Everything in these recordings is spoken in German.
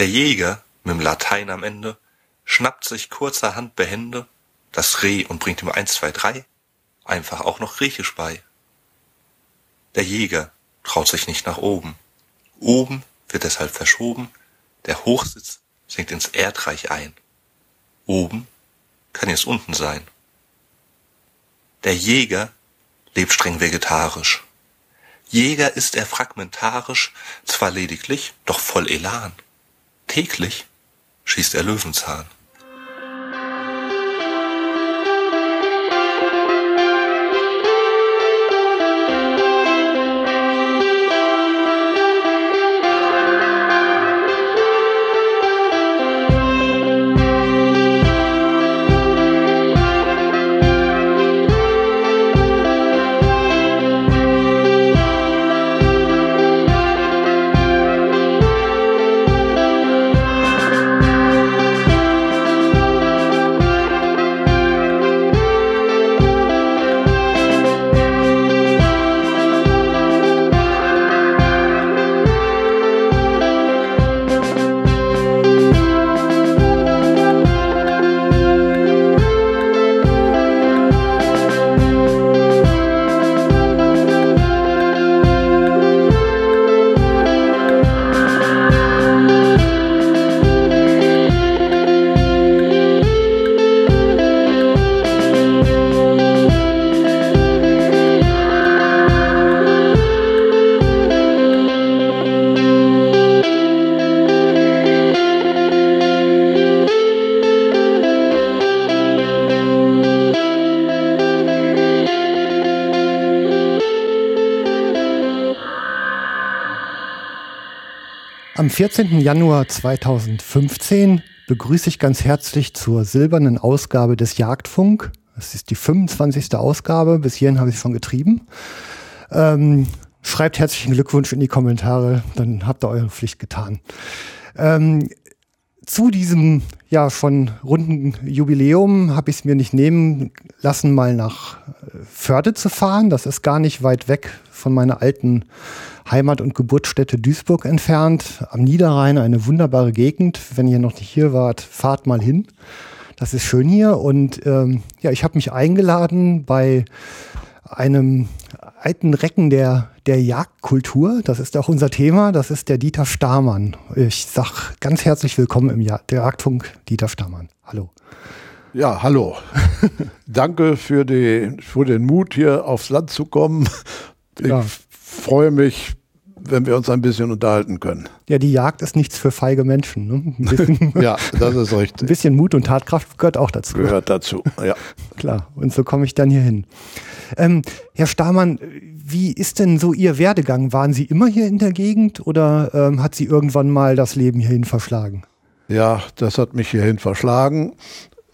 Der Jäger, mit'm Latein am Ende, schnappt sich kurzerhand behende das Reh und bringt ihm eins, zwei, drei einfach auch noch Griechisch bei. Der Jäger traut sich nicht nach oben. Oben wird deshalb verschoben, der Hochsitz sinkt ins Erdreich ein. Oben kann jetzt unten sein. Der Jäger lebt streng vegetarisch. Jäger ist er fragmentarisch, zwar lediglich, doch voll Elan. Täglich schießt er Löwenzahn. 14. Januar 2015 begrüße ich ganz herzlich zur silbernen Ausgabe des Jagdfunk. Das ist die 25. Ausgabe. Bis hierhin habe ich schon getrieben. Ähm, schreibt herzlichen Glückwunsch in die Kommentare, dann habt ihr eure Pflicht getan. Ähm, zu diesem ja schon runden Jubiläum habe ich es mir nicht nehmen lassen, mal nach äh, Förde zu fahren. Das ist gar nicht weit weg von meiner alten Heimat- und Geburtsstätte Duisburg entfernt, am Niederrhein, eine wunderbare Gegend. Wenn ihr noch nicht hier wart, fahrt mal hin. Das ist schön hier und ähm, ja, ich habe mich eingeladen bei einem alten Recken der, der Jagdkultur. Das ist auch unser Thema. Das ist der Dieter Stamann. Ich sag ganz herzlich willkommen im Jagdfunk Dieter Stamann. Hallo. Ja, hallo. Danke für, die, für den Mut, hier aufs Land zu kommen. Ich ja. freue mich, wenn wir uns ein bisschen unterhalten können. Ja, die Jagd ist nichts für feige Menschen. Ne? Bisschen, ja, das ist richtig. Ein bisschen Mut und Tatkraft gehört auch dazu. Gehört dazu, ja. Klar, und so komme ich dann hier hin. Ähm, Herr Stamann, wie ist denn so Ihr Werdegang? Waren Sie immer hier in der Gegend oder ähm, hat Sie irgendwann mal das Leben hierhin verschlagen? Ja, das hat mich hierhin verschlagen,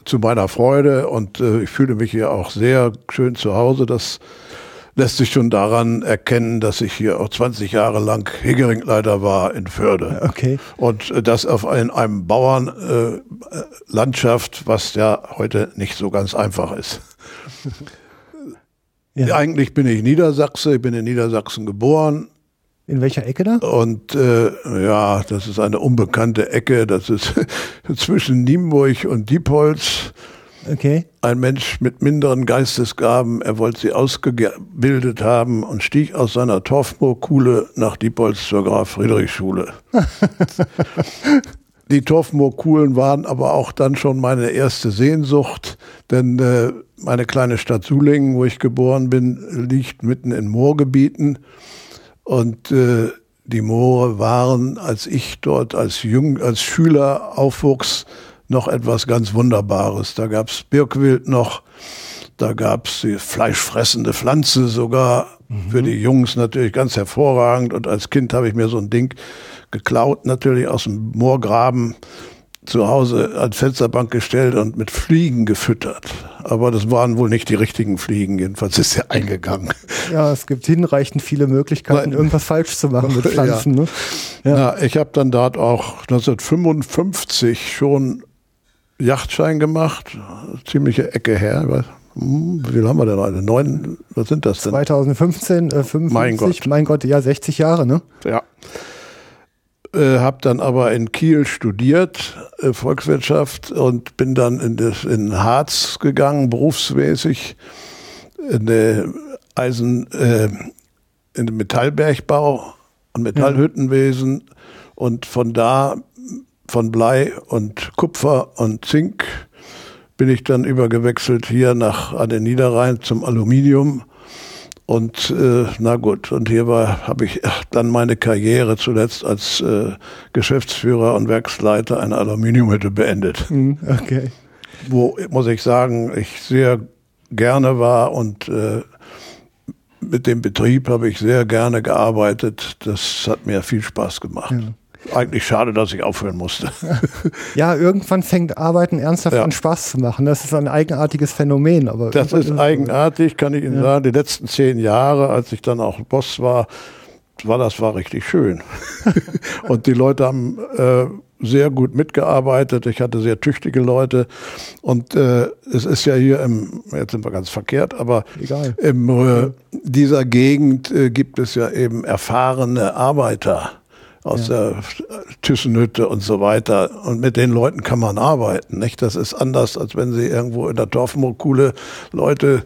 zu meiner Freude und äh, ich fühle mich hier auch sehr schön zu Hause. Das lässt sich schon daran erkennen, dass ich hier auch 20 Jahre lang Hegeringleiter war in Förde. Okay. Und das auf ein, einem Bauernlandschaft, äh, was ja heute nicht so ganz einfach ist. Ja. Eigentlich bin ich Niedersachse, ich bin in Niedersachsen geboren. In welcher Ecke da? Und äh, ja, das ist eine unbekannte Ecke, das ist zwischen Nienburg und Diepholz. Okay. Ein Mensch mit minderen Geistesgaben, er wollte sie ausgebildet haben und stieg aus seiner Torfmoorkuhle nach Diepholz zur Graf Friedrich Schule. Die Torfmoorkuhlen waren aber auch dann schon meine erste Sehnsucht, denn äh, meine kleine Stadt Sulingen, wo ich geboren bin, liegt mitten in Moorgebieten und äh, die Moore waren, als ich dort als, Jung, als Schüler aufwuchs, noch etwas ganz Wunderbares. Da gab's Birkwild noch, da gab's die fleischfressende Pflanze sogar, mhm. für die Jungs natürlich ganz hervorragend. Und als Kind habe ich mir so ein Ding geklaut, natürlich aus dem Moorgraben zu Hause als Fensterbank gestellt und mit Fliegen gefüttert. Aber das waren wohl nicht die richtigen Fliegen, jedenfalls ist er eingegangen. Ja, es gibt hinreichend viele Möglichkeiten, Nein. irgendwas falsch zu machen mit Pflanzen. Ja. Ne? Ja. ja ich habe dann dort auch 1955 schon Yachtschein gemacht, ziemliche Ecke her. Hm, wie viel haben wir denn heute? Neun, was sind das denn? 2015, äh, 55, mein Gott. mein Gott, ja, 60 Jahre, ne? Ja. äh, habe dann aber in Kiel studiert, äh, Volkswirtschaft, und bin dann in, das, in Harz gegangen, berufsmäßig, in der Eisen, äh, in den Metallbergbau und Metallhüttenwesen ja. und von da von Blei und Kupfer und Zink bin ich dann übergewechselt hier nach an den Niederrhein zum Aluminium und äh, na gut, und hier war habe ich dann meine Karriere zuletzt als äh, Geschäftsführer und Werksleiter einer Aluminiumhütte beendet. Hm, okay. Wo muss ich sagen, ich sehr gerne war und äh, mit dem Betrieb habe ich sehr gerne gearbeitet. Das hat mir viel Spaß gemacht. Ja eigentlich schade, dass ich aufhören musste. Ja, irgendwann fängt Arbeiten ernsthaft ja. an Spaß zu machen. Das ist ein eigenartiges Phänomen. Aber das ist, eigenartig, kann ich Ihnen ja. sagen. Die letzten zehn Jahre, als ich dann auch Boss war, war das war richtig schön. Und die Leute haben äh, sehr gut mitgearbeitet. Ich hatte sehr tüchtige Leute. Und äh, es ist ja hier im, jetzt sind wir ganz verkehrt, aber Egal. in äh, dieser Gegend äh, gibt es ja eben erfahrene Arbeiter aus ja. der Thyssen-Hütte und so weiter. Und mit den Leuten kann man arbeiten. Nicht? Das ist anders, als wenn Sie irgendwo in der Dorfmokule Leute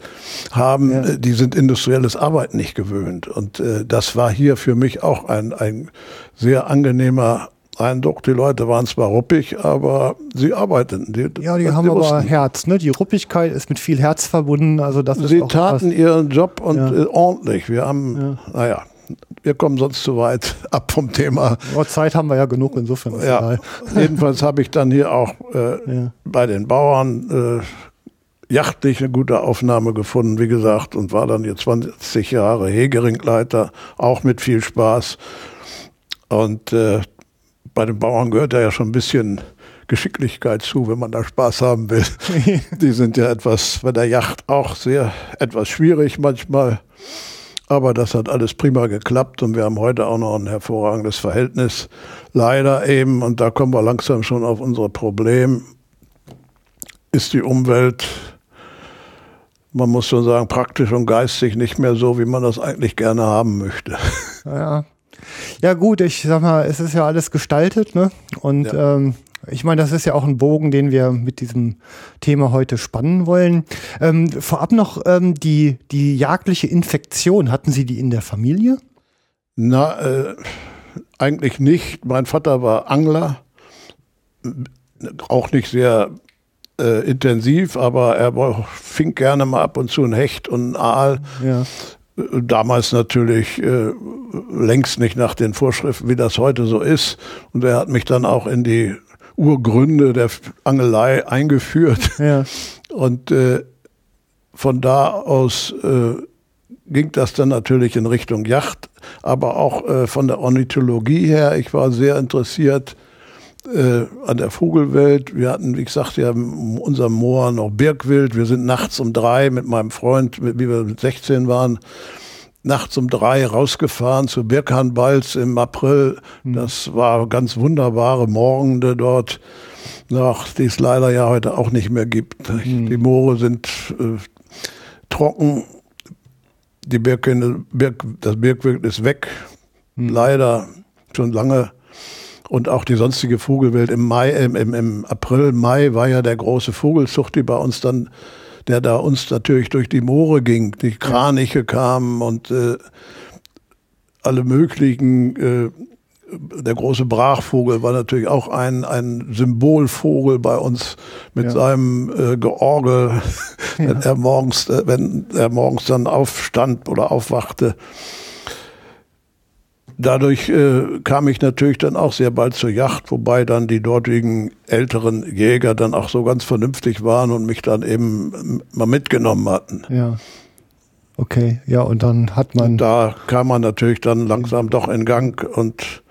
haben, ja. die sind industrielles Arbeiten nicht gewöhnt. Und äh, das war hier für mich auch ein, ein sehr angenehmer Eindruck. Die Leute waren zwar ruppig, aber sie arbeiteten. Die, ja, die haben aber wussten. Herz. Ne? Die Ruppigkeit ist mit viel Herz verbunden. Also das sie taten was. ihren Job und ja. Äh, ordentlich. Wir haben, ja. naja, wir kommen sonst zu weit ab vom Thema. Aber Zeit haben wir ja genug, insofern. Ist ja, jedenfalls habe ich dann hier auch äh, ja. bei den Bauern äh, jachtlich eine gute Aufnahme gefunden, wie gesagt, und war dann hier 20 Jahre Hegeringleiter, auch mit viel Spaß. Und äh, bei den Bauern gehört ja schon ein bisschen Geschicklichkeit zu, wenn man da Spaß haben will. Die sind ja etwas bei der Yacht auch sehr etwas schwierig manchmal. Aber das hat alles prima geklappt und wir haben heute auch noch ein hervorragendes Verhältnis. Leider eben, und da kommen wir langsam schon auf unser Problem, ist die Umwelt, man muss schon sagen, praktisch und geistig nicht mehr so, wie man das eigentlich gerne haben möchte. Ja, ja gut, ich sag mal, es ist ja alles gestaltet, ne? Und ja. ähm, ich meine, das ist ja auch ein Bogen, den wir mit diesem Thema heute spannen wollen. Ähm, vorab noch ähm, die, die jagdliche Infektion. Hatten Sie die in der Familie? Na, äh, eigentlich nicht. Mein Vater war Angler, auch nicht sehr äh, intensiv, aber er fing gerne mal ab und zu ein Hecht und ein Aal. Ja. Damals natürlich äh, längst nicht nach den Vorschriften, wie das heute so ist. Und er hat mich dann auch in die Urgründe der Angelei eingeführt. Ja. Und äh, von da aus äh, ging das dann natürlich in Richtung Yacht, aber auch äh, von der Ornithologie her. Ich war sehr interessiert äh, an der Vogelwelt. Wir hatten, wie gesagt, ja in unserem Moor noch Birkwild. Wir sind nachts um drei mit meinem Freund, wie wir mit 16 waren, nachts um drei rausgefahren zu Birkhanbalz im April. Hm. Das war ganz wunderbare Morgende dort, ach, die es leider ja heute auch nicht mehr gibt. Mhm. Die Moore sind äh, trocken, die Birke, Birk, das Birkwild ist weg, mhm. leider schon lange. Und auch die sonstige Vogelwelt im Mai, im, im, im April, Mai war ja der große Vogelzucht, die bei uns dann der da uns natürlich durch die Moore ging. Die Kraniche kamen und äh, alle möglichen. Äh, der große Brachvogel war natürlich auch ein, ein Symbolvogel bei uns mit ja. seinem äh, Georgel, ja. wenn er morgens, äh, wenn er morgens dann aufstand oder aufwachte dadurch äh, kam ich natürlich dann auch sehr bald zur Yacht, wobei dann die dortigen älteren Jäger dann auch so ganz vernünftig waren und mich dann eben mal mitgenommen hatten. Ja. Okay, ja, und dann hat man. Und da kam man natürlich dann langsam doch in Gang und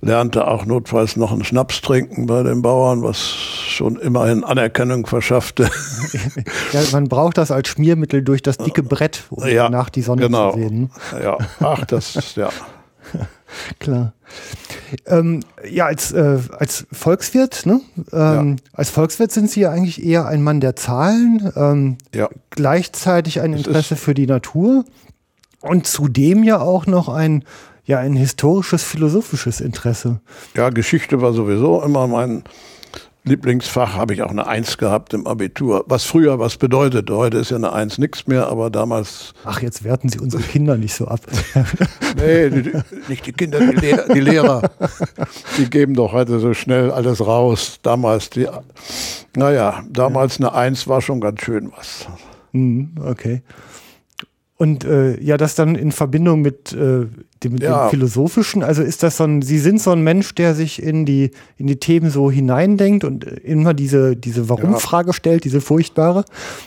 lernte auch notfalls noch einen Schnaps trinken bei den Bauern, was schon immerhin Anerkennung verschaffte. ja, man braucht das als Schmiermittel durch das dicke Brett, um ja, nach die Sonne genau. zu sehen. Ja, ach, das, ja. Klar. Ähm, ja, als, äh, als Volkswirt, ne? Ähm, ja. Als Volkswirt sind Sie ja eigentlich eher ein Mann der Zahlen, ähm, ja. gleichzeitig ein Interesse für die Natur und zudem ja auch noch ein ja ein historisches, philosophisches Interesse. Ja, Geschichte war sowieso immer mein Lieblingsfach habe ich auch eine Eins gehabt im Abitur. Was früher was bedeutet. Heute ist ja eine Eins nichts mehr, aber damals. Ach, jetzt werten Sie unsere Kinder nicht so ab. nee, die, nicht die Kinder, die, Lehrer, die Lehrer. Die geben doch heute so schnell alles raus. Damals die, naja, damals eine Eins war schon ganz schön was. Mhm, okay. Und äh, ja, das dann in Verbindung mit, äh, dem, ja. dem, Philosophischen, also ist das so ein, Sie sind so ein Mensch, der sich in die, in die Themen so hineindenkt und immer diese, diese Warum-Frage ja. stellt, diese furchtbare?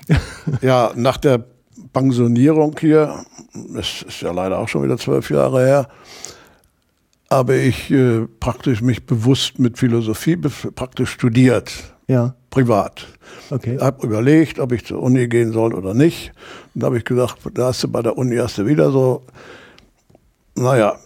Ja, nach der Pensionierung hier, das ist ja leider auch schon wieder zwölf Jahre her, habe ich äh, praktisch mich bewusst mit Philosophie praktisch studiert. Ja. Privat. Okay. Habe überlegt, ob ich zur Uni gehen soll oder nicht. Und da habe ich gesagt, da hast du bei der Uni hast du wieder so, naja,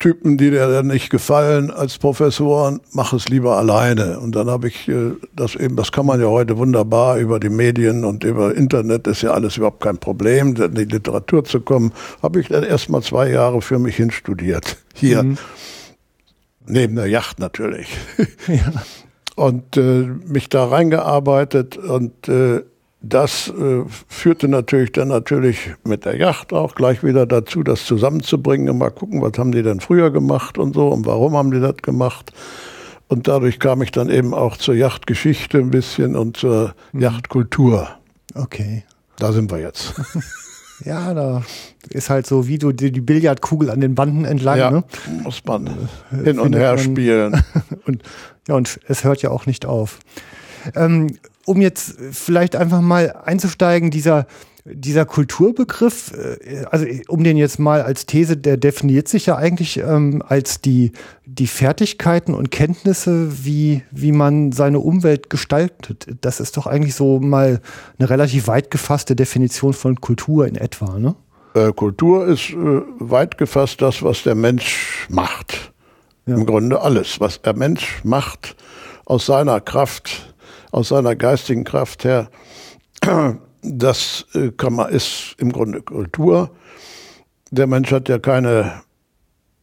Typen, die dir nicht gefallen als Professoren, mach es lieber alleine. Und dann habe ich äh, das eben, das kann man ja heute wunderbar über die Medien und über Internet, ist ja alles überhaupt kein Problem, in die Literatur zu kommen, habe ich dann erst mal zwei Jahre für mich hinstudiert. Hier. Mhm. Neben der Yacht natürlich. Ja und äh, mich da reingearbeitet und äh, das äh, führte natürlich dann natürlich mit der Yacht auch gleich wieder dazu, das zusammenzubringen und mal gucken, was haben die denn früher gemacht und so und warum haben die das gemacht. Und dadurch kam ich dann eben auch zur Yachtgeschichte ein bisschen und zur mhm. Yachtkultur. Okay. Da sind wir jetzt. ja, da ist halt so, wie du die, die Billardkugel an den Banden entlang. Ja, ne? muss man äh, hin und her spielen. und ja, und es hört ja auch nicht auf. Ähm, um jetzt vielleicht einfach mal einzusteigen, dieser, dieser Kulturbegriff, äh, also um den jetzt mal als These, der definiert sich ja eigentlich ähm, als die, die Fertigkeiten und Kenntnisse, wie, wie man seine Umwelt gestaltet. Das ist doch eigentlich so mal eine relativ weit gefasste Definition von Kultur in etwa, ne? Äh, Kultur ist äh, weit gefasst das, was der Mensch macht. Ja. Im Grunde alles, was der Mensch macht aus seiner Kraft, aus seiner geistigen Kraft her, das äh, kann man, ist im Grunde Kultur. Der Mensch hat ja keine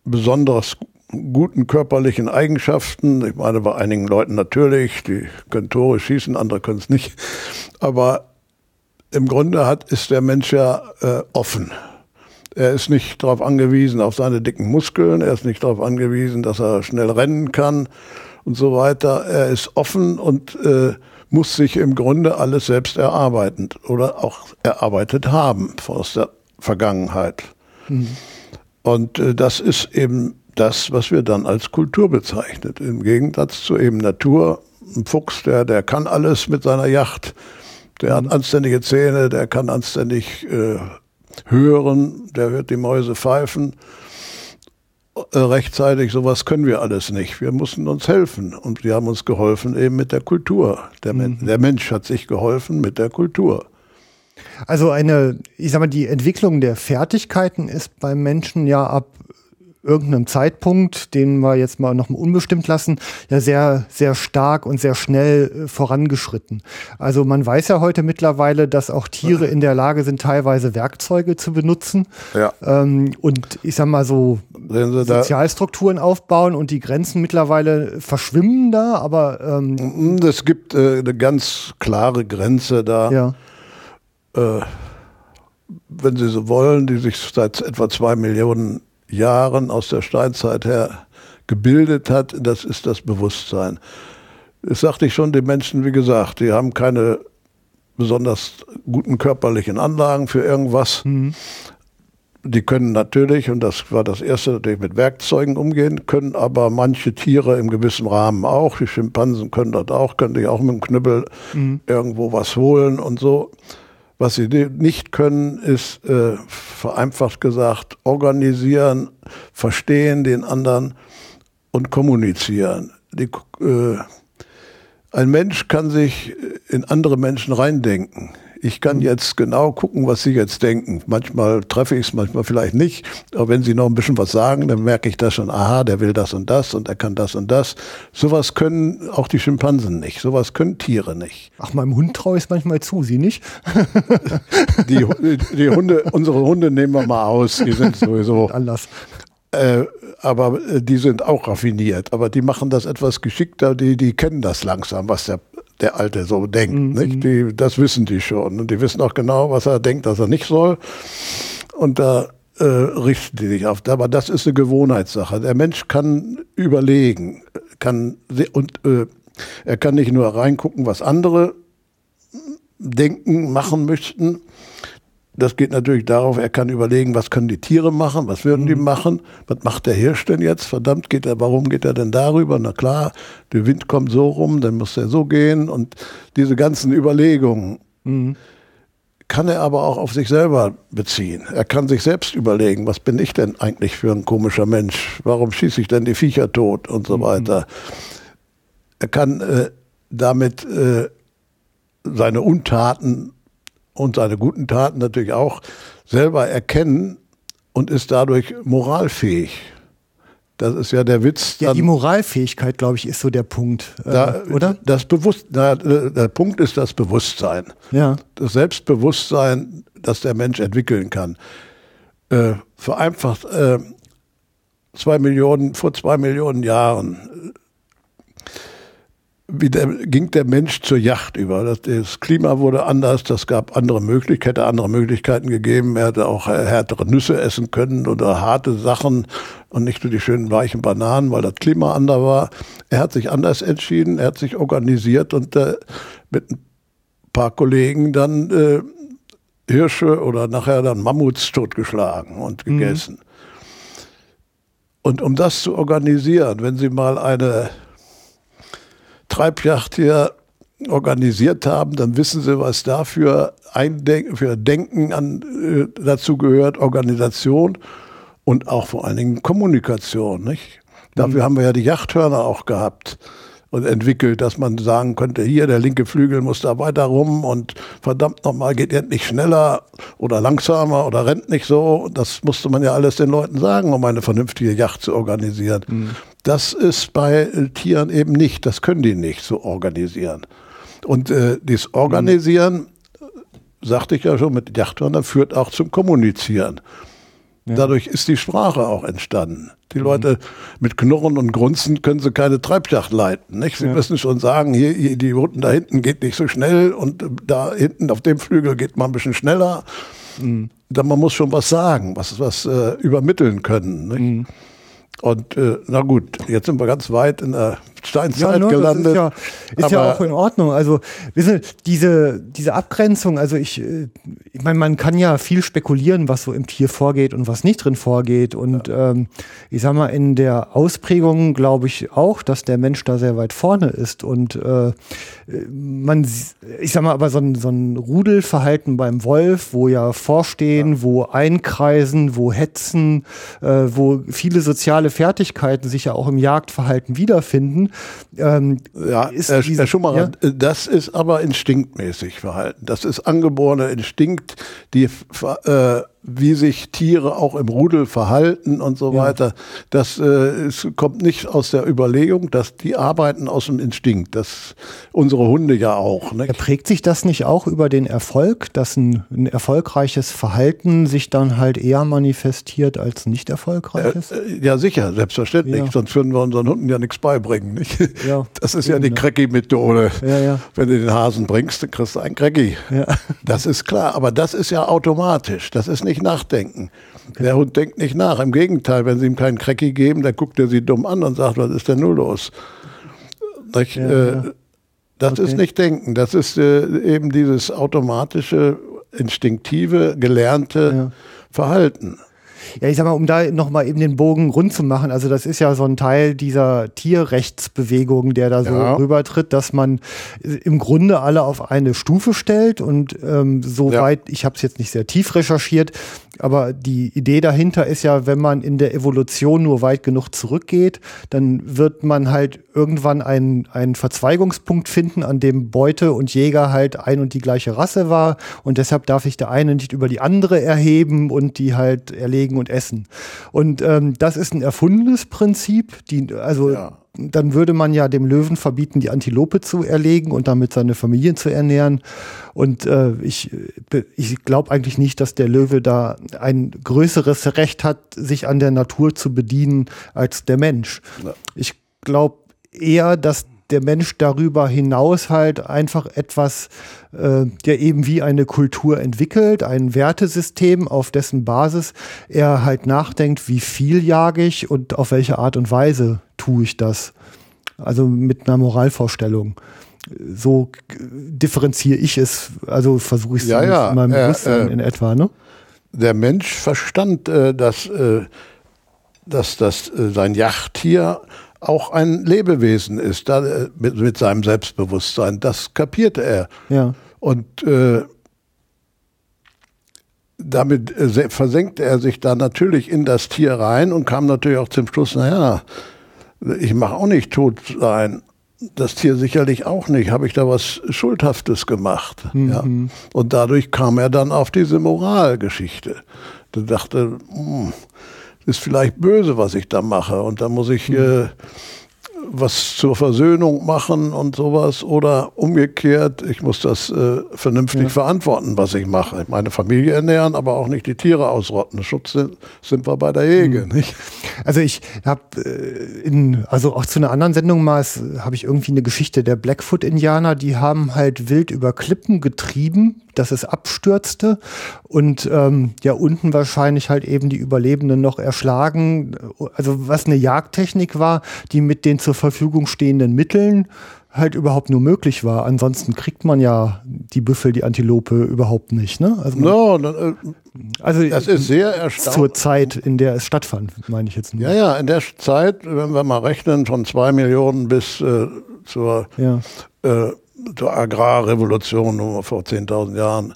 besonders guten körperlichen Eigenschaften. Ich meine, bei einigen Leuten natürlich, die können Tore schießen, andere können es nicht. Aber im Grunde hat, ist der Mensch ja äh, offen. Er ist nicht darauf angewiesen, auf seine dicken Muskeln. Er ist nicht darauf angewiesen, dass er schnell rennen kann und so weiter. Er ist offen und äh, muss sich im Grunde alles selbst erarbeiten oder auch erarbeitet haben aus der Vergangenheit. Mhm. Und äh, das ist eben das, was wir dann als Kultur bezeichnet. Im Gegensatz zu eben Natur. Ein Fuchs, der, der kann alles mit seiner Yacht. Der hat anständige Zähne, der kann anständig äh, hören, der hört die Mäuse pfeifen. Äh, rechtzeitig, sowas können wir alles nicht. Wir mussten uns helfen und wir haben uns geholfen eben mit der Kultur. Der, mhm. der Mensch hat sich geholfen mit der Kultur. Also eine, ich sag mal, die Entwicklung der Fertigkeiten ist beim Menschen ja ab irgendeinem Zeitpunkt, den wir jetzt mal noch unbestimmt lassen, ja sehr, sehr stark und sehr schnell äh, vorangeschritten. Also man weiß ja heute mittlerweile, dass auch Tiere in der Lage sind, teilweise Werkzeuge zu benutzen. Ja. Ähm, und ich sag mal so Sozialstrukturen aufbauen und die Grenzen mittlerweile verschwimmen da, aber ähm, es gibt äh, eine ganz klare Grenze da. Ja. Äh, wenn Sie so wollen, die sich seit etwa zwei Millionen Jahren aus der Steinzeit her gebildet hat, das ist das Bewusstsein. Das sagte ich schon, die Menschen, wie gesagt, die haben keine besonders guten körperlichen Anlagen für irgendwas. Mhm. Die können natürlich, und das war das erste, natürlich mit Werkzeugen umgehen, können aber manche Tiere im gewissen Rahmen auch. Die Schimpansen können das auch, können sich auch mit dem Knüppel mhm. irgendwo was holen und so. Was sie nicht können, ist äh, vereinfacht gesagt organisieren, verstehen den anderen und kommunizieren. Die, äh, ein Mensch kann sich in andere Menschen reindenken. Ich kann jetzt genau gucken, was Sie jetzt denken. Manchmal treffe ich es, manchmal vielleicht nicht. Aber wenn Sie noch ein bisschen was sagen, dann merke ich das schon, aha, der will das und das und er kann das und das. Sowas können auch die Schimpansen nicht. Sowas können Tiere nicht. Ach, meinem Hund traue ich es manchmal zu, Sie nicht? die, die Hunde, unsere Hunde nehmen wir mal aus. Die sind sowieso. Anders. Äh, aber äh, die sind auch raffiniert. Aber die machen das etwas geschickter, die, die kennen das langsam, was der, der Alte so denkt. Mhm. Nicht? Die, das wissen die schon. Und die wissen auch genau, was er denkt, dass er nicht soll. Und da äh, richten die sich auf. Aber das ist eine Gewohnheitssache. Der Mensch kann überlegen, kann und äh, er kann nicht nur reingucken, was andere denken, machen möchten, das geht natürlich darauf, er kann überlegen, was können die Tiere machen, was würden die mhm. machen, was macht der Hirsch denn jetzt? Verdammt, geht er, warum geht er denn darüber? Na klar, der Wind kommt so rum, dann muss er so gehen und diese ganzen Überlegungen mhm. kann er aber auch auf sich selber beziehen. Er kann sich selbst überlegen, was bin ich denn eigentlich für ein komischer Mensch? Warum schieße ich denn die Viecher tot und so mhm. weiter? Er kann äh, damit äh, seine Untaten und seine guten Taten natürlich auch selber erkennen und ist dadurch moralfähig. Das ist ja der Witz. Ja, die Moralfähigkeit, glaube ich, ist so der Punkt, äh, da, oder? Das Bewusst, na, der Punkt ist das Bewusstsein. Ja. Das Selbstbewusstsein, das der Mensch entwickeln kann. Äh, vereinfacht, äh, zwei Millionen, vor zwei Millionen Jahren wie der, ging der Mensch zur Yacht über. Das, das, Klima wurde anders, das gab andere Möglichkeiten, hätte andere Möglichkeiten gegeben. Er hätte auch härtere Nüsse essen können oder harte Sachen und nicht nur die schönen weichen Bananen, weil das Klima anders war. Er hat sich anders entschieden, er hat sich organisiert und äh, mit ein paar Kollegen dann äh, Hirsche oder nachher dann Mammuts totgeschlagen und mhm. gegessen. Mhm. Und um das zu organisieren, wenn Sie mal eine Treibjacht hier organisiert haben, dann wissen Sie, was dafür Eindenken, für Denken an, äh, dazu gehört, Organisation und auch vor allen Dingen Kommunikation. Nicht? Dafür mhm. haben wir ja die Yachthörner auch gehabt und entwickelt, dass man sagen könnte, hier der linke Flügel muss da weiter rum und verdammt nochmal geht endlich schneller oder langsamer oder rennt nicht so. Das musste man ja alles den Leuten sagen, um eine vernünftige Yacht zu organisieren. Mhm. Das ist bei Tieren eben nicht, das können die nicht so organisieren. Und äh, dieses Organisieren, sagte ich ja schon mit Jachthörnern, führt auch zum Kommunizieren. Ja. Dadurch ist die Sprache auch entstanden. Die mhm. Leute mit Knurren und Grunzen können sie keine Treibjacht leiten. Nicht? Sie ja. müssen schon sagen, hier, hier, die Routen da hinten geht nicht so schnell und da hinten auf dem Flügel geht man ein bisschen schneller. Mhm. man muss schon was sagen, was, was äh, übermitteln können. Mhm. Und äh, na gut, jetzt sind wir ganz weit in der Steinzeit ja, gelandet. Ist, ja, ist ja, auch in Ordnung. Also, wissen diese, diese Abgrenzung, also ich, äh, ich meine, man kann ja viel spekulieren, was so im Tier vorgeht und was nicht drin vorgeht. Und ja. ähm, ich sag mal, in der Ausprägung glaube ich auch, dass der Mensch da sehr weit vorne ist. Und äh, man, ich sag mal, aber so ein, so ein Rudelverhalten beim Wolf, wo ja vorstehen, ja. wo einkreisen, wo hetzen, äh, wo viele soziale Fertigkeiten sich ja auch im Jagdverhalten wiederfinden, ähm, ja, Herr, Herr Schumacher, ja? das ist aber instinktmäßig Verhalten. Das ist angeborener Instinkt, die äh, wie sich Tiere auch im Rudel verhalten und so ja. weiter. Das äh, es kommt nicht aus der Überlegung, dass die arbeiten aus dem Instinkt. Das unsere Hunde ja auch. Ne? Prägt sich das nicht auch über den Erfolg, dass ein, ein, erfolgreiches Verhalten sich dann halt eher manifestiert als nicht erfolgreiches? Äh, äh ja, sicher, selbstverständlich. Ja. Sonst würden wir unseren Hunden ja nichts beibringen. Nicht? Ja, das ist ja die ne? Ja. Wenn du den Hasen bringst, dann kriegst du einen Cracky. Ja. Das ist klar. Aber das ist ja automatisch. Das ist nicht nicht nachdenken. Der Hund denkt nicht nach. Im Gegenteil, wenn Sie ihm keinen Cracky geben, dann guckt er Sie dumm an und sagt, was ist denn nur los? Ja, äh, ja. Das okay. ist nicht denken. Das ist äh, eben dieses automatische, instinktive, gelernte ja. Verhalten. Ja, ich sag mal, um da nochmal eben den Bogen rund zu machen, also das ist ja so ein Teil dieser Tierrechtsbewegung, der da so ja. rübertritt, dass man im Grunde alle auf eine Stufe stellt und ähm, soweit, ja. ich habe es jetzt nicht sehr tief recherchiert, aber die Idee dahinter ist ja, wenn man in der Evolution nur weit genug zurückgeht, dann wird man halt irgendwann einen, einen Verzweigungspunkt finden, an dem Beute und Jäger halt ein und die gleiche Rasse war. Und deshalb darf sich der eine nicht über die andere erheben und die halt erlegen und essen. Und ähm, das ist ein erfundenes Prinzip, die, also ja dann würde man ja dem Löwen verbieten, die Antilope zu erlegen und damit seine Familien zu ernähren. Und äh, ich, ich glaube eigentlich nicht, dass der Löwe da ein größeres Recht hat, sich an der Natur zu bedienen als der Mensch. Ja. Ich glaube eher, dass der Mensch darüber hinaus halt einfach etwas, äh, der eben wie eine Kultur entwickelt, ein Wertesystem, auf dessen Basis er halt nachdenkt, wie viel jage ich und auf welche Art und Weise tue ich das. Also mit einer Moralvorstellung. So differenziere ich es, also versuche ich es ja, ja, in meinem äh, Bewusstsein äh, in etwa. Ne? Der Mensch verstand, äh, dass, äh, dass das äh, sein Yachttier auch ein Lebewesen ist, da, äh, mit, mit, seinem Selbstbewusstsein. Das kapierte er. Ja. Und äh, damit äh, versenkte er sich da natürlich in das Tier rein und kam natürlich auch zum Schluss, naja, ich mache auch nicht tot sein. Das Tier sicherlich auch nicht. Habe ich da was Schuldhaftes gemacht? Mhm. Ja. Und dadurch kam er dann auf diese Moralgeschichte. Er dachte, mh, hm, ist vielleicht böse, was ich da mache. Und da muss ich äh, was zur Versöhnung machen und sowas oder umgekehrt, ich muss das äh, vernünftig ja. verantworten, was ich mache. Meine Familie ernähren, aber auch nicht die Tiere ausrotten. Schutz sind, sind wir bei der Hege, mhm. nicht? Also ich habe äh, in, also auch zu einer anderen Sendung mal, habe ich irgendwie eine Geschichte der Blackfoot-Indianer, die haben halt wild über Klippen getrieben, dass es abstürzte und ähm, ja unten wahrscheinlich halt eben die Überlebenden noch erschlagen. Also was eine Jagdtechnik war, die mit den zur Verfügung stehenden Mitteln halt überhaupt nur möglich war. Ansonsten kriegt man ja die Büffel, die Antilope überhaupt nicht. Ne? Also, no, äh, also das ist sehr erstaunlich. Zur Zeit, in der es stattfand, meine ich jetzt nur. Ja, ja, in der Zeit, wenn wir mal rechnen, von zwei Millionen bis äh, zur ja. äh, zur Agrarrevolution vor 10.000 Jahren.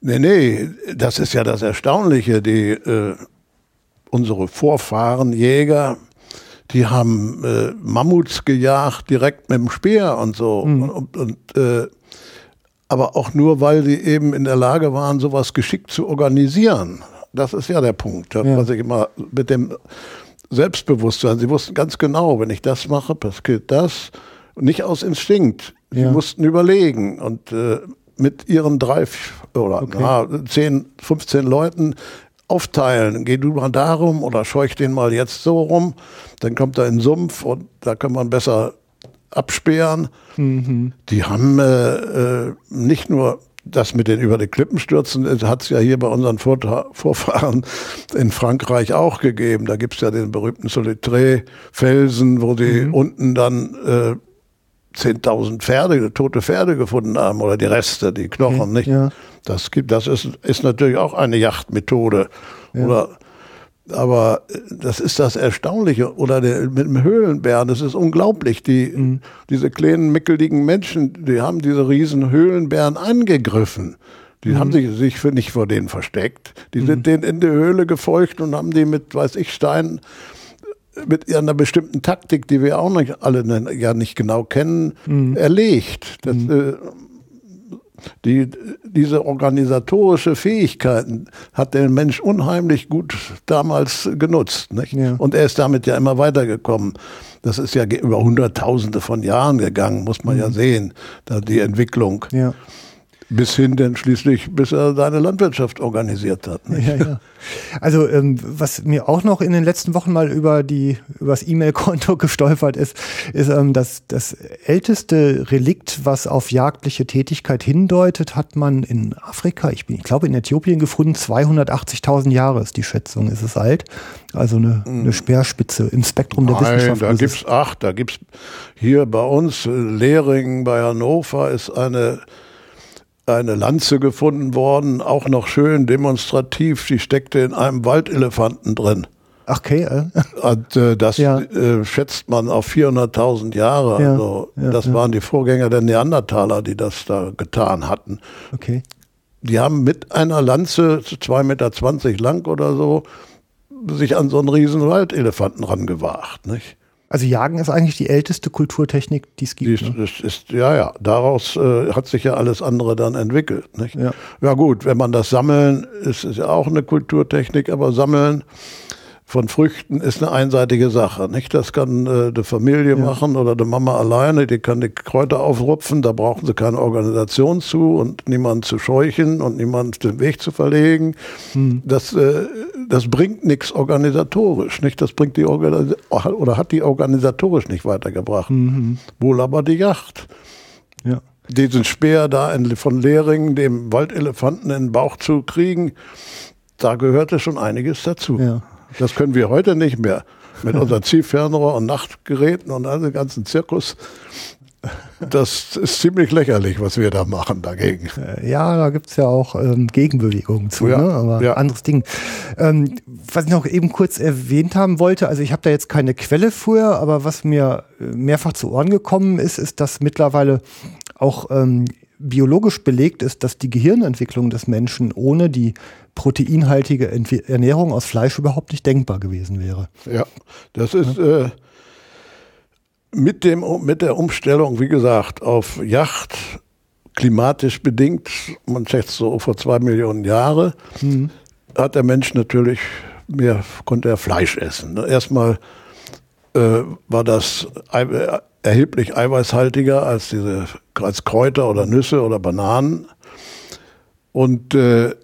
Nee, nee, das ist ja das Erstaunliche. Die, äh, unsere Vorfahren, Jäger, die haben äh, Mammuts gejagt direkt mit dem Speer und so. Mhm. Und, und äh, aber auch nur, weil sie eben in der Lage waren, sowas geschickt zu organisieren. Das ist ja der Punkt, ja. was ich immer mit dem Selbstbewusstsein. Sie wussten ganz genau, wenn ich das mache, passiert das. Nicht aus Instinkt. Sie ja. mussten überlegen und äh, mit ihren drei oder okay. na, 10, 15 Leuten aufteilen. Geh du mal darum oder scheuch den mal jetzt so rum. Dann kommt er in den Sumpf und da kann man besser absperren. Mhm. Die haben äh, äh, nicht nur das mit den über die Klippen stürzen, hat es ja hier bei unseren Vorfahren in Frankreich auch gegeben. Da gibt es ja den berühmten Solitré-Felsen, wo die mhm. unten dann äh, 10.000 Pferde, tote Pferde gefunden haben oder die Reste, die Knochen, okay, nicht? Ja. Das gibt, das ist, ist natürlich auch eine Jachtmethode. Ja. Oder, aber das ist das Erstaunliche. Oder der, mit dem Höhlenbären, das ist unglaublich. Die, mhm. diese kleinen, mickeligen Menschen, die haben diese riesen Höhlenbären angegriffen. Die mhm. haben sich, sich nicht vor denen versteckt. Die mhm. sind denen in die Höhle gefolgt und haben die mit, weiß ich, Steinen mit einer bestimmten Taktik, die wir auch nicht alle ja nicht genau kennen, mhm. erlegt. Das, mhm. äh, die, diese organisatorische Fähigkeiten hat der Mensch unheimlich gut damals genutzt. Ja. Und er ist damit ja immer weitergekommen. Das ist ja über Hunderttausende von Jahren gegangen, muss man mhm. ja sehen, da die Entwicklung. Ja. Bis hin denn schließlich, bis er seine Landwirtschaft organisiert hat. Ja, ja. Also ähm, was mir auch noch in den letzten Wochen mal über die übers E-Mail-Konto gestolpert ist, ist ähm, dass das älteste Relikt, was auf jagdliche Tätigkeit hindeutet, hat man in Afrika, ich, bin, ich glaube in Äthiopien gefunden, 280.000 Jahre ist die Schätzung, ist es alt. Also eine, eine hm. Speerspitze im Spektrum der Nein, Wissenschaft. Da gibt's ach, da gibt's hier bei uns Lehringen bei Hannover ist eine eine Lanze gefunden worden, auch noch schön demonstrativ. Die steckte in einem Waldelefanten drin. Okay. Äh. Und äh, das ja. äh, schätzt man auf 400.000 Jahre. Ja, also, ja, das waren die Vorgänger der Neandertaler, die das da getan hatten. Okay. Die haben mit einer Lanze, 2,20 Meter lang oder so, sich an so einen riesen Waldelefanten rangewagt. Nicht? Also Jagen ist eigentlich die älteste Kulturtechnik, die es gibt. Die ist, ne? ist, ja, ja. Daraus äh, hat sich ja alles andere dann entwickelt. Nicht? Ja. ja gut, wenn man das Sammeln, ist es ja auch eine Kulturtechnik, aber Sammeln von Früchten ist eine einseitige Sache. Nicht? Das kann äh, die Familie ja. machen oder die Mama alleine, die kann die Kräuter aufrupfen, da brauchen sie keine Organisation zu und niemanden zu scheuchen und niemanden den Weg zu verlegen. Hm. Das, äh, das bringt nichts organisatorisch. Nicht? Das bringt die Organis oder hat die organisatorisch nicht weitergebracht. Mhm. Wohl aber die Yacht. Ja. Diesen Speer da in, von Lehringen, dem Waldelefanten in den Bauch zu kriegen, da gehörte schon einiges dazu. Ja. Das können wir heute nicht mehr. Mit unseren Zielfernrohr und Nachtgeräten und all dem ganzen Zirkus. Das ist ziemlich lächerlich, was wir da machen dagegen. Äh, ja, da gibt es ja auch ähm, Gegenbewegungen zu, ja, ne? aber ja. anderes Ding. Ähm, was ich noch eben kurz erwähnt haben wollte, also ich habe da jetzt keine Quelle für, aber was mir äh, mehrfach zu Ohren gekommen ist, ist, dass mittlerweile auch ähm, biologisch belegt ist, dass die Gehirnentwicklung des Menschen ohne die proteinhaltige Ernährung aus Fleisch überhaupt nicht denkbar gewesen wäre. Ja, das ist äh, mit, dem, mit der Umstellung, wie gesagt, auf Yacht, klimatisch bedingt, man schätzt so vor zwei Millionen Jahre, mhm. hat der Mensch natürlich mehr, konnte er Fleisch essen. Erstmal äh, war das äh, erheblich eiweißhaltiger als diese als Kräuter oder Nüsse oder Bananen. Und äh,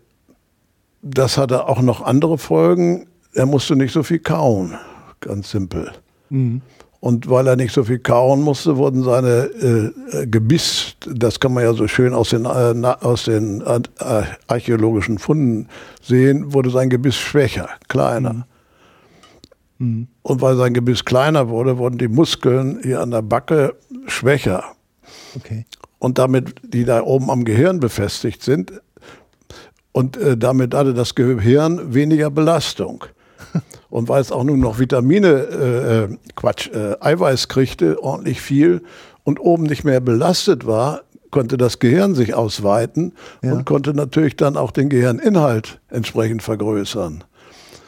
das hatte auch noch andere Folgen. Er musste nicht so viel kauen, ganz simpel. Mhm. Und weil er nicht so viel kauen musste, wurden seine äh, Gebiss, das kann man ja so schön aus den, äh, aus den äh, archäologischen Funden sehen, wurde sein Gebiss schwächer, kleiner. Mhm. Mhm. Und weil sein Gebiss kleiner wurde, wurden die Muskeln hier an der Backe schwächer. Okay. Und damit, die da oben am Gehirn befestigt sind, und äh, damit hatte das Gehirn weniger Belastung. Und weil es auch nun noch Vitamine, äh, äh, Quatsch, äh, Eiweiß kriegte, ordentlich viel und oben nicht mehr belastet war, konnte das Gehirn sich ausweiten ja. und konnte natürlich dann auch den Gehirninhalt entsprechend vergrößern.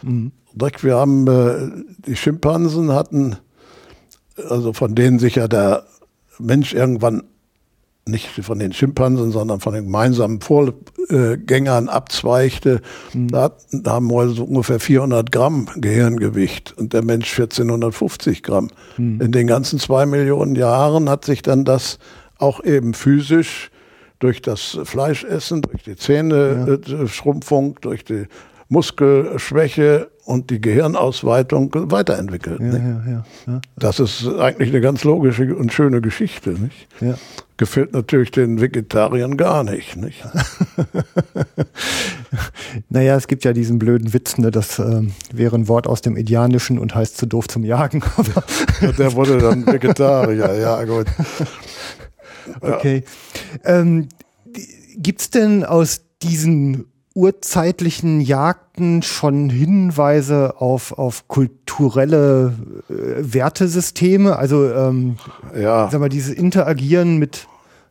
Mhm. Wir haben, äh, die Schimpansen hatten, also von denen sich ja der Mensch irgendwann nicht von den Schimpansen, sondern von den gemeinsamen Vorgängern abzweichte, mhm. da, haben wir so ungefähr 400 Gramm Gehirngewicht und der Mensch 1450 Gramm. Mhm. In den ganzen zwei Millionen Jahren hat sich dann das auch eben physisch durch das Fleischessen, durch die Zähne-Schrumpfung, ja. durch die Muskelschwäche und die Gehirnausweitung weiterentwickelt. Ja, ja, ja, das ist eigentlich eine ganz logische und schöne Geschichte. Nicht? Gefällt natürlich den Vegetariern gar nicht. nicht? naja, es gibt ja diesen blöden Witz, ne, das äh, wäre ein Wort aus dem Indianischen und heißt zu doof zum Jagen. der wurde dann Vegetarier, ja gut. Okay. Ähm, Gibt es denn aus diesen urzeitlichen Jagden schon Hinweise auf, auf kulturelle äh, Wertesysteme? Also, ähm, ja. sag mal, dieses Interagieren mit,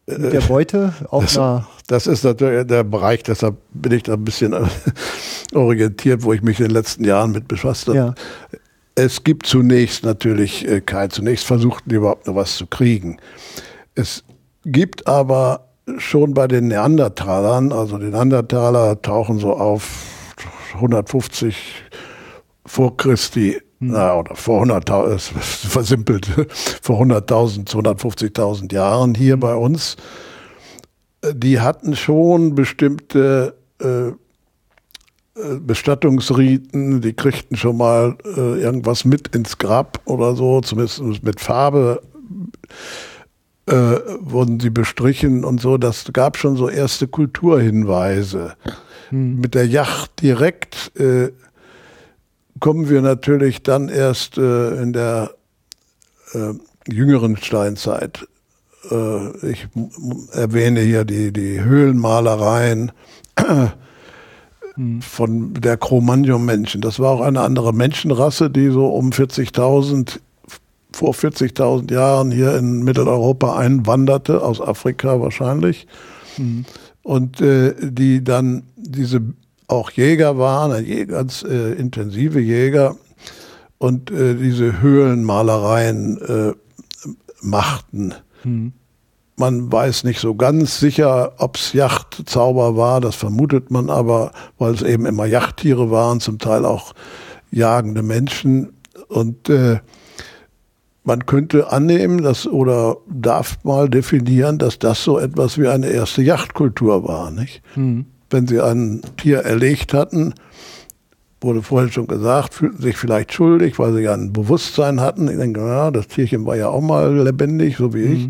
mit der Beute auf das, einer. Das ist natürlich der Bereich, deshalb bin ich da ein bisschen orientiert, wo ich mich in den letzten Jahren mit befasst habe. Ja. Es gibt zunächst natürlich äh, kein, zunächst versuchten die überhaupt noch was zu kriegen. Es gibt aber schon bei den Neandertalern, also die Neandertaler tauchen so auf 150 vor Christi, hm. na, oder vor 100.000, versimpelt, vor 100.000 zu 150.000 Jahren hier bei uns. Die hatten schon bestimmte äh, äh, Bestattungsriten, die kriegten schon mal äh, irgendwas mit ins Grab oder so, zumindest mit Farbe äh, wurden sie bestrichen und so. Das gab schon so erste Kulturhinweise. Hm. Mit der Yacht direkt äh, kommen wir natürlich dann erst äh, in der äh, jüngeren Steinzeit. Äh, ich erwähne hier die, die Höhlenmalereien hm. von der Cro-Magnon-Menschen. Das war auch eine andere Menschenrasse, die so um 40.000 vor 40.000 Jahren hier in Mitteleuropa einwanderte, aus Afrika wahrscheinlich. Mhm. Und äh, die dann diese auch Jäger waren, ganz äh, intensive Jäger und äh, diese Höhlenmalereien äh, machten. Mhm. Man weiß nicht so ganz sicher, ob es Yachtzauber war, das vermutet man aber, weil es eben immer Yachttiere waren, zum Teil auch jagende Menschen. Und äh, man könnte annehmen, dass oder darf mal definieren, dass das so etwas wie eine erste Yachtkultur war, nicht? Mhm. Wenn sie ein Tier erlegt hatten, wurde vorhin schon gesagt, fühlten sich vielleicht schuldig, weil sie ja ein Bewusstsein hatten. Ich denke, ja, das Tierchen war ja auch mal lebendig, so wie mhm. ich.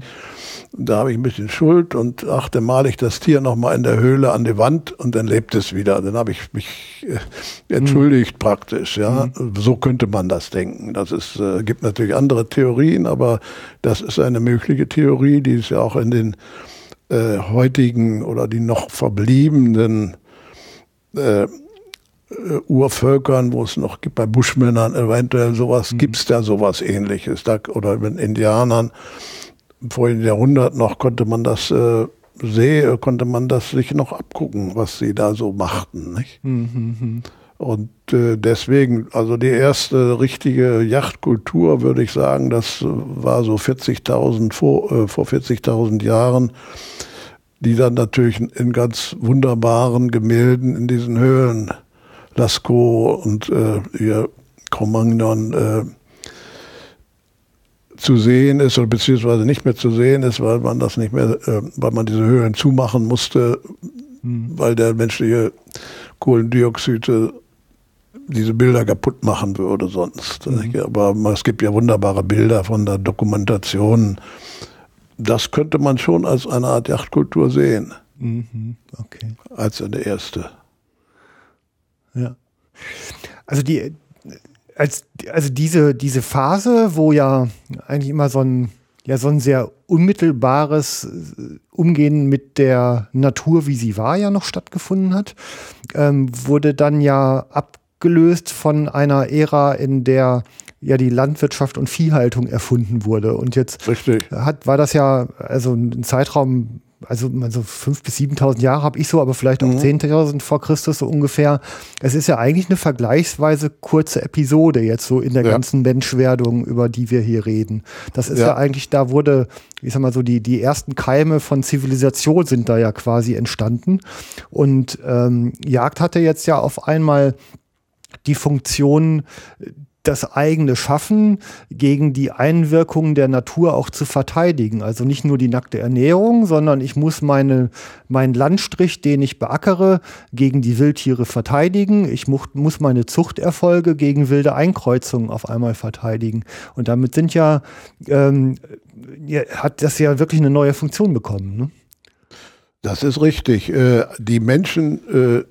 Da habe ich ein bisschen Schuld und ach, dann male ich das Tier nochmal in der Höhle an die Wand und dann lebt es wieder. Dann habe ich mich äh, entschuldigt mhm. praktisch. Ja, mhm. so könnte man das denken. Das ist äh, gibt natürlich andere Theorien, aber das ist eine mögliche Theorie, die es ja auch in den äh, heutigen oder die noch verbliebenen äh, äh, Urvölkern, wo es noch gibt, bei Buschmännern eventuell sowas, mhm. gibt es da sowas ähnliches. Da, oder mit Indianern, vor den Jahrhundert noch konnte man das äh, sehen, konnte man das sich noch abgucken, was sie da so machten. Nicht? Mhm. Und äh, deswegen, also die erste richtige Yachtkultur, würde ich sagen, das war so 40.000 vor, äh, vor 40.000 Jahren, die dann natürlich in ganz wunderbaren Gemälden in diesen Höhlen Lascaux und äh, ihr Cro-Magnon äh, zu sehen ist oder beziehungsweise nicht mehr zu sehen ist, weil man das nicht mehr, äh, weil man diese Höhlen zumachen musste, mhm. weil der menschliche Kohlendioxid diese Bilder kaputt machen würde sonst. Mhm. Aber es gibt ja wunderbare Bilder von der Dokumentation. Das könnte man schon als eine Art Yachtkultur sehen. Mhm. Okay. Als eine erste. Ja. Also die, als, also diese, diese Phase, wo ja eigentlich immer so ein, ja, so ein sehr unmittelbares äh, Umgehen mit der Natur, wie sie war, ja noch stattgefunden hat, ähm, wurde dann ja abgelöst von einer Ära, in der ja die Landwirtschaft und Viehhaltung erfunden wurde. Und jetzt Richtig. hat, war das ja also ein Zeitraum also so fünf bis 7.000 Jahre habe ich so, aber vielleicht auch mhm. 10.000 vor Christus so ungefähr. Es ist ja eigentlich eine vergleichsweise kurze Episode jetzt so in der ja. ganzen Menschwerdung, über die wir hier reden. Das ist ja. ja, eigentlich, da wurde, ich sag mal so, die, die ersten Keime von Zivilisation sind da ja quasi entstanden. Und ähm, Jagd hatte jetzt ja auf einmal die Funktion, das eigene Schaffen gegen die Einwirkungen der Natur auch zu verteidigen. Also nicht nur die nackte Ernährung, sondern ich muss meine, meinen Landstrich, den ich beackere, gegen die Wildtiere verteidigen. Ich muss, meine Zuchterfolge gegen wilde Einkreuzungen auf einmal verteidigen. Und damit sind ja, ähm, hat das ja wirklich eine neue Funktion bekommen. Ne? Das ist richtig. Äh, die Menschen äh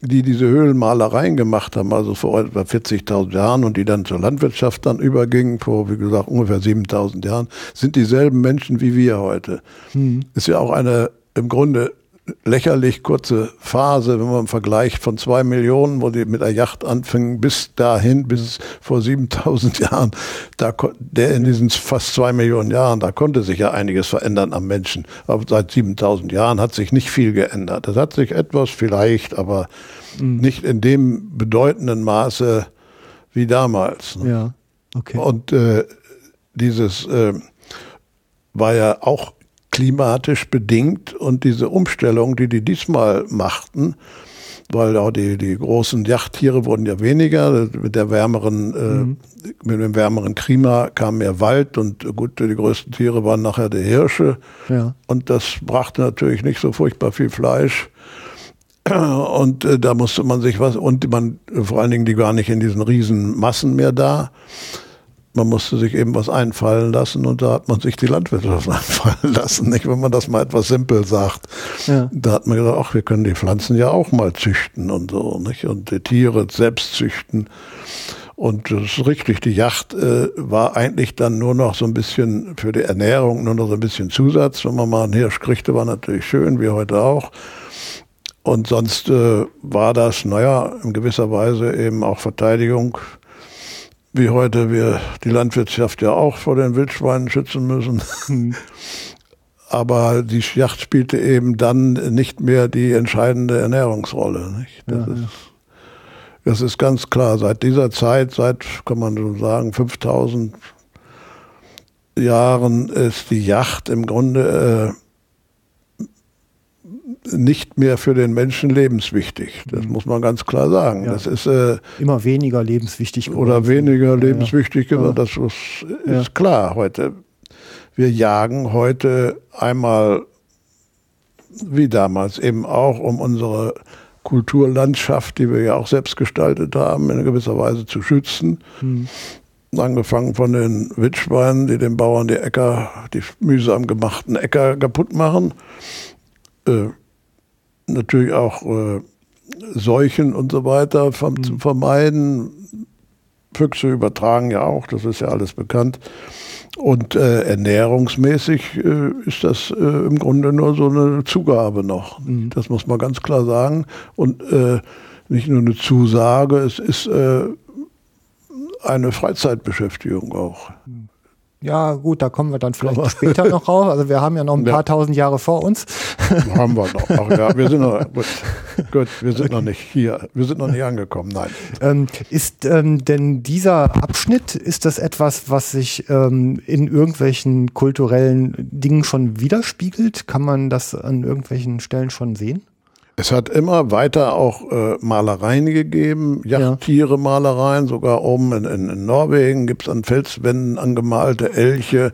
die diese Höhlenmalereien gemacht haben, also vor etwa 40.000 Jahren und die dann zur Landwirtschaft dann übergingen, vor, wie gesagt, ungefähr 7.000 Jahren, sind dieselben Menschen wie wir heute. Hm. Ist ja auch eine im Grunde lächerlich kurze Phase, wenn man vergleicht von zwei Millionen, wo die mit der Yacht anfingen, bis dahin, bis vor 7000 Jahren, da, der in diesen fast zwei Millionen Jahren, da konnte sich ja einiges verändern am Menschen. Aber seit 7000 Jahren hat sich nicht viel geändert. Es hat sich etwas vielleicht, aber mhm. nicht in dem bedeutenden Maße wie damals. Ne? Ja, okay. Und äh, dieses äh, war ja auch klimatisch bedingt und diese Umstellung, die die diesmal machten, weil auch die, die großen Yachttiere wurden ja weniger, mit der wärmeren, äh, mhm. äh, mit dem wärmeren Klima kam mehr Wald und gut, die größten Tiere waren nachher die Hirsche. Ja. Und das brachte natürlich nicht so furchtbar viel Fleisch. Und äh, da musste man sich was, und man, vor allen Dingen die gar nicht in diesen riesen Massen mehr da man musste sich eben was einfallen lassen und da hat man sich die Landwirtschaft einfallen lassen, nicht, wenn man das mal etwas simpel sagt. Ja. Da hat man gesagt, ach, wir können die Pflanzen ja auch mal züchten und so, nicht? Und die Tiere selbst züchten. Und das ist richtig, die Yacht äh, war eigentlich dann nur noch so ein bisschen für die Ernährung, nur noch so ein bisschen Zusatz. Wenn man mal einen Hirsch kriegte, war natürlich schön, wie heute auch. Und sonst äh, war das, naja, in gewisser Weise eben auch Verteidigung wie heute wir die Landwirtschaft ja auch vor den Wildschweinen schützen müssen. Hm. Aber die Yacht spielte eben dann nicht mehr die entscheidende Ernährungsrolle. Nicht? Das, ja, ist, das ist ganz klar. Seit dieser Zeit, seit, kann man so sagen, 5000 Jahren ist die Yacht im Grunde äh, nicht mehr für den Menschen lebenswichtig. Das mhm. muss man ganz klar sagen. Ja. Das ist äh, immer weniger lebenswichtig geworden. Oder weniger lebenswichtig. Ja. Das ist, ist klar heute. Wir jagen heute einmal wie damals eben auch, um unsere Kulturlandschaft, die wir ja auch selbst gestaltet haben, in gewisser Weise zu schützen. Mhm. Angefangen von den Wildschweinen, die den Bauern die Äcker, die mühsam gemachten Äcker kaputt machen. Äh, natürlich auch äh, Seuchen und so weiter vom, mhm. zu vermeiden. Füchse übertragen ja auch, das ist ja alles bekannt. Und äh, ernährungsmäßig äh, ist das äh, im Grunde nur so eine Zugabe noch. Mhm. Das muss man ganz klar sagen. Und äh, nicht nur eine Zusage, es ist äh, eine Freizeitbeschäftigung auch. Mhm. Ja, gut, da kommen wir dann vielleicht Aber später noch raus. Also wir haben ja noch ein ja. paar tausend Jahre vor uns. Haben wir noch. Ach ja, wir sind noch, gut, gut, wir sind noch nicht hier. Wir sind noch nicht angekommen, nein. Ähm, ist ähm, denn dieser Abschnitt, ist das etwas, was sich ähm, in irgendwelchen kulturellen Dingen schon widerspiegelt? Kann man das an irgendwelchen Stellen schon sehen? Es hat immer weiter auch äh, Malereien gegeben, Yachttiere-Malereien, sogar oben in, in, in Norwegen gibt's an Felswänden angemalte Elche.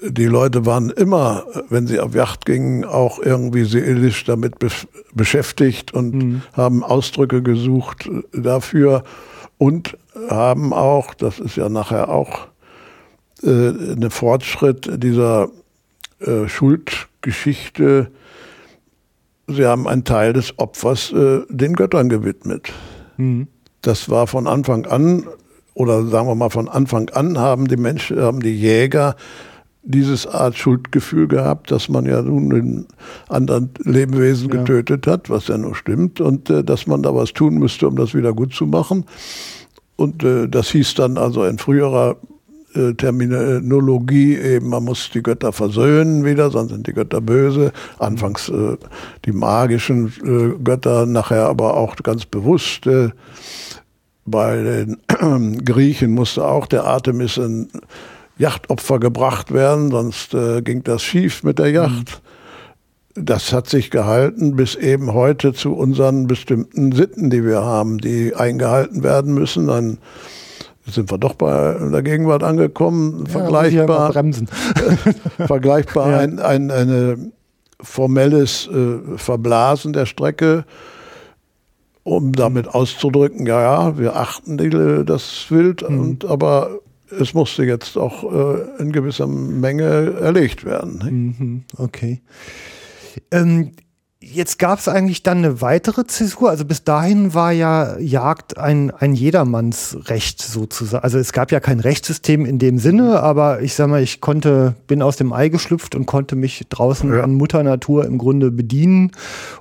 Die Leute waren immer, wenn sie auf Yacht gingen, auch irgendwie seelisch damit be beschäftigt und mhm. haben Ausdrücke gesucht dafür und haben auch, das ist ja nachher auch äh, eine Fortschritt dieser äh, Schuldgeschichte, sie haben einen Teil des Opfers äh, den Göttern gewidmet. Mhm. Das war von Anfang an, oder sagen wir mal von Anfang an, haben die Menschen, haben die Jäger dieses Art Schuldgefühl gehabt, dass man ja nun den anderen Lebewesen ja. getötet hat, was ja nur stimmt, und äh, dass man da was tun müsste, um das wieder gut zu machen. Und äh, das hieß dann also in früherer Terminologie eben, man muss die Götter versöhnen wieder, sonst sind die Götter böse. Anfangs äh, die magischen äh, Götter, nachher aber auch ganz bewusst. Äh, bei den äh, Griechen musste auch der Artemis ein Yachtopfer gebracht werden, sonst äh, ging das schief mit der Yacht. Mhm. Das hat sich gehalten bis eben heute zu unseren bestimmten Sitten, die wir haben, die eingehalten werden müssen. Ein sind wir doch bei der Gegenwart angekommen. Ja, vergleichbar, bremsen. vergleichbar ja. ein, ein eine formelles äh, Verblasen der Strecke, um damit auszudrücken, ja, ja, wir achten die, das Wild, mhm. und, aber es musste jetzt auch äh, in gewisser Menge erlegt werden. Mhm, okay. Ähm, Jetzt gab es eigentlich dann eine weitere Zäsur. Also bis dahin war ja Jagd ein, ein Jedermannsrecht sozusagen. Also es gab ja kein Rechtssystem in dem Sinne, aber ich sag mal, ich konnte, bin aus dem Ei geschlüpft und konnte mich draußen ja. an Mutter Natur im Grunde bedienen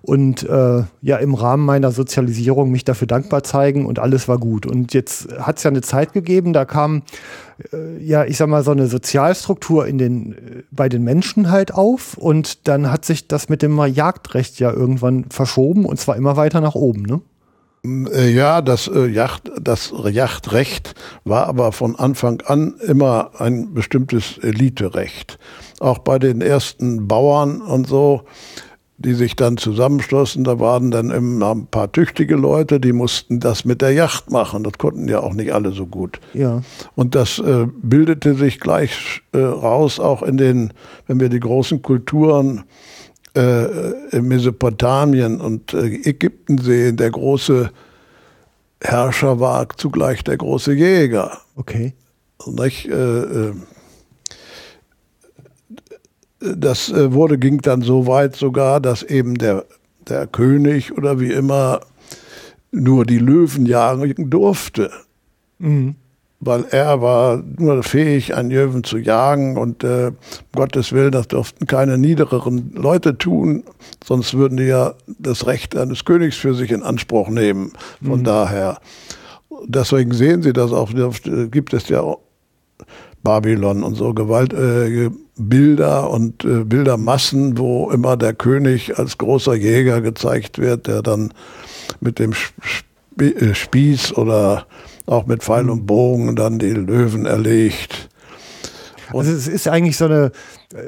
und äh, ja im Rahmen meiner Sozialisierung mich dafür dankbar zeigen und alles war gut. Und jetzt hat es ja eine Zeit gegeben, da kam ja, ich sag mal, so eine Sozialstruktur in den, äh, bei den Menschen halt auf und dann hat sich das mit dem Jagdrecht ja irgendwann verschoben und zwar immer weiter nach oben, ne? Mm, äh, ja, das, Yacht, das Jagdrecht war aber von Anfang an immer ein bestimmtes Eliterecht. Auch bei den ersten Bauern und so die sich dann zusammenschlossen. Da waren dann immer ein paar tüchtige Leute, die mussten das mit der Yacht machen. Das konnten ja auch nicht alle so gut. Ja. Und das äh, bildete sich gleich äh, raus, auch in den, wenn wir die großen Kulturen äh, in Mesopotamien und äh, Ägypten sehen, der große Herrscher war zugleich der große Jäger. Okay. Nicht, äh, äh das äh, wurde, ging dann so weit sogar, dass eben der, der König oder wie immer nur die Löwen jagen durfte. Mhm. Weil er war nur fähig, einen Löwen zu jagen und äh, um Gottes Willen, das durften keine niedereren Leute tun, sonst würden die ja das Recht eines Königs für sich in Anspruch nehmen. Von mhm. daher, deswegen sehen Sie das auch, gibt es ja Babylon und so gewaltige Bilder und äh, Bildermassen, wo immer der König als großer Jäger gezeigt wird, der dann mit dem äh, Spieß oder auch mit Pfeil und Bogen dann die Löwen erlegt. Also es ist eigentlich so eine,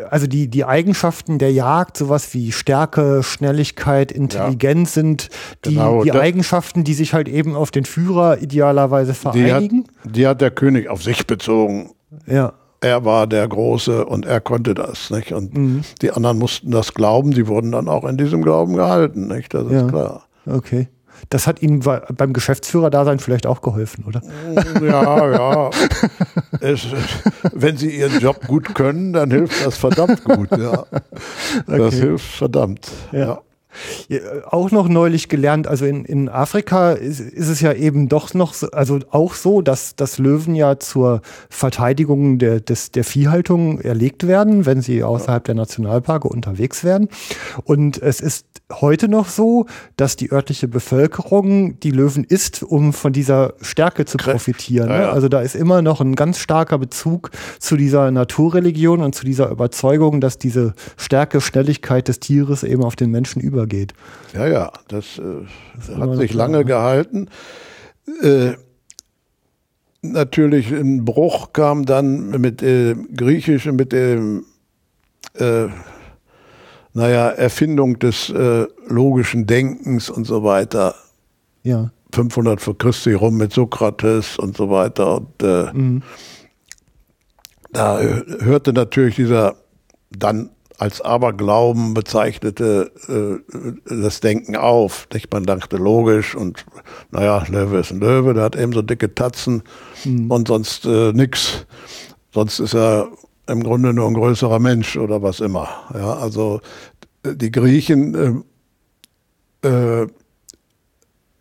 also die, die Eigenschaften der Jagd, sowas wie Stärke, Schnelligkeit, Intelligenz ja. sind die, genau, die Eigenschaften, die sich halt eben auf den Führer idealerweise vereinigen. Die hat, die hat der König auf sich bezogen. Ja er war der Große und er konnte das, nicht? Und mhm. die anderen mussten das glauben, die wurden dann auch in diesem Glauben gehalten, nicht? Das ist ja. klar. Okay. Das hat Ihnen beim Geschäftsführer-Dasein vielleicht auch geholfen, oder? Ja, ja. es, wenn Sie Ihren Job gut können, dann hilft das verdammt gut, ja. Okay. Das hilft verdammt. ja. ja auch noch neulich gelernt, also in, in Afrika ist, ist es ja eben doch noch, so, also auch so, dass, dass Löwen ja zur Verteidigung der, des, der Viehhaltung erlegt werden, wenn sie außerhalb der Nationalparke unterwegs werden. Und es ist heute noch so, dass die örtliche Bevölkerung die Löwen isst, um von dieser Stärke zu profitieren. Ja, ja. Also da ist immer noch ein ganz starker Bezug zu dieser Naturreligion und zu dieser Überzeugung, dass diese Stärke, Schnelligkeit des Tieres eben auf den Menschen übergeht. Ja, ja, das, äh, das hat sich lange klar. gehalten. Äh, natürlich ein Bruch kam dann mit dem Griechischen, mit dem äh, naja, Erfindung des äh, logischen Denkens und so weiter. Ja. 500 vor Christi rum mit Sokrates und so weiter. Und äh, mhm. da hörte natürlich dieser dann als Aberglauben bezeichnete äh, das Denken auf. Nicht? Man dachte logisch und naja, Löwe ist ein Löwe, der hat eben so dicke Tatzen mhm. und sonst äh, nix. Sonst ist er im Grunde nur ein größerer Mensch oder was immer. Ja, also die Griechen äh, äh,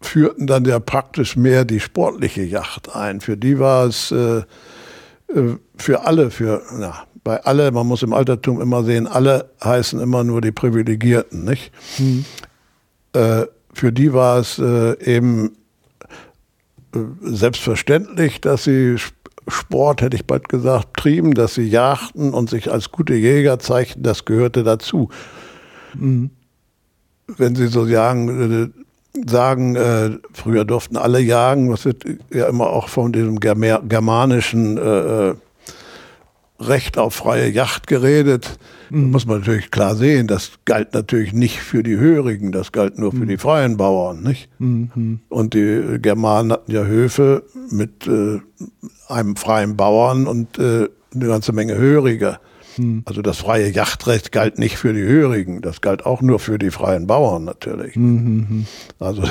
führten dann ja praktisch mehr die sportliche Yacht ein. Für die war es äh, äh, für alle, für na, bei alle, man muss im Altertum immer sehen, alle heißen immer nur die Privilegierten, nicht? Mhm. Äh, für die war es eben selbstverständlich, dass sie Sport, hätte ich bald gesagt, trieben, dass sie jagten und sich als gute Jäger zeigten, das gehörte dazu. Mhm. Wenn Sie so sagen, äh, sagen äh, früher durften alle jagen, was wird ja immer auch von diesem germanischen äh, äh, Recht auf freie Yacht geredet. Mhm. muss man natürlich klar sehen, das galt natürlich nicht für die Hörigen, das galt nur für mhm. die freien Bauern, nicht? Mhm. Und die Germanen hatten ja Höfe mit äh, einem freien Bauern und äh, eine ganze Menge Höriger. Mhm. Also das freie Yachtrecht galt nicht für die Hörigen, das galt auch nur für die freien Bauern natürlich. Mhm. Also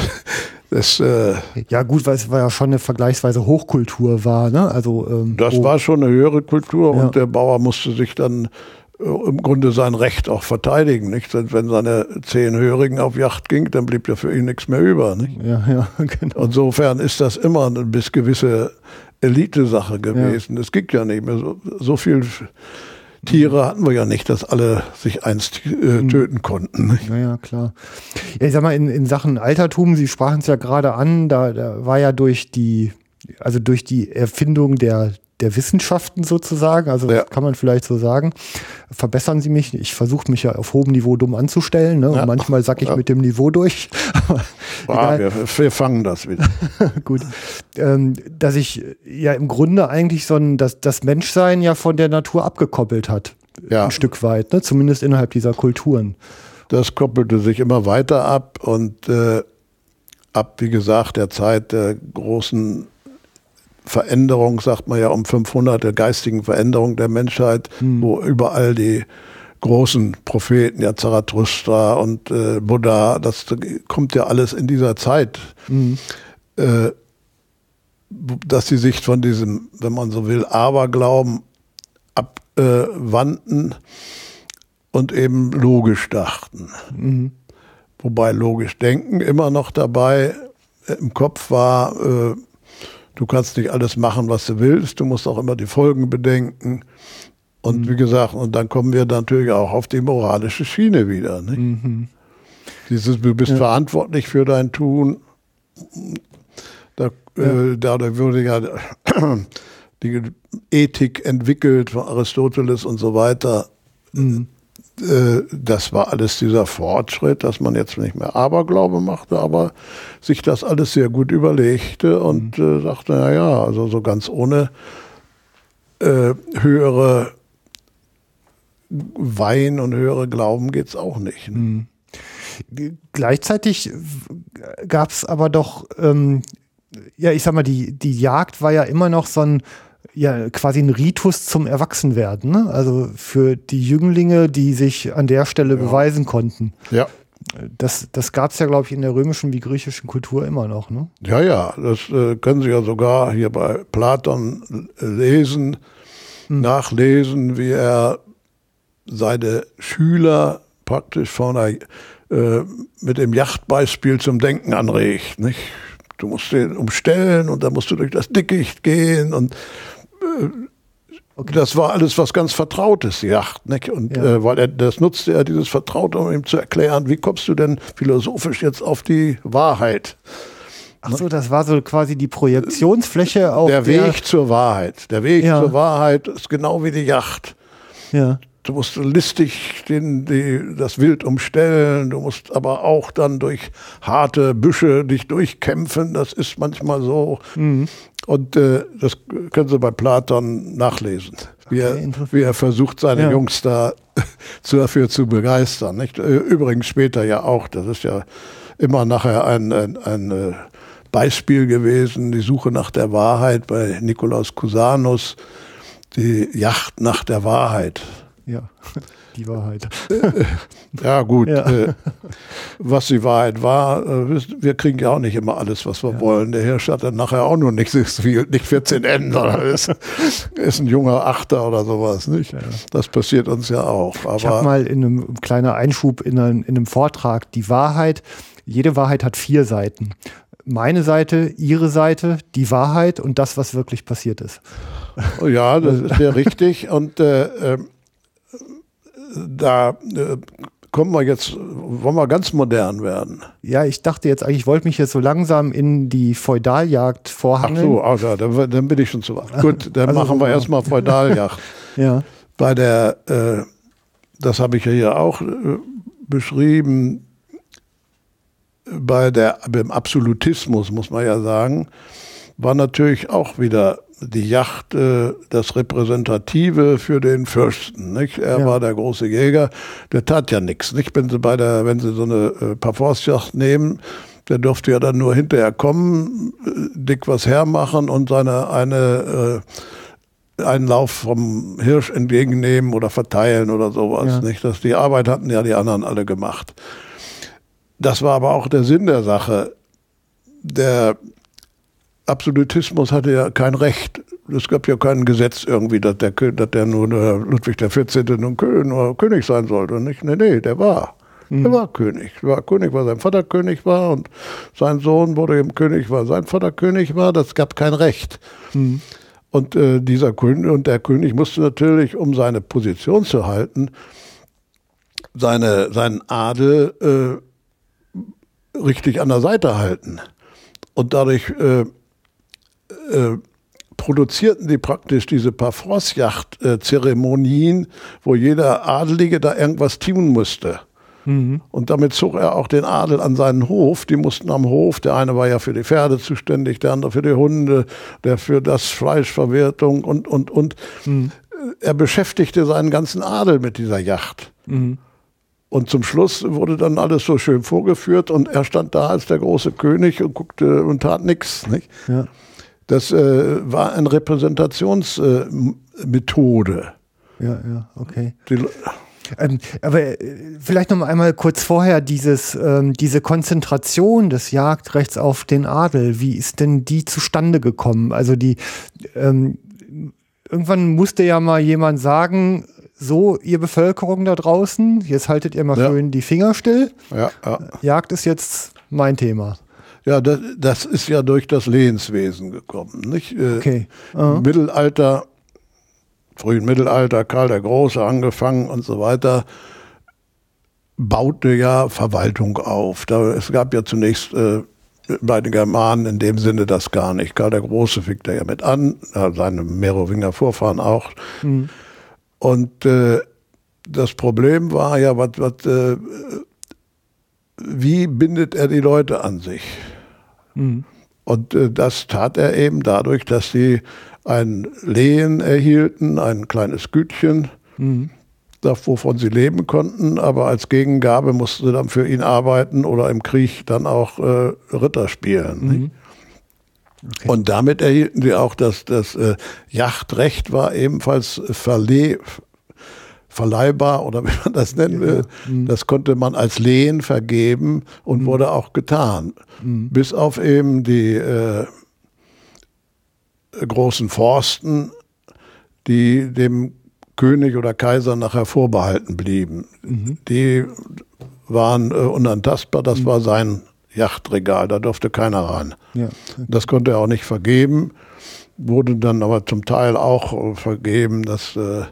das, äh, ja gut, weil es war ja schon eine vergleichsweise Hochkultur war, ne? Also ähm, das war schon eine höhere Kultur ja. und der Bauer musste sich dann äh, im Grunde sein Recht auch verteidigen. Nicht? Wenn seine zehn Hörigen auf Yacht ging, dann blieb ja für ihn nichts mehr über. Nicht? Ja, ja, genau. Insofern ist das immer eine bis gewisse Elite-Sache gewesen. Es ja. ging ja nicht mehr so, so viel. Tiere hatten wir ja nicht, dass alle sich einst äh, mhm. töten konnten. Ja, ja, klar. Ja, ich sag mal, in, in Sachen Altertum, Sie sprachen es ja gerade an, da, da war ja durch die, also durch die Erfindung der, der Wissenschaften sozusagen, also ja. kann man vielleicht so sagen. Verbessern Sie mich, ich versuche mich ja auf hohem Niveau dumm anzustellen ne? und ja. manchmal sack ich ja. mit dem Niveau durch. ah, wir, wir, fangen das wieder. Gut. Ähm, dass ich ja im Grunde eigentlich so ein, dass das Menschsein ja von der Natur abgekoppelt hat. Ja. Ein Stück weit, ne? zumindest innerhalb dieser Kulturen. Das koppelte sich immer weiter ab und äh, ab, wie gesagt, der Zeit der großen Veränderung, sagt man ja um 500, der geistigen Veränderung der Menschheit, mhm. wo überall die großen Propheten, ja Zarathustra und äh, Buddha, das kommt ja alles in dieser Zeit, mhm. äh, dass sie sich von diesem, wenn man so will, Aberglauben abwandten und eben logisch dachten. Mhm. Wobei logisch denken immer noch dabei im Kopf war, äh, du kannst nicht alles machen, was du willst, du musst auch immer die Folgen bedenken. Und mhm. wie gesagt, und dann kommen wir natürlich auch auf die moralische Schiene wieder. Mhm. Dieses, du bist ja. verantwortlich für dein Tun. Da, ja. äh, da wurde ja die Ethik entwickelt von Aristoteles und so weiter. Mhm. Äh, das war alles dieser Fortschritt, dass man jetzt nicht mehr Aberglaube machte, aber sich das alles sehr gut überlegte und mhm. äh, sagte, naja, also so ganz ohne äh, höhere Wein und höhere Glauben geht's auch nicht. Ne? Mhm. Gleichzeitig gab es aber doch, ähm, ja, ich sag mal, die, die Jagd war ja immer noch so ein, ja, quasi ein Ritus zum Erwachsenwerden. Ne? Also für die Jünglinge, die sich an der Stelle ja. beweisen konnten. Ja. Das, das gab es ja, glaube ich, in der römischen wie griechischen Kultur immer noch. Ne? Ja, ja, das äh, können Sie ja sogar hier bei Platon lesen, hm. nachlesen, wie er seine Schüler praktisch von einer, äh, mit dem Yachtbeispiel zum Denken anregt. Nicht? Du musst den umstellen und dann musst du durch das Dickicht gehen und Okay. Das war alles was ganz Vertrautes, Yacht. Nicht? Und ja. äh, weil er das nutzte er dieses Vertraute, um ihm zu erklären, wie kommst du denn philosophisch jetzt auf die Wahrheit? Ach so, das war so quasi die Projektionsfläche auf der, der Weg zur Wahrheit. Der Weg ja. zur Wahrheit ist genau wie die Yacht. Ja. Du musst listig den, die, das Wild umstellen, du musst aber auch dann durch harte Büsche dich durchkämpfen. Das ist manchmal so. Mhm. Und äh, das können Sie bei Platon nachlesen, wie, okay, er, wie er versucht, seine ja. Jungs da dafür zu begeistern. Nicht? Äh, übrigens später ja auch. Das ist ja immer nachher ein, ein, ein äh, Beispiel gewesen, die Suche nach der Wahrheit bei Nikolaus Cusanus, die Yacht nach der Wahrheit. Ja, die Wahrheit. ja, gut. Ja. Äh, was die Wahrheit war, äh, wir kriegen ja auch nicht immer alles, was wir ja. wollen. Der Hirsch hat dann nachher auch nur nicht nicht 14 Ender. Ist, ist ein junger Achter oder sowas. Nicht? Ja. Das passiert uns ja auch. Aber ich habe mal in einem kleiner Einschub in einem, in einem Vortrag die Wahrheit. Jede Wahrheit hat vier Seiten. Meine Seite, ihre Seite, die Wahrheit und das, was wirklich passiert ist. Ja, das ist ja richtig. Und äh, ähm, da äh, kommen wir jetzt, wollen wir ganz modern werden. Ja, ich dachte jetzt eigentlich, ich wollte mich jetzt so langsam in die Feudaljagd vorhangeln. Ach so, also, dann, dann bin ich schon zu weit. Gut, dann also, machen wir erstmal Feudaljagd. ja. Bei der, äh, das habe ich ja hier auch äh, beschrieben, bei der, beim Absolutismus muss man ja sagen, war natürlich auch wieder die Yacht äh, das Repräsentative für den Fürsten. Nicht? Er ja. war der große Jäger, der tat ja nichts. Nicht? Wenn sie bei der, wenn sie so eine äh, Parforce-Yacht nehmen, der durfte ja dann nur hinterher kommen, äh, dick was hermachen und seine eine äh, einen Lauf vom Hirsch entgegennehmen oder verteilen oder sowas. Ja. Nicht? Das, die Arbeit hatten ja die anderen alle gemacht. Das war aber auch der Sinn der Sache. Der Absolutismus hatte ja kein Recht. Es gab ja kein Gesetz irgendwie, dass der, dass der nur der Ludwig XIV. nun König, König sein sollte. Nicht? Nee, nee, der war. Mhm. Der war König. Der war König, weil sein Vater König war und sein Sohn wurde eben König, weil sein Vater König war. Das gab kein Recht. Mhm. Und äh, dieser König und der König musste natürlich, um seine Position zu halten, seine, seinen Adel äh, richtig an der Seite halten. Und dadurch äh, äh, produzierten die praktisch diese Parforce-Yacht-Zeremonien, wo jeder Adelige da irgendwas tun musste. Mhm. Und damit zog er auch den Adel an seinen Hof. Die mussten am Hof, der eine war ja für die Pferde zuständig, der andere für die Hunde, der für das Fleischverwertung und, und, und. Mhm. Er beschäftigte seinen ganzen Adel mit dieser Yacht. Mhm. Und zum Schluss wurde dann alles so schön vorgeführt und er stand da als der große König und guckte und tat nichts. Ja. Das äh, war eine Repräsentationsmethode. Äh, ja, ja, okay. Die, ähm, aber äh, vielleicht noch einmal kurz vorher dieses, ähm, diese Konzentration des Jagdrechts auf den Adel. Wie ist denn die zustande gekommen? Also die ähm, irgendwann musste ja mal jemand sagen, so ihr Bevölkerung da draußen, jetzt haltet ihr mal ja. schön die Finger still. Ja, ja. Jagd ist jetzt mein Thema. Ja, das, das ist ja durch das Lehenswesen gekommen. Nicht? Äh, okay. Uh Mittelalter, frühen Mittelalter, Karl der Große angefangen und so weiter, baute ja Verwaltung auf. Da, es gab ja zunächst äh, bei den Germanen in dem Sinne das gar nicht. Karl der Große fing da ja mit an, seine Merowinger Vorfahren auch. Mhm. Und äh, das Problem war ja, was, was, äh, wie bindet er die Leute an sich? Mhm. Und äh, das tat er eben dadurch, dass sie ein Lehen erhielten, ein kleines Gütchen, mhm. wovon sie leben konnten, aber als Gegengabe mussten sie dann für ihn arbeiten oder im Krieg dann auch äh, Ritter spielen. Mhm. Okay. Und damit erhielten sie auch das, das äh, Yachtrecht war ebenfalls verleh, verleihbar oder wie man das nennen will. Ja. Mhm. Das konnte man als Lehen vergeben und mhm. wurde auch getan. Mhm. Bis auf eben die äh, großen Forsten, die dem König oder Kaiser nachher vorbehalten blieben. Mhm. Die waren äh, unantastbar, das mhm. war sein Yachtregal, da durfte keiner ran. Ja. Das konnte er auch nicht vergeben, wurde dann aber zum Teil auch äh, vergeben. Das äh,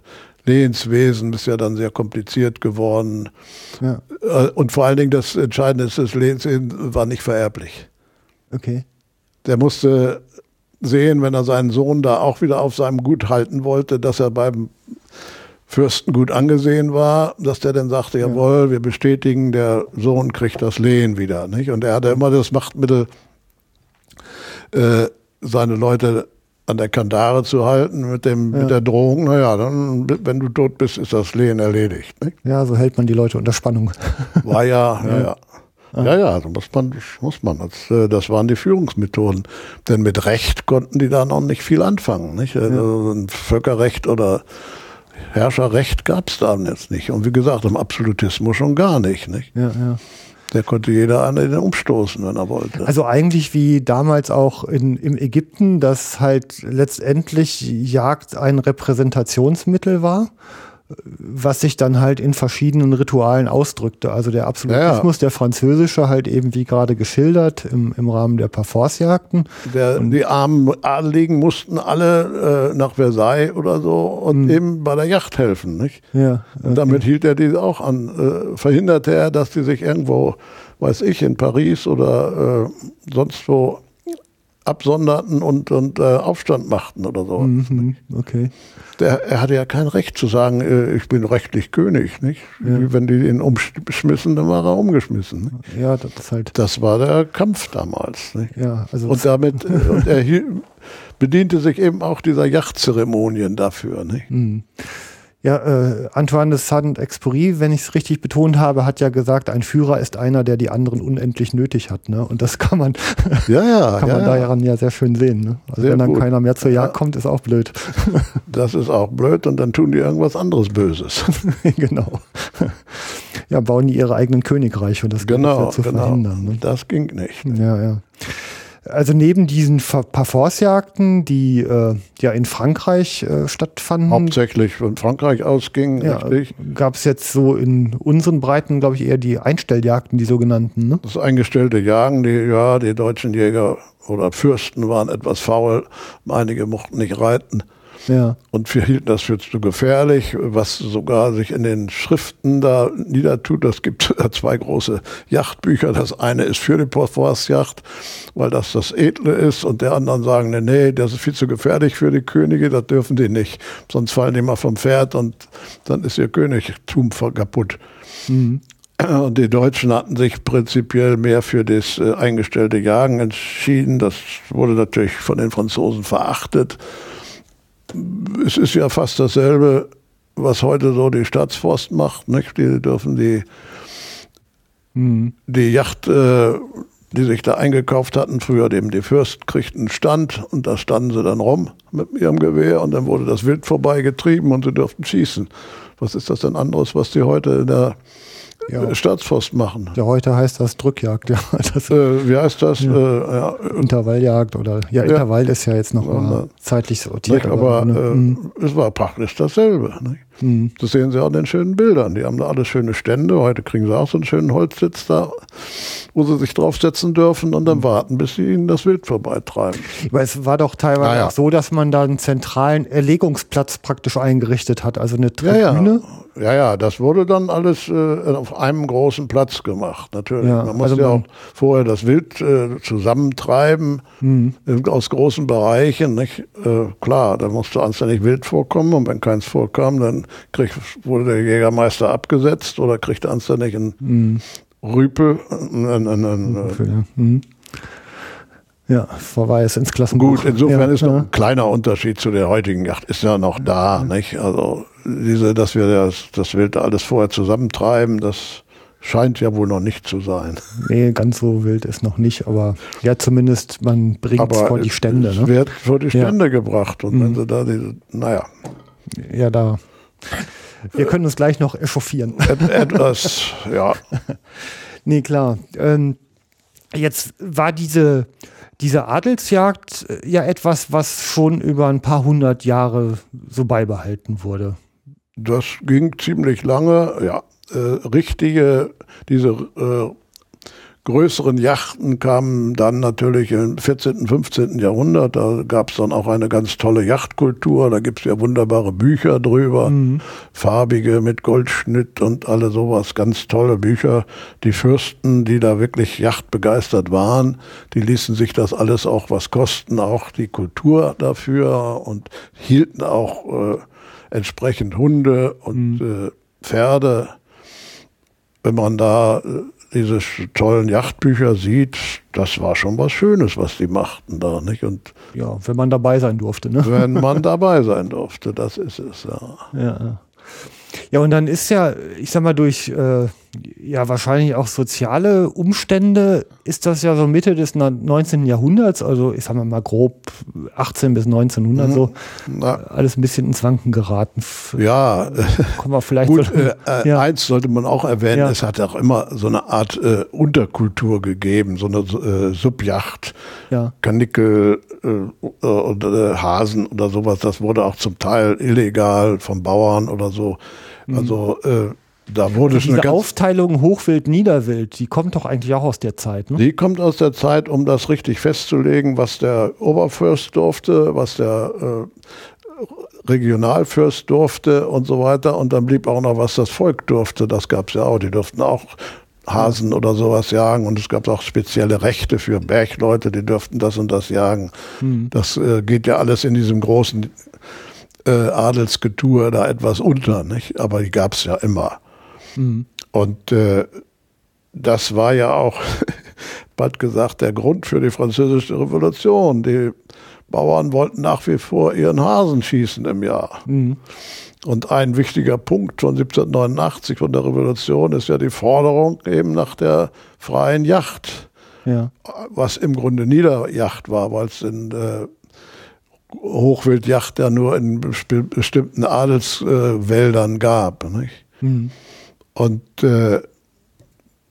Lehenswesen ist ja dann sehr kompliziert geworden. Ja. Äh, und vor allen Dingen das Entscheidende ist, das Lehenswesen war nicht vererblich. Okay. Der musste sehen, wenn er seinen Sohn da auch wieder auf seinem Gut halten wollte, dass er beim Fürsten gut angesehen war, dass der dann sagte, ja. jawohl, wir bestätigen, der Sohn kriegt das Lehen wieder. Nicht? Und er hatte immer das Machtmittel, äh, seine Leute an der Kandare zu halten mit, dem, ja. mit der Drohung, naja, dann, wenn du tot bist, ist das Lehen erledigt. Nicht? Ja, so hält man die Leute unter Spannung. War ja, ja, ja. Ah. Ja, ja, so muss man, muss man. Das, äh, das, waren die Führungsmethoden. Denn mit Recht konnten die da noch nicht viel anfangen. Nicht? Ja. Also ein Völkerrecht oder Herrscherrecht gab es da jetzt nicht. Und wie gesagt, im Absolutismus schon gar nicht. nicht? Ja, ja. Der konnte jeder den umstoßen, wenn er wollte. Also eigentlich wie damals auch in, im Ägypten, dass halt letztendlich Jagd ein Repräsentationsmittel war was sich dann halt in verschiedenen Ritualen ausdrückte. Also der Absolutismus, ja, der französische halt eben wie gerade geschildert im, im Rahmen der Parforce-Jagden. Die armen Adeligen mussten alle äh, nach Versailles oder so und mhm. eben bei der Yacht helfen. Nicht? Ja, okay. Und damit hielt er die auch an, äh, verhinderte er, dass die sich irgendwo, weiß ich, in Paris oder äh, sonst wo absonderten und, und äh, Aufstand machten oder so. Mhm, okay. Der, er hatte ja kein Recht zu sagen, äh, ich bin rechtlich König. Nicht? Ja. Wenn die ihn umschmissen, dann war er umgeschmissen. Nicht? Ja, das ist halt. Das war der Kampf damals. Nicht? Ja, also und damit, äh, und er bediente sich eben auch dieser Yachtzeremonien dafür. Nicht? Mhm. Ja, äh, Antoine de Saint-Exupéry, wenn ich es richtig betont habe, hat ja gesagt, ein Führer ist einer, der die anderen unendlich nötig hat. Ne? Und das kann man, ja, ja, kann ja, man ja. daran ja sehr schön sehen. Ne? Also sehr wenn dann gut. keiner mehr zur Jagd kommt, ist auch blöd. Das ist auch blöd und dann tun die irgendwas anderes Böses. genau. Ja, bauen die ihre eigenen Königreiche und das genau, ja zu genau. verhindern. Ne? Das ging nicht. Ja, ja. Also neben diesen Parforce-Jagden, die äh, ja in Frankreich äh, stattfanden. Hauptsächlich von Frankreich ausgingen, ja, Gab es jetzt so in unseren Breiten, glaube ich, eher die Einstelljagden, die sogenannten. Ne? Das eingestellte Jagen, die, ja, die deutschen Jäger oder Fürsten waren etwas faul, einige mochten nicht reiten. Ja. Und wir hielten das für zu gefährlich, was sogar sich in den Schriften da niedertut. Es gibt zwei große Yachtbücher. Das eine ist für die Postforstjacht, weil das das Edle ist. Und der anderen sagen, nee, nee, das ist viel zu gefährlich für die Könige, das dürfen die nicht. Sonst fallen die mal vom Pferd und dann ist ihr Königtum kaputt. Mhm. Und die Deutschen hatten sich prinzipiell mehr für das äh, eingestellte Jagen entschieden. Das wurde natürlich von den Franzosen verachtet es ist ja fast dasselbe, was heute so die Staatsforst macht. Nicht? Die dürfen die, mhm. die Yacht, äh, die sich da eingekauft hatten, früher dem die Fürsten kriegten Stand und da standen sie dann rum mit ihrem Gewehr und dann wurde das Wild vorbeigetrieben und sie durften schießen. Was ist das denn anderes, was die heute in der ja. Staatsforst machen. Ja, heute heißt das Drückjagd, ja. Das, äh, wie heißt das? Ja. Äh, ja. Intervalljagd oder ja, Intervall ist ja jetzt noch mal zeitlich sortiert. aber, aber äh, hm. es war praktisch dasselbe. Mhm. Das sehen Sie auch in den schönen Bildern. Die haben da alle schöne Stände. Heute kriegen sie auch so einen schönen Holzsitz da, wo sie sich draufsetzen dürfen und dann mhm. warten, bis sie ihnen das Wild vorbeitreiben. Aber es war doch teilweise auch so, dass man da einen zentralen Erlegungsplatz praktisch eingerichtet hat, also eine Tribüne. Ja, ja, das wurde dann alles äh, auf einem großen Platz gemacht, natürlich. Ja, man musste also ja auch vorher das Wild äh, zusammentreiben mhm. aus großen Bereichen. Nicht? Äh, klar, da musste anständig Wild vorkommen und wenn keins vorkam, dann krieg, wurde der Jägermeister abgesetzt oder kriegte anständig einen mhm. Rüpel, einen, einen, einen, ja. Mhm. Ja, Verweis ins Klassenbuch. Gut, insofern ja, ist noch ja. ein kleiner Unterschied zu der heutigen Yacht, ist ja noch da, nicht? Also diese, dass wir das, das Wild alles vorher zusammentreiben, das scheint ja wohl noch nicht zu sein. Nee, ganz so wild ist noch nicht, aber ja, zumindest man bringt es vor die Stände. es Ne? wird vor die Ja. Stände gebracht. Und Mhm. wenn sie da diese, naja, Ja, da. Wir können uns gleich noch echauffieren. et, etwas, ja, Nee, klar. Ähm, jetzt war diese, diese Adelsjagd äh, ja etwas, was schon über ein paar hundert Jahre so beibehalten wurde. Das ging ziemlich lange, ja. Äh, richtige, diese äh, größeren Yachten kamen dann natürlich im 14., 15. Jahrhundert. Da gab es dann auch eine ganz tolle Yachtkultur. Da gibt es ja wunderbare Bücher drüber, farbige mit Goldschnitt und alle sowas. Ganz tolle Bücher. Die Fürsten, die da wirklich yachtbegeistert waren, die ließen sich das alles auch was kosten, auch die Kultur dafür und hielten auch äh, entsprechend Hunde und äh, Pferde wenn man da äh, diese tollen Yachtbücher sieht, das war schon was Schönes, was die machten da, nicht? Und Ja, wenn man dabei sein durfte. Ne? wenn man dabei sein durfte, das ist es, ja. Ja, ja. Und dann ist ja, ich sag mal, durch äh, ja wahrscheinlich auch soziale Umstände ist das ja so Mitte des na- 19. Jahrhunderts, also ich sag mal mal grob 18 bis 1900 so, Na, alles ein bisschen ins Wanken geraten. Ja, Kommen wir vielleicht gut, so, äh, äh, ja. eins sollte man auch erwähnen, Ja. es hat auch immer so eine Art äh, Unterkultur gegeben, so eine äh, Subjacht. ja. Kanickel äh, und äh, Hasen oder sowas, das wurde auch zum Teil illegal vom Bauern oder so. Also äh, da wurde eine Diese Aufteilung Hochwild, Niederwild, die kommt doch eigentlich auch aus der Zeit, ne? Die kommt aus der Zeit, um das richtig festzulegen, was der Oberfürst durfte, was der äh, Regionalfürst durfte und so weiter. Und dann blieb auch noch, was das Volk durfte. Das gab es ja auch. Die durften auch Hasen oder sowas jagen. Und es gab auch spezielle Rechte für Bergleute, die durften das und das jagen. Das äh, geht ja alles in diesem großen äh, Adelsgetue da etwas unter, nicht? Aber die gab es ja immer. Und äh, das war ja auch, bald gesagt, der Grund für die französische Revolution. Die Bauern wollten nach wie vor ihren Hasen schießen im Jahr. Und ein wichtiger Punkt von 1789 von der Revolution ist ja die Forderung eben nach der freien Yacht, Ja. was im Grunde Niederjacht war, weil es in äh, Hochwildjacht ja nur in bestimmten Adelswäldern äh, gab. Nicht? Und äh,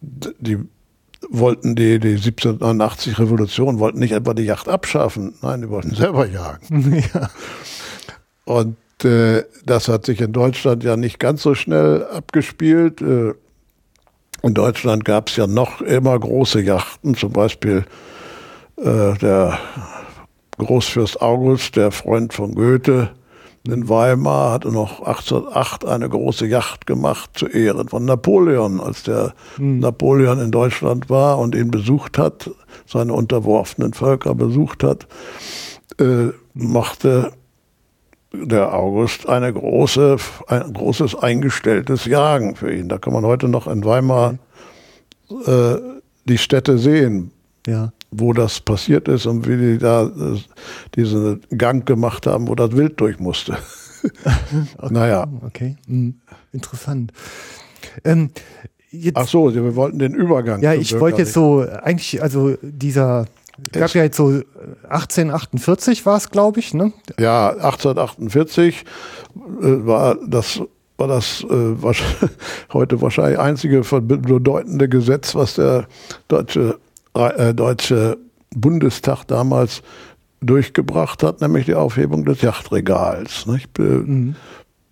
die wollten die, die 1789 Revolution wollten nicht etwa die Yacht abschaffen, nein, die wollten selber jagen. ja. Und äh, das hat sich in Deutschland ja nicht ganz so schnell abgespielt. Äh, in Deutschland gab es ja noch immer große Yachten, zum Beispiel äh, der Großfürst August, der Freund von Goethe in Weimar, hatte noch 1808 eine große Yacht gemacht zu Ehren von Napoleon, als der Napoleon in Deutschland war und ihn besucht hat, seine unterworfenen Völker besucht hat, äh, machte der August eine große, ein großes eingestelltes Jagen für ihn. Da kann man heute noch in Weimar äh, die Städte sehen, Ja. Wo das passiert ist und wie die da äh, diesen Gang gemacht haben, wo das Wild durch musste. Naja. Okay. Mhm. Interessant. Ähm, jetzt, Ach so, wir wollten den Übergang. ja, ich wollte jetzt so, eigentlich, also dieser, gab Es- ja jetzt so äh, 1848 war es, glaube ich, ne? Ja, 1848 äh, war das war das äh, heute wahrscheinlich einzige bedeutende Gesetz, was der deutsche deutsche Bundestag damals durchgebracht hat, nämlich die Aufhebung des Yachtregals. Be-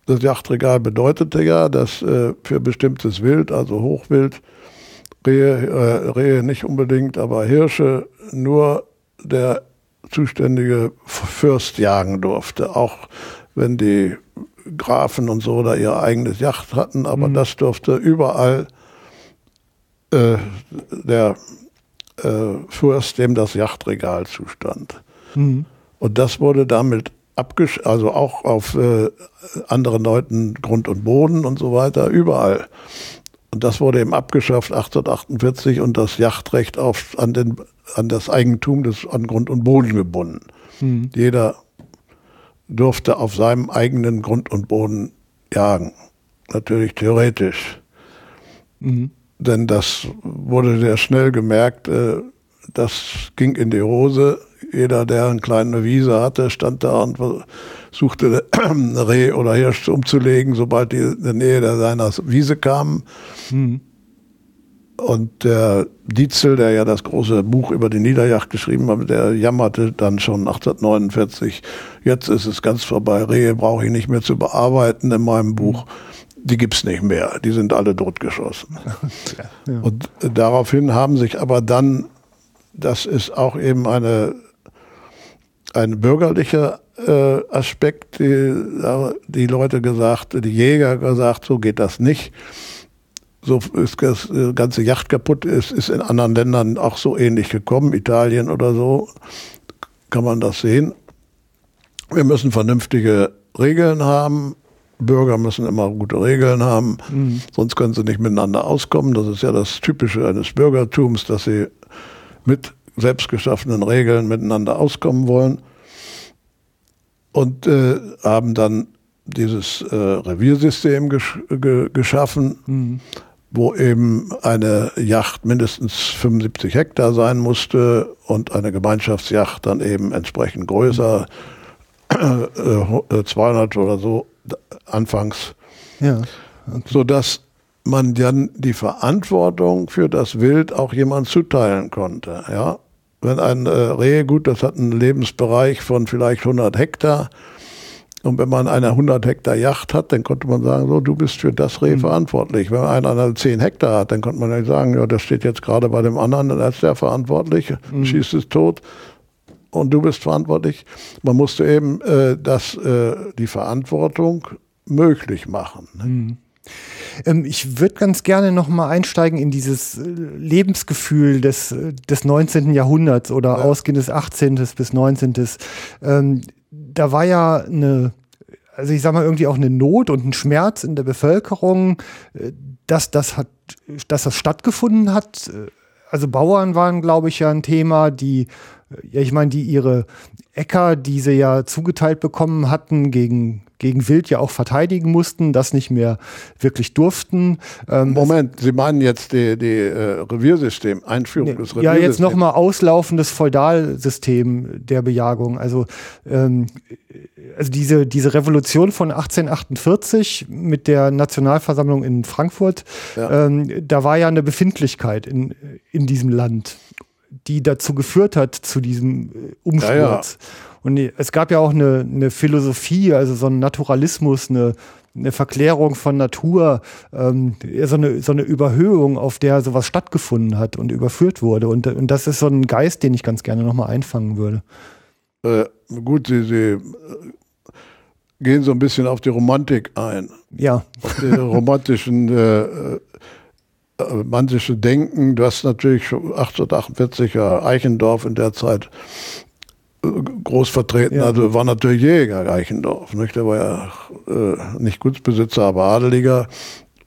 Das Yachtregal bedeutete ja, dass äh, für bestimmtes Wild, also Hochwild, Rehe, äh, Rehe nicht unbedingt, aber Hirsche nur der zuständige Fürst jagen durfte. Auch wenn die Grafen und so da ihr eigenes Yacht hatten, aber das durfte überall äh, der äh, Fürst, dem das Yachtregal zustand. Und das wurde damit abgesch also auch auf äh, anderen Leuten Grund und Boden und so weiter, überall Und das wurde eben abgeschafft 1848 und das Yachtrecht auf, an, den, an das Eigentum des, an Grund und Boden gebunden. Mhm. Jeder durfte auf seinem eigenen Grund und Boden jagen. Natürlich theoretisch. Mhm. Denn das wurde sehr schnell gemerkt, äh, das ging in die Hose. Jeder, der eine kleine Wiese hatte, stand da und suchte eine Reh oder Hirsch umzulegen, sobald die in der Nähe der seiner Wiese kamen. Mhm. Und der Dietzel, der ja das große Buch über die Niederjacht geschrieben hat, der jammerte dann schon 1849, jetzt ist es ganz vorbei, Rehe brauche ich nicht mehr zu bearbeiten in meinem Buch. Die gibt's nicht mehr, die sind alle totgeschossen. Ja, ja. Und daraufhin haben sich aber dann, das ist auch eben eine, ein bürgerlicher äh, Aspekt, die, die Leute gesagt, die Jäger gesagt, so geht das nicht so ist das äh, ganze Yacht kaputt ist, ist in anderen Ländern auch so ähnlich gekommen, Italien oder so, kann man das sehen. Wir müssen vernünftige Regeln haben. Bürger müssen immer gute Regeln haben, mhm. sonst können sie nicht miteinander auskommen. Das ist ja das Typische eines Bürgertums, dass sie mit selbstgeschaffenen Regeln miteinander auskommen wollen und äh, haben dann dieses äh, Reviersystem gesch ge geschaffen. Mhm wo eben eine Yacht mindestens 75 Hektar sein musste und eine Gemeinschaftsyacht dann eben entsprechend größer, äh, 200 äh, oder so anfangs, ja, okay. sodass man dann die Verantwortung für das Wild auch jemand zuteilen konnte. Ja, wenn ein äh, Reh, gut, das hat einen Lebensbereich von vielleicht 100 Hektar, und wenn man eine 100 Hektar Yacht hat, dann konnte man sagen, so, du bist für das Reh mhm. verantwortlich. Wenn einer eine 10 Hektar hat, dann konnte man nicht sagen, ja, das steht jetzt gerade bei dem anderen, dann ist der verantwortlich, mhm. schießt es tot und du bist verantwortlich. Man musste eben äh, das, äh, die Verantwortung möglich machen. Ne? Mhm. Ähm, ich würde ganz gerne noch mal einsteigen in dieses Lebensgefühl des, des 19. Jahrhunderts oder ja. ausgehend des 18. bis 19 da war ja eine, also ich sag mal, irgendwie auch eine Not und ein Schmerz in der Bevölkerung, äh, dass das hat, dass das stattgefunden hat. Also Bauern waren, glaube ich, ja ein Thema, die, ja, ich meine, die ihre Äcker, die sie ja zugeteilt bekommen hatten, gegen gegen Wild ja auch verteidigen mussten, das nicht mehr wirklich durften. Ähm, Moment, Sie meinen jetzt die, die äh, Reviersystem, Einführung nee, des Reviersystems? Ja, jetzt nochmal auslaufendes Feudalsystem der Bejagung. Also, ähm, also diese, diese Revolution von 1848 mit der Nationalversammlung in Frankfurt, ja. ähm, da war ja eine Befindlichkeit in, in diesem Land die dazu geführt hat, zu diesem Umsturz. Ja, ja. Und es gab ja auch eine, eine Philosophie, also so ein Naturalismus, eine, eine Verklärung von Natur, ähm, so, eine, so eine Überhöhung, auf der sowas stattgefunden hat und überführt wurde. Und, und das ist so ein Geist, den ich ganz gerne nochmal einfangen würde. Äh, gut, Sie, Sie äh, gehen so ein bisschen auf die Romantik ein. Ja. Auf die romantischen äh, äh romantische Denken. Du hast natürlich 1848er Eichendorf in der Zeit groß vertreten ja. also war natürlich Jäger Reichendorf. Nicht? Der war ja äh, nicht Gutsbesitzer, aber Adeliger.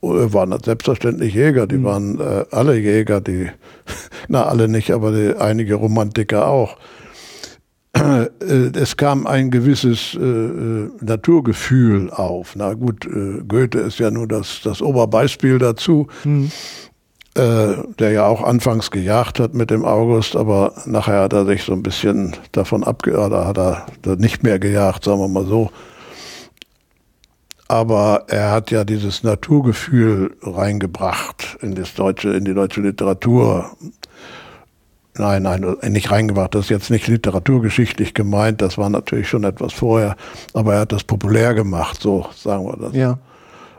Äh, waren selbstverständlich Jäger, die mhm. waren äh, alle Jäger, die, na alle nicht, aber die, einige Romantiker auch. Äh, es kam ein gewisses äh, äh, Naturgefühl auf. Na gut, äh, Goethe ist ja nur das, das Oberbeispiel dazu. Mhm äh, der ja auch anfangs gejagt hat mit dem August, aber nachher hat er sich so ein bisschen davon abge... oder hat er nicht mehr gejagt, sagen wir mal so. Aber er hat ja dieses Naturgefühl reingebracht in das deutsche, in die deutsche Literatur. Nein, nein, nicht reingebracht. Das ist jetzt nicht literaturgeschichtlich gemeint. Das war natürlich schon etwas vorher. Aber er hat das populär gemacht, so sagen wir das. Ja.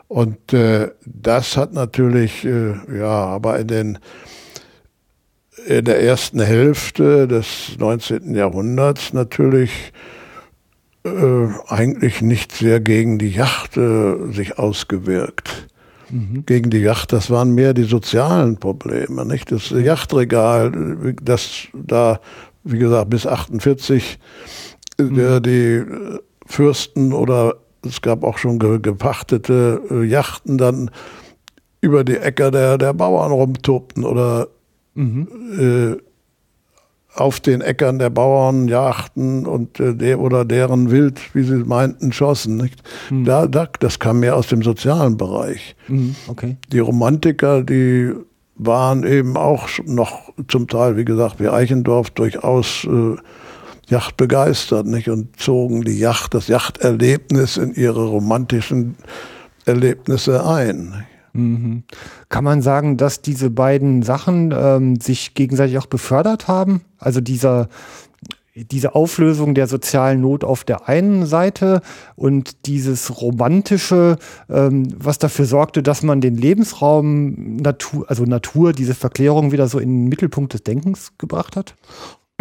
Und äh, das hat natürlich, äh, ja, aber in den in der ersten Hälfte des 19. Jahrhunderts natürlich äh, eigentlich nicht sehr gegen die Yacht äh, sich ausgewirkt. Mhm. Gegen die Yacht, das waren mehr die sozialen Probleme, nicht? Das Yachtregal, das da, wie gesagt, bis 48 mhm. der, die Fürsten oder es gab auch schon gepachtete äh, Yachten dann über die Äcker der, der Bauern rumtobten oder mhm. äh, auf den Äckern der Bauern jachten und äh, der oder deren Wild, wie sie meinten, schossen. Nicht? Mhm. Da, da, das kam mehr aus dem sozialen Bereich. Mhm, okay. Die Romantiker, die waren eben auch noch zum Teil, wie gesagt, wie Eichendorf durchaus äh, Yacht begeistert, nicht? Und zogen die Yacht, das Yachterlebnis in ihre romantischen Erlebnisse ein. Mhm. Kann man sagen, dass diese beiden Sachen ähm, sich gegenseitig auch befördert haben? Also dieser, diese Auflösung der sozialen Not auf der einen Seite und dieses romantische, ähm, was dafür sorgte, dass man den Lebensraum Natur, also Natur, diese Verklärung wieder so in den Mittelpunkt des Denkens gebracht hat?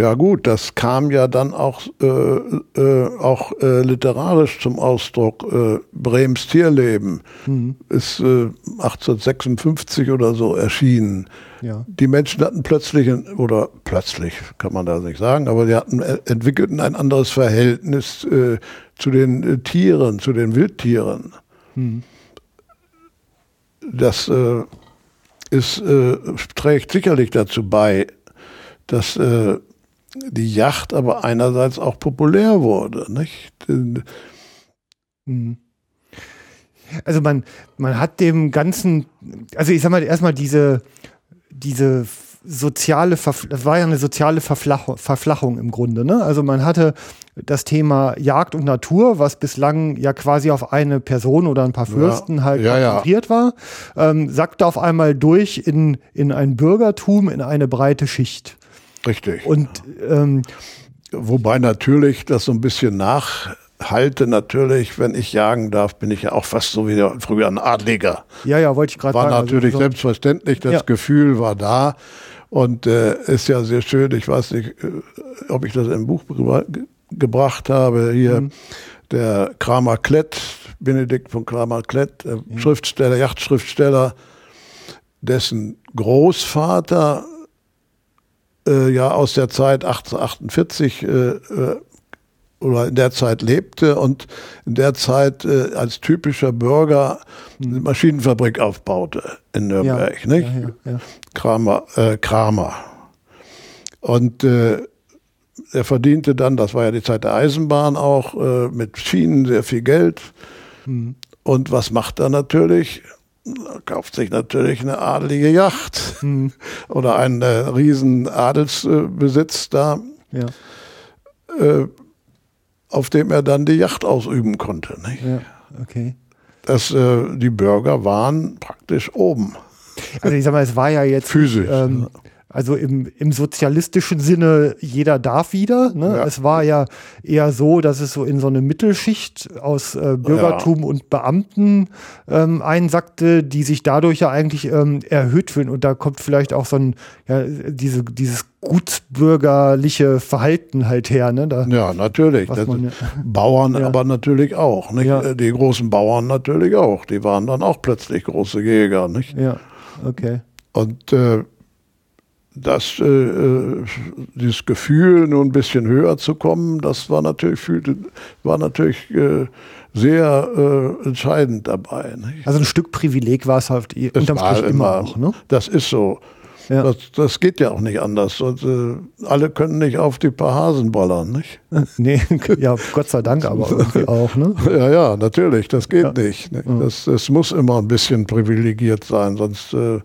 Ja gut, das kam ja dann auch, äh, äh, auch äh, literarisch zum Ausdruck. Äh, Brems Tierleben mhm. ist 1856 äh, oder so erschienen. Ja. Die Menschen hatten plötzlich, oder plötzlich kann man da nicht sagen, aber die hatten äh, entwickelten ein anderes Verhältnis zu den Tieren, zu den Wildtieren. Mhm. Das ist, trägt sicherlich dazu bei, dass die Yacht aber einerseits auch populär wurde. Nicht? Mhm. Also man, man hat dem Ganzen, also ich sag mal erstmal diese, diese soziale, das war ja eine soziale Verflachung, Verflachung im Grunde. Ne? Also man hatte das Thema Jagd und Natur, was bislang ja quasi auf eine Person oder ein paar Fürsten ja, halt ja, konzentriert ja. war, ähm, sackte auf einmal durch in, in ein Bürgertum, in eine breite Schicht. Richtig. Und ähm, wobei natürlich das so ein bisschen nachhalte, natürlich, wenn ich jagen darf, bin ich ja auch fast so wie früher ein Adliger. Ja, ja, wollte ich gerade sagen. War also natürlich also, selbstverständlich, das ja. Gefühl war da. Und äh, ist ja sehr schön, ich weiß nicht, äh, ob ich das im Buch gebracht habe, hier mhm. der Kramer Klett, Benedikt von Kramer Klett, äh, mhm. Schriftsteller, Yachtschriftsteller, dessen Großvater äh, ja aus der Zeit 1848 äh, äh, oder in der Zeit lebte und in der Zeit äh, als typischer Bürger eine hm. Maschinenfabrik aufbaute in Nürnberg, ja, nicht? Ja, ja, Kramer, äh, Kramer. Und äh, er verdiente dann, das war ja die Zeit der Eisenbahn auch, äh, mit Schienen sehr viel Geld. Mhm. Und was macht er natürlich? Kauft sich natürlich eine adelige Yacht hm. oder einen äh, riesen Adelsbesitz da, ja. äh, auf dem er dann die Yacht ausüben konnte. Nicht? Ja, okay. Das, äh, die Bürger waren praktisch oben. Also ich sag mal, es war ja jetzt physisch. Ähm, also im, im sozialistischen Sinne, jeder darf wieder. Ne? Ja. Es war ja eher so, dass es so in so eine Mittelschicht aus äh, Bürgertum ja. und Beamten ähm, einsackte, die sich dadurch ja eigentlich ähm, erhöht fühlen. Und da kommt vielleicht auch so ein, ja, diese, dieses gutsbürgerliche Verhalten halt her. Ne? Da, ja, natürlich. Man, ja. Bauern aber natürlich auch. Nicht? Ja. Die großen Bauern natürlich auch. Die waren dann auch plötzlich große Jäger. Nicht? Ja, okay. Und äh, das, äh, äh, dieses Gefühl, nur ein bisschen höher zu kommen, das war natürlich, fühlte, war natürlich äh, sehr äh, entscheidend dabei. Nicht? Also ein Stück Privileg war es halt es unterm Strich immer, immer auch. Ne? Das ist so. Ja. Das, das geht ja auch nicht anders. Und, äh, alle können nicht auf die paar Hasen ballern, nicht? nee, ja, Gott sei Dank aber irgendwie auch, ne? Ja, ja, natürlich, das geht ja. nicht. nicht? Das, das muss immer ein bisschen privilegiert sein, sonst äh,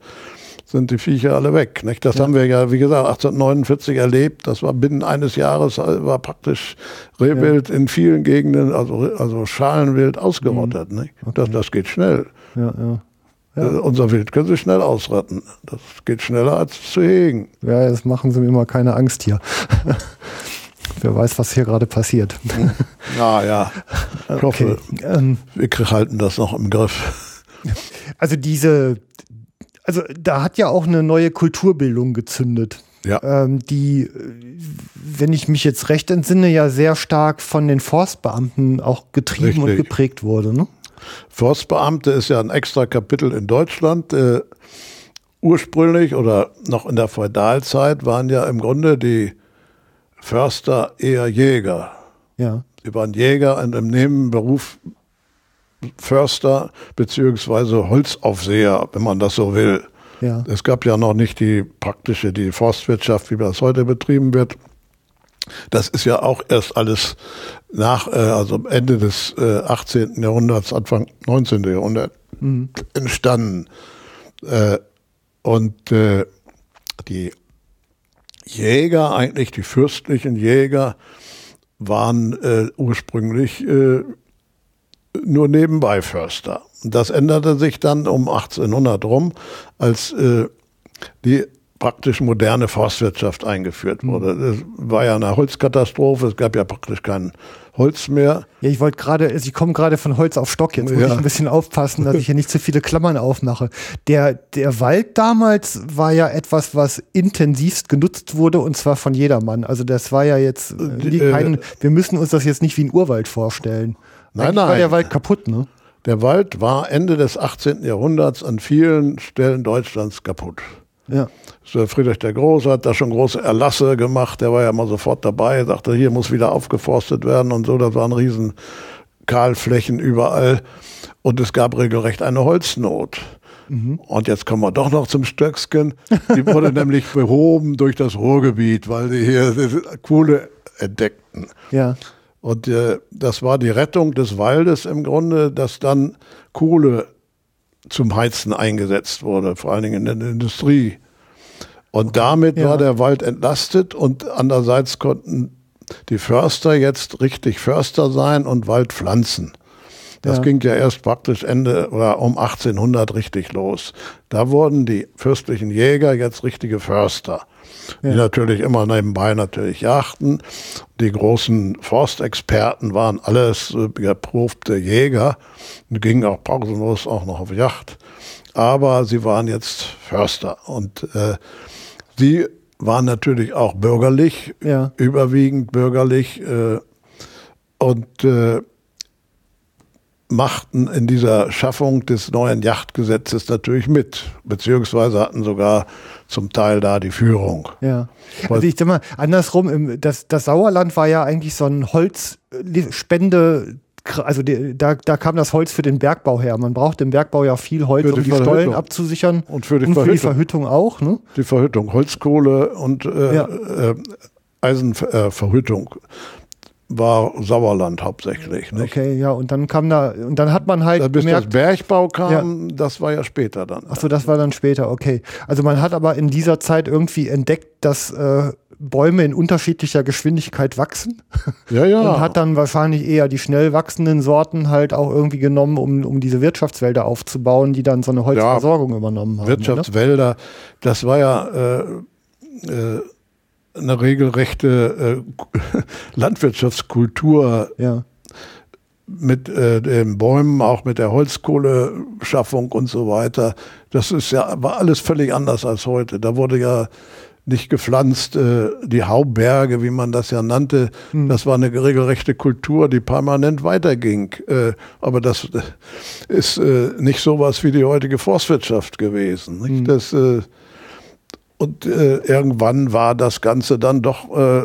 sind die Viecher alle weg. Nicht? Das ja. haben wir ja, wie gesagt, 1849 erlebt. Das war binnen eines Jahres, äh, war praktisch Rehwild ja. in vielen Gegenden, also, also Schalenwild ausgerottet. Mhm. Nicht? Okay. Das, das geht schnell. Ja, ja. Ja. Äh, unser Wild können sie schnell ausretten. Das geht schneller als zu hegen. Ja, das machen sie mir immer keine Angst hier. Wer weiß, was hier gerade passiert. Ja, ja. Ich hoffe, okay. ähm, wir halten das noch im Griff. Also diese, also da hat ja auch eine neue Kulturbildung gezündet. Ja. Ähm, die, wenn ich mich jetzt recht entsinne, ja sehr stark von den Forstbeamten auch getrieben Richtig. und geprägt wurde. Ne? Forstbeamte ist ja ein extra Kapitel in Deutschland. Äh, ursprünglich oder noch in der Feudalzeit waren ja im Grunde die Förster eher Jäger. Ja. Sie waren Jäger und im Nebenberuf Förster beziehungsweise Holzaufseher, wenn man das so will. Ja. Es gab ja noch nicht die praktische, die Forstwirtschaft, wie das heute betrieben wird. Das ist ja auch erst alles nach, äh, also Ende des äh, 18. Jahrhunderts, Anfang 19. Jahrhundert mhm. entstanden. Äh, und äh, die Jäger, eigentlich die fürstlichen Jäger, waren äh, ursprünglich äh, nur nebenbei Förster. Das änderte sich dann um 1800 rum, als äh, die praktisch moderne Forstwirtschaft eingeführt mhm. wurde. Es war ja eine Holzkatastrophe, es gab ja praktisch kein Holz mehr. Ja, ich wollte gerade, ich komme gerade von Holz auf Stock, jetzt muss ja. ich ein bisschen aufpassen, dass ich hier nicht zu viele Klammern aufmache. Der, der Wald damals war ja etwas, was intensivst genutzt wurde und zwar von jedermann. Also das war ja jetzt äh, äh kein, wir müssen uns das jetzt nicht wie ein Urwald vorstellen. Nein, Eigentlich nein. war der Wald kaputt, ne? Der Wald war Ende des 18. Jahrhunderts an vielen Stellen Deutschlands kaputt. Ja. Friedrich der Große hat da schon große Erlasse gemacht, der war ja mal sofort dabei, sagte, hier muss wieder aufgeforstet werden und so, das waren riesen Kahlflächen überall und es gab regelrecht eine Holznot. Mhm. Und jetzt kommen wir doch noch zum Stöcksken. Die wurde nämlich behoben durch das Ruhrgebiet, weil sie hier Kohle entdeckten. Ja. Und äh, das war die Rettung des Waldes im Grunde, dass dann Kohle zum Heizen eingesetzt wurde, vor allen Dingen in der Industrie. Und damit ja. war der Wald entlastet und andererseits konnten die Förster jetzt richtig Förster sein und Wald pflanzen. Das ja. ging ja erst praktisch Ende oder um 1800 richtig los. Da wurden die fürstlichen Jäger jetzt richtige Förster die natürlich immer nebenbei natürlich jachten. Die großen Forstexperten waren alles äh, geprobte Jäger und gingen auch pausenlos auch noch auf Yacht. Aber sie waren jetzt Förster und äh, sie waren natürlich auch bürgerlich, ja. überwiegend bürgerlich äh, und äh, machten in dieser Schaffung des neuen Yachtgesetzes natürlich mit, beziehungsweise hatten sogar zum Teil da die Führung. Ja. Also ich sag mal, andersrum, das, das Sauerland war ja eigentlich so ein Holzspende also die, da, da kam das Holz für den Bergbau her. Man braucht im Bergbau ja viel Holz, um die Stollen abzusichern. Und für die, und Verhüttung. für die Verhüttung auch. Ne? Die Verhüttung, Holzkohle und äh, ja. äh, Eisenverhüttung. War Sauerland hauptsächlich. Nicht? Okay, ja, und dann kam da, und dann hat man halt. Bis gemerkt, das Bergbau kam, ja. das war ja später dann. Achso, das war dann später, okay. Also man hat aber in dieser Zeit irgendwie entdeckt, dass äh, Bäume in unterschiedlicher Geschwindigkeit wachsen. Ja, ja. Und hat dann wahrscheinlich eher die schnell wachsenden Sorten halt auch irgendwie genommen, um, um diese Wirtschaftswälder aufzubauen, die dann so eine Holzversorgung ja, übernommen haben. Wirtschaftswälder, oder? das war ja äh, äh, eine regelrechte äh, Landwirtschaftskultur ja. mit äh, den Bäumen, auch mit der Holzkohleschaffung und so weiter. Das ist ja war alles völlig anders als heute. Da wurde ja nicht gepflanzt, äh, die Hauberge, wie man das ja nannte, hm. das war eine regelrechte Kultur, die permanent weiterging. Äh, aber das ist äh, nicht sowas wie die heutige Forstwirtschaft gewesen. Hm. Das äh, und äh, irgendwann war das Ganze dann doch, äh,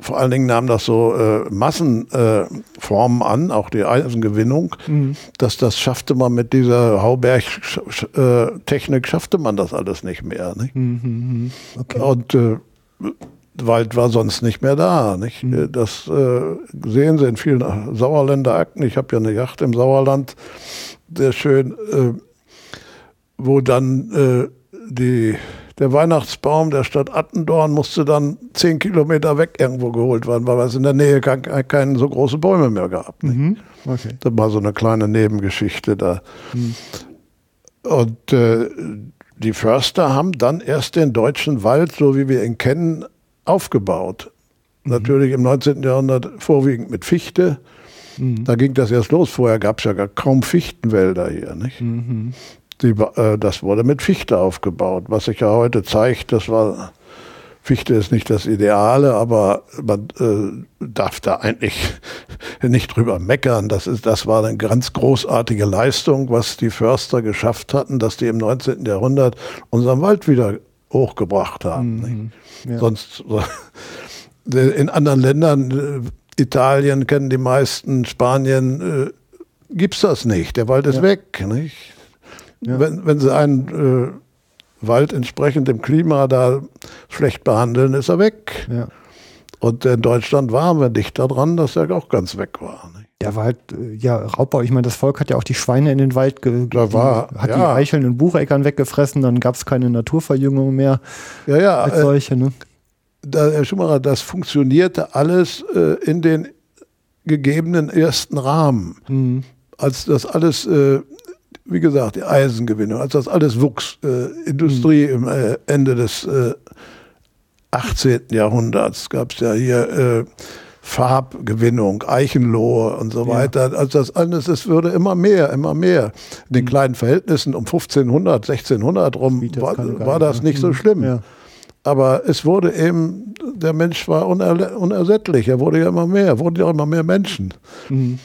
vor allen Dingen nahm das so äh, Massenformen äh, an, auch die Eisengewinnung. Mhm. Dass das schaffte man mit dieser Hauberg-Technik, schaffte man das alles nicht mehr. Nicht? Mhm. mhm. Okay. Und äh, Wald war sonst nicht mehr da. Nicht? Mhm. Das äh, sehen Sie in vielen Sauerländer Akten. Ich habe ja eine Yacht im Sauerland, sehr schön, äh, wo dann äh, die der Weihnachtsbaum der Stadt Attendorn musste dann zehn Kilometer weg irgendwo geholt werden, weil es in der Nähe keine kein so große Bäume mehr gab. Mhm. Okay. Das war so eine kleine Nebengeschichte da. Mhm. Und äh, die Förster haben dann erst den deutschen Wald, so wie wir ihn kennen, aufgebaut. Mhm. Natürlich im 19. Jahrhundert vorwiegend mit Fichte. Mhm. Da ging das erst los. Vorher gab es ja gar kaum Fichtenwälder hier. Nicht? Die, äh, das wurde mit Fichte aufgebaut. Was sich ja heute zeigt, das war, Fichte ist nicht das Ideale, aber man äh, darf da eigentlich nicht drüber meckern. Das, ist, das war eine ganz großartige Leistung, was die Förster geschafft hatten, dass die im 19. Jahrhundert unseren Wald wieder hochgebracht haben. Mhm, ja. Sonst in anderen Ländern, äh, Italien kennen die meisten, Spanien, äh, gibt es das nicht. Der Wald ist Ja. weg. Nicht? Ja. Wenn, wenn sie einen äh, Wald entsprechend dem Klima da schlecht behandeln, ist er weg. Ja. Und in Deutschland waren wir dicht daran, dass er auch ganz weg war. Nicht? Der war halt, äh, ja, Raubbau. Ich meine, das Volk hat ja auch die Schweine in den Wald, ge Da war- die, hat die ja. Eicheln in Bucheckern weggefressen, dann gab es keine Naturverjüngung mehr Ja, ja, als äh, solche. Ne? da, Herr Schumacher, das funktionierte alles äh, in den gegebenen ersten Rahmen. Mhm. Als das alles, äh, wie gesagt, die Eisengewinnung, als das alles wuchs, äh, Industrie im äh, Ende des äh, 18. Jahrhunderts gab es ja hier äh, Farbgewinnung, Eichenlohe und so Ja. weiter. Also das alles, es würde immer mehr, immer mehr. In den kleinen Verhältnissen um 1500, 1600 rum jetzt war, war das Geige, nicht so ne? schlimm. Ja. Aber es wurde eben, der Mensch war unersättlich, er wurde ja immer mehr, wurden ja immer mehr Menschen. Mhm.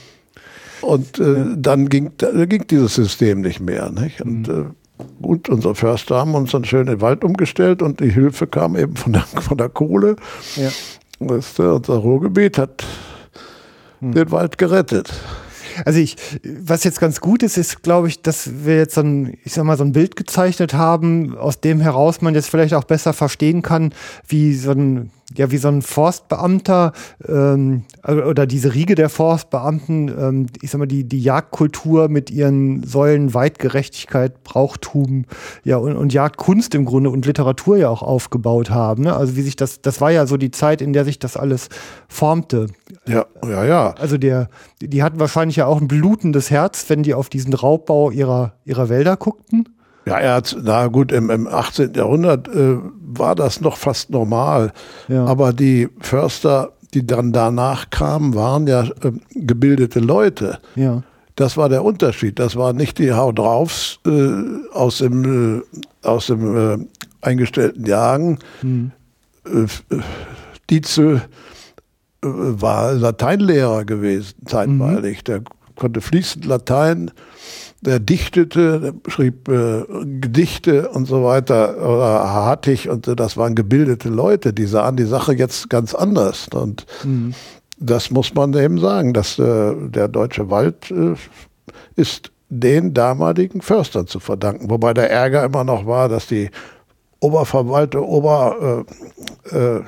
Und äh, dann ging, ging dieses System nicht mehr. Nicht? Und Mhm. äh, gut, unsere Förster haben uns dann schön in den Wald umgestellt und die Hilfe kam eben von der, von der Kohle. Ja. Das, äh, unser Ruhrgebiet hat Mhm. den Wald gerettet. Also ich, was jetzt ganz gut ist, ist, glaube ich, dass wir jetzt so ein, ich sag mal, so ein Bild gezeichnet haben, aus dem heraus man jetzt vielleicht auch besser verstehen kann, wie so ein, ja, wie so ein Forstbeamter ähm, oder diese Riege der Forstbeamten, ähm, ich sag mal, die, die Jagdkultur mit ihren Säulen Weitgerechtigkeit, Brauchtum, ja, und, und Jagdkunst im Grunde und Literatur ja auch aufgebaut haben. Ne? Also wie sich das, das war ja so die Zeit, in der sich das alles formte. Ja, ja, ja. Also der, die hatten wahrscheinlich ja auch ein blutendes Herz, wenn die auf diesen Raubbau ihrer, ihrer Wälder guckten. Ja, er hat, na gut, im, im 18. Jahrhundert äh, war das noch fast normal. Ja. Aber die Förster, die dann danach kamen, waren ja äh, gebildete Leute. Ja. Das war der Unterschied. Das waren nicht die Hau draufs äh, aus dem, äh, aus dem äh, eingestellten Jagen. F- äh, Dietzel war Lateinlehrer gewesen, zeitweilig. Der konnte fließend Latein, der dichtete, schrieb äh, Gedichte und so weiter, oder Hartig und so, das waren gebildete Leute, die sahen die Sache jetzt ganz anders. Und das muss man eben sagen, dass äh, der deutsche Wald äh, ist den damaligen Förstern zu verdanken. Wobei der Ärger immer noch war, dass die Oberverwalter, Ober äh, äh,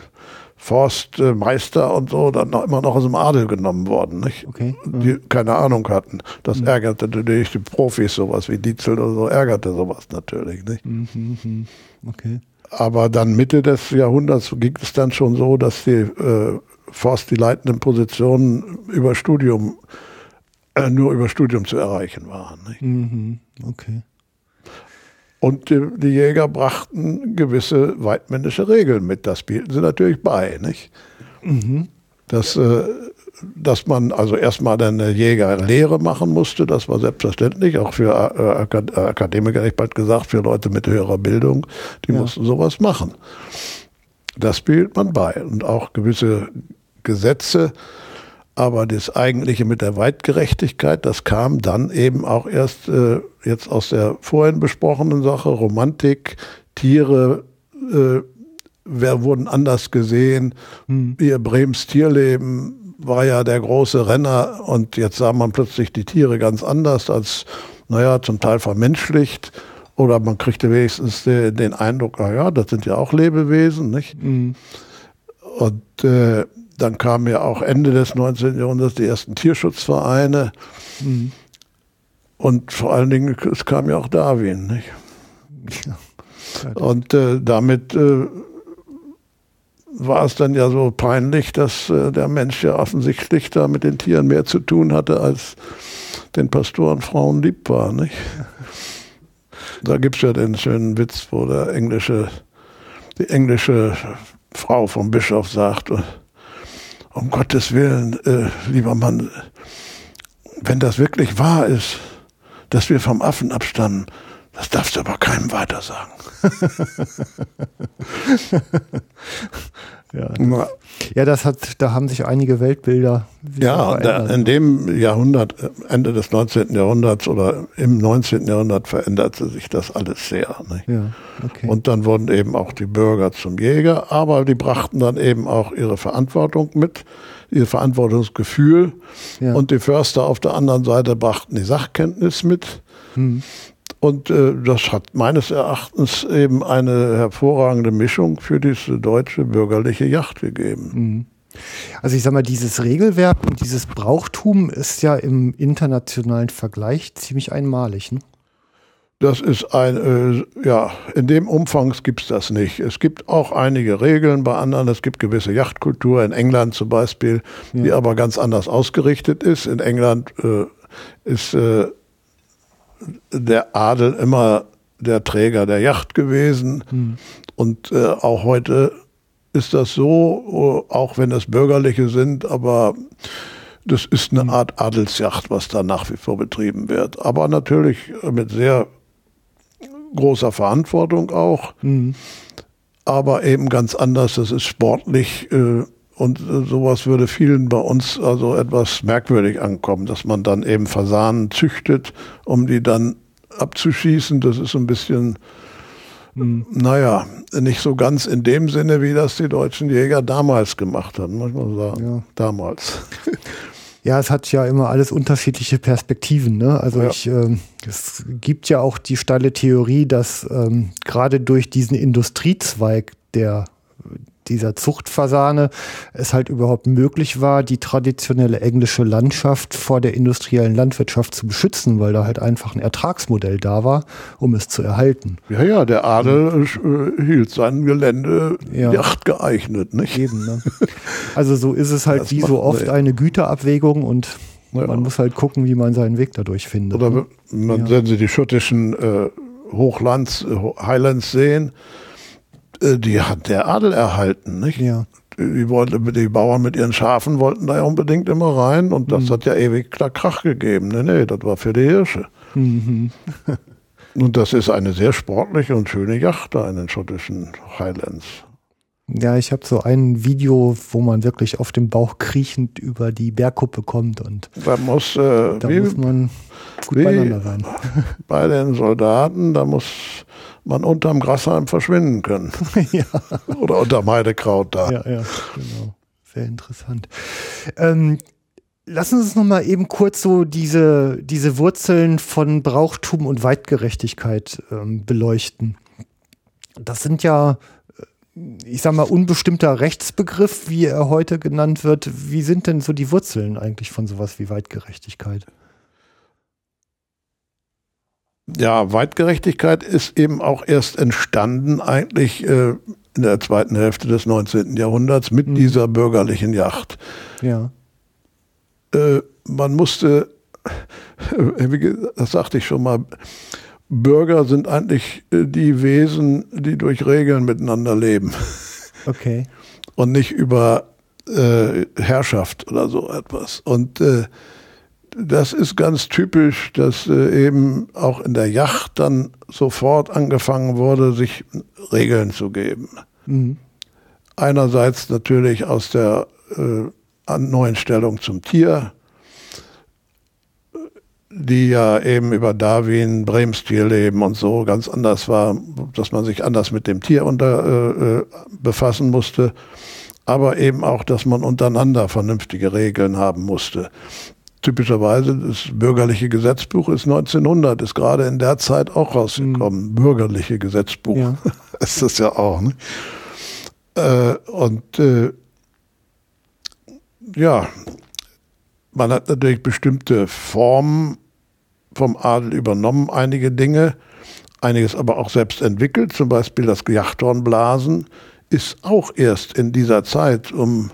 Forstmeister und so dann noch immer noch aus dem Adel genommen worden, nicht? Okay. Die keine Ahnung hatten. Das ärgerte natürlich die Profis, sowas wie Dietzel oder so, ärgerte sowas natürlich, nicht? Mhm. Okay. Aber dann Mitte des Jahrhunderts ging es dann schon so, dass die äh, Forst die leitenden Positionen über Studium, äh, nur über Studium zu erreichen waren. Nicht? Mhm. Okay. Und die, die Jäger brachten gewisse weidmännische Regeln mit. Das bieten sie natürlich bei. Nicht? Dass, äh, dass man also erstmal eine Jägerlehre machen musste, das war selbstverständlich, auch für äh, Akad- Akademiker, ich bald gesagt, für Leute mit höherer Bildung, die Ja. mussten sowas machen. Das bildet man bei. Und auch gewisse Gesetze. Aber das Eigentliche mit der Weitgerechtigkeit, das kam dann eben auch erst äh, jetzt aus der vorhin besprochenen Sache, Romantik, Tiere, äh, wer wurden anders gesehen. Ihr Brems Tierleben war ja der große Renner und jetzt sah man plötzlich die Tiere ganz anders als, naja, zum Teil vermenschlicht. Oder man kriegte wenigstens den, den Eindruck, naja, das sind ja auch Lebewesen, nicht? Und äh, dann kamen ja auch Ende des 19. Jahrhunderts die ersten Tierschutzvereine. Und vor allen Dingen, es kam ja auch Darwin. Nicht? Und äh, damit äh, war es dann ja so peinlich, dass äh, der Mensch ja offensichtlich da mit den Tieren mehr zu tun hatte, als den Pastorenfrauen lieb war. Nicht? Da gibt es ja den schönen Witz, wo der englische, die englische Frau vom Bischof sagt, um Gottes Willen, äh, lieber Mann, wenn das wirklich wahr ist, dass wir vom Affen abstammen, das darfst du aber keinem weiter sagen. Ja, das, ja, das hat, da haben sich einige Weltbilder. Ja, da, in dem Jahrhundert, Ende des 19. Jahrhunderts oder im 19. Jahrhundert veränderte sich das alles sehr. Ja, okay. Und dann wurden eben auch die Bürger zum Jäger, aber die brachten dann eben auch ihre Verantwortung mit, ihr Verantwortungsgefühl. Ja. Und die Förster auf der anderen Seite brachten die Sachkenntnis mit. Hm. Und äh, das hat meines Erachtens eben eine hervorragende Mischung für diese deutsche bürgerliche Yacht gegeben. Mhm. Also ich sag mal, dieses Regelwerk und dieses Brauchtum ist ja im internationalen Vergleich ziemlich einmalig. Ne? Das ist ein, äh, ja, in dem Umfang gibt es das nicht. Es gibt auch einige Regeln bei anderen. Es gibt gewisse Yachtkultur, in England zum Beispiel, ja. die aber ganz anders ausgerichtet ist. In England äh, ist äh, der Adel immer der Träger der Yacht gewesen. Mhm. Und äh, auch heute ist das so, auch wenn es bürgerliche sind, aber das ist eine hm. Art Adelsjacht, was da nach wie vor betrieben wird. Aber natürlich mit sehr großer Verantwortung auch. Mhm. Aber eben ganz anders, das ist sportlich äh, und äh, sowas würde vielen bei uns also etwas merkwürdig ankommen, dass man dann eben Fasanen züchtet, um die dann abzuschießen. Das ist ein bisschen, hm. naja, nicht so ganz in dem Sinne, wie das die deutschen Jäger damals gemacht haben, muss man sagen. Ja. Damals. Ja, es hat ja immer alles unterschiedliche Perspektiven. Ne? Also ja. ich, äh, es gibt ja auch die steile Theorie, dass ähm, gerade durch diesen Industriezweig der dieser Zuchtfasane es halt überhaupt möglich war, die traditionelle englische Landschaft vor der industriellen Landwirtschaft zu beschützen, weil da halt einfach ein Ertragsmodell da war, um es zu erhalten. Ja, ja, der Adel äh, hielt sein Gelände ja. Yacht geeignet, nicht? Eben, ne? Also so ist es halt das wie so oft eine Güterabwägung und ja. man muss halt gucken, wie man seinen Weg dadurch findet. Oder ne? man, ja. wenn Sie die schottischen äh, Hochlands, äh, Highlands sehen, äh, die hat der Adel erhalten, nicht? Ja. Die, wollten, die Bauern mit ihren Schafen wollten da ja unbedingt immer rein und das mhm. hat ja ewig da Krach gegeben. Nee, nee, das war für die Hirsche. Mhm. und das ist eine sehr sportliche und schöne Yacht da in den schottischen Highlands. Ja, ich habe so ein Video, wo man wirklich auf dem Bauch kriechend über die Bergkuppe kommt und da muss, äh, da wie, muss man gut beieinander sein. Bei den Soldaten, da muss man unterm Grashalm verschwinden können. ja. Oder unterm Heidekraut da. Ja, ja, genau. Sehr interessant. Ähm, lassen Sie uns noch mal eben kurz so diese, diese Wurzeln von Brauchtum und Weitgerechtigkeit ähm, beleuchten. Das sind ja, ich sag mal, unbestimmter Rechtsbegriff, wie er heute genannt wird. Wie sind denn so die Wurzeln eigentlich von sowas wie Weitgerechtigkeit? ja, Weitgerechtigkeit ist eben auch erst entstanden eigentlich äh, in der zweiten Hälfte des 19. Jahrhunderts mit mhm. dieser bürgerlichen Yacht. Ja. Äh, man musste, das sagte ich schon mal, Bürger sind eigentlich äh, die Wesen, die durch Regeln miteinander leben. Okay. Und nicht über äh, Herrschaft oder so etwas. Und äh, das ist ganz typisch, dass äh, eben auch in der Yacht dann sofort angefangen wurde, sich Regeln zu geben. Mhm. Einerseits natürlich aus der äh, neuen Stellung zum Tier, die ja eben über Darwin, Brems Tierleben und so ganz anders war, dass man sich anders mit dem Tier unter, äh, äh befassen musste, aber eben auch, dass man untereinander vernünftige Regeln haben musste typischerweise das bürgerliche Gesetzbuch ist 1900, ist gerade in der Zeit auch rausgekommen. Mhm. Bürgerliche Gesetzbuch ja. ist das ja auch. Ne? Äh, und äh, ja, man hat natürlich bestimmte Formen vom Adel übernommen, einige Dinge, einiges aber auch selbst entwickelt. Zum Beispiel das Jachthornblasen ist auch erst in dieser Zeit um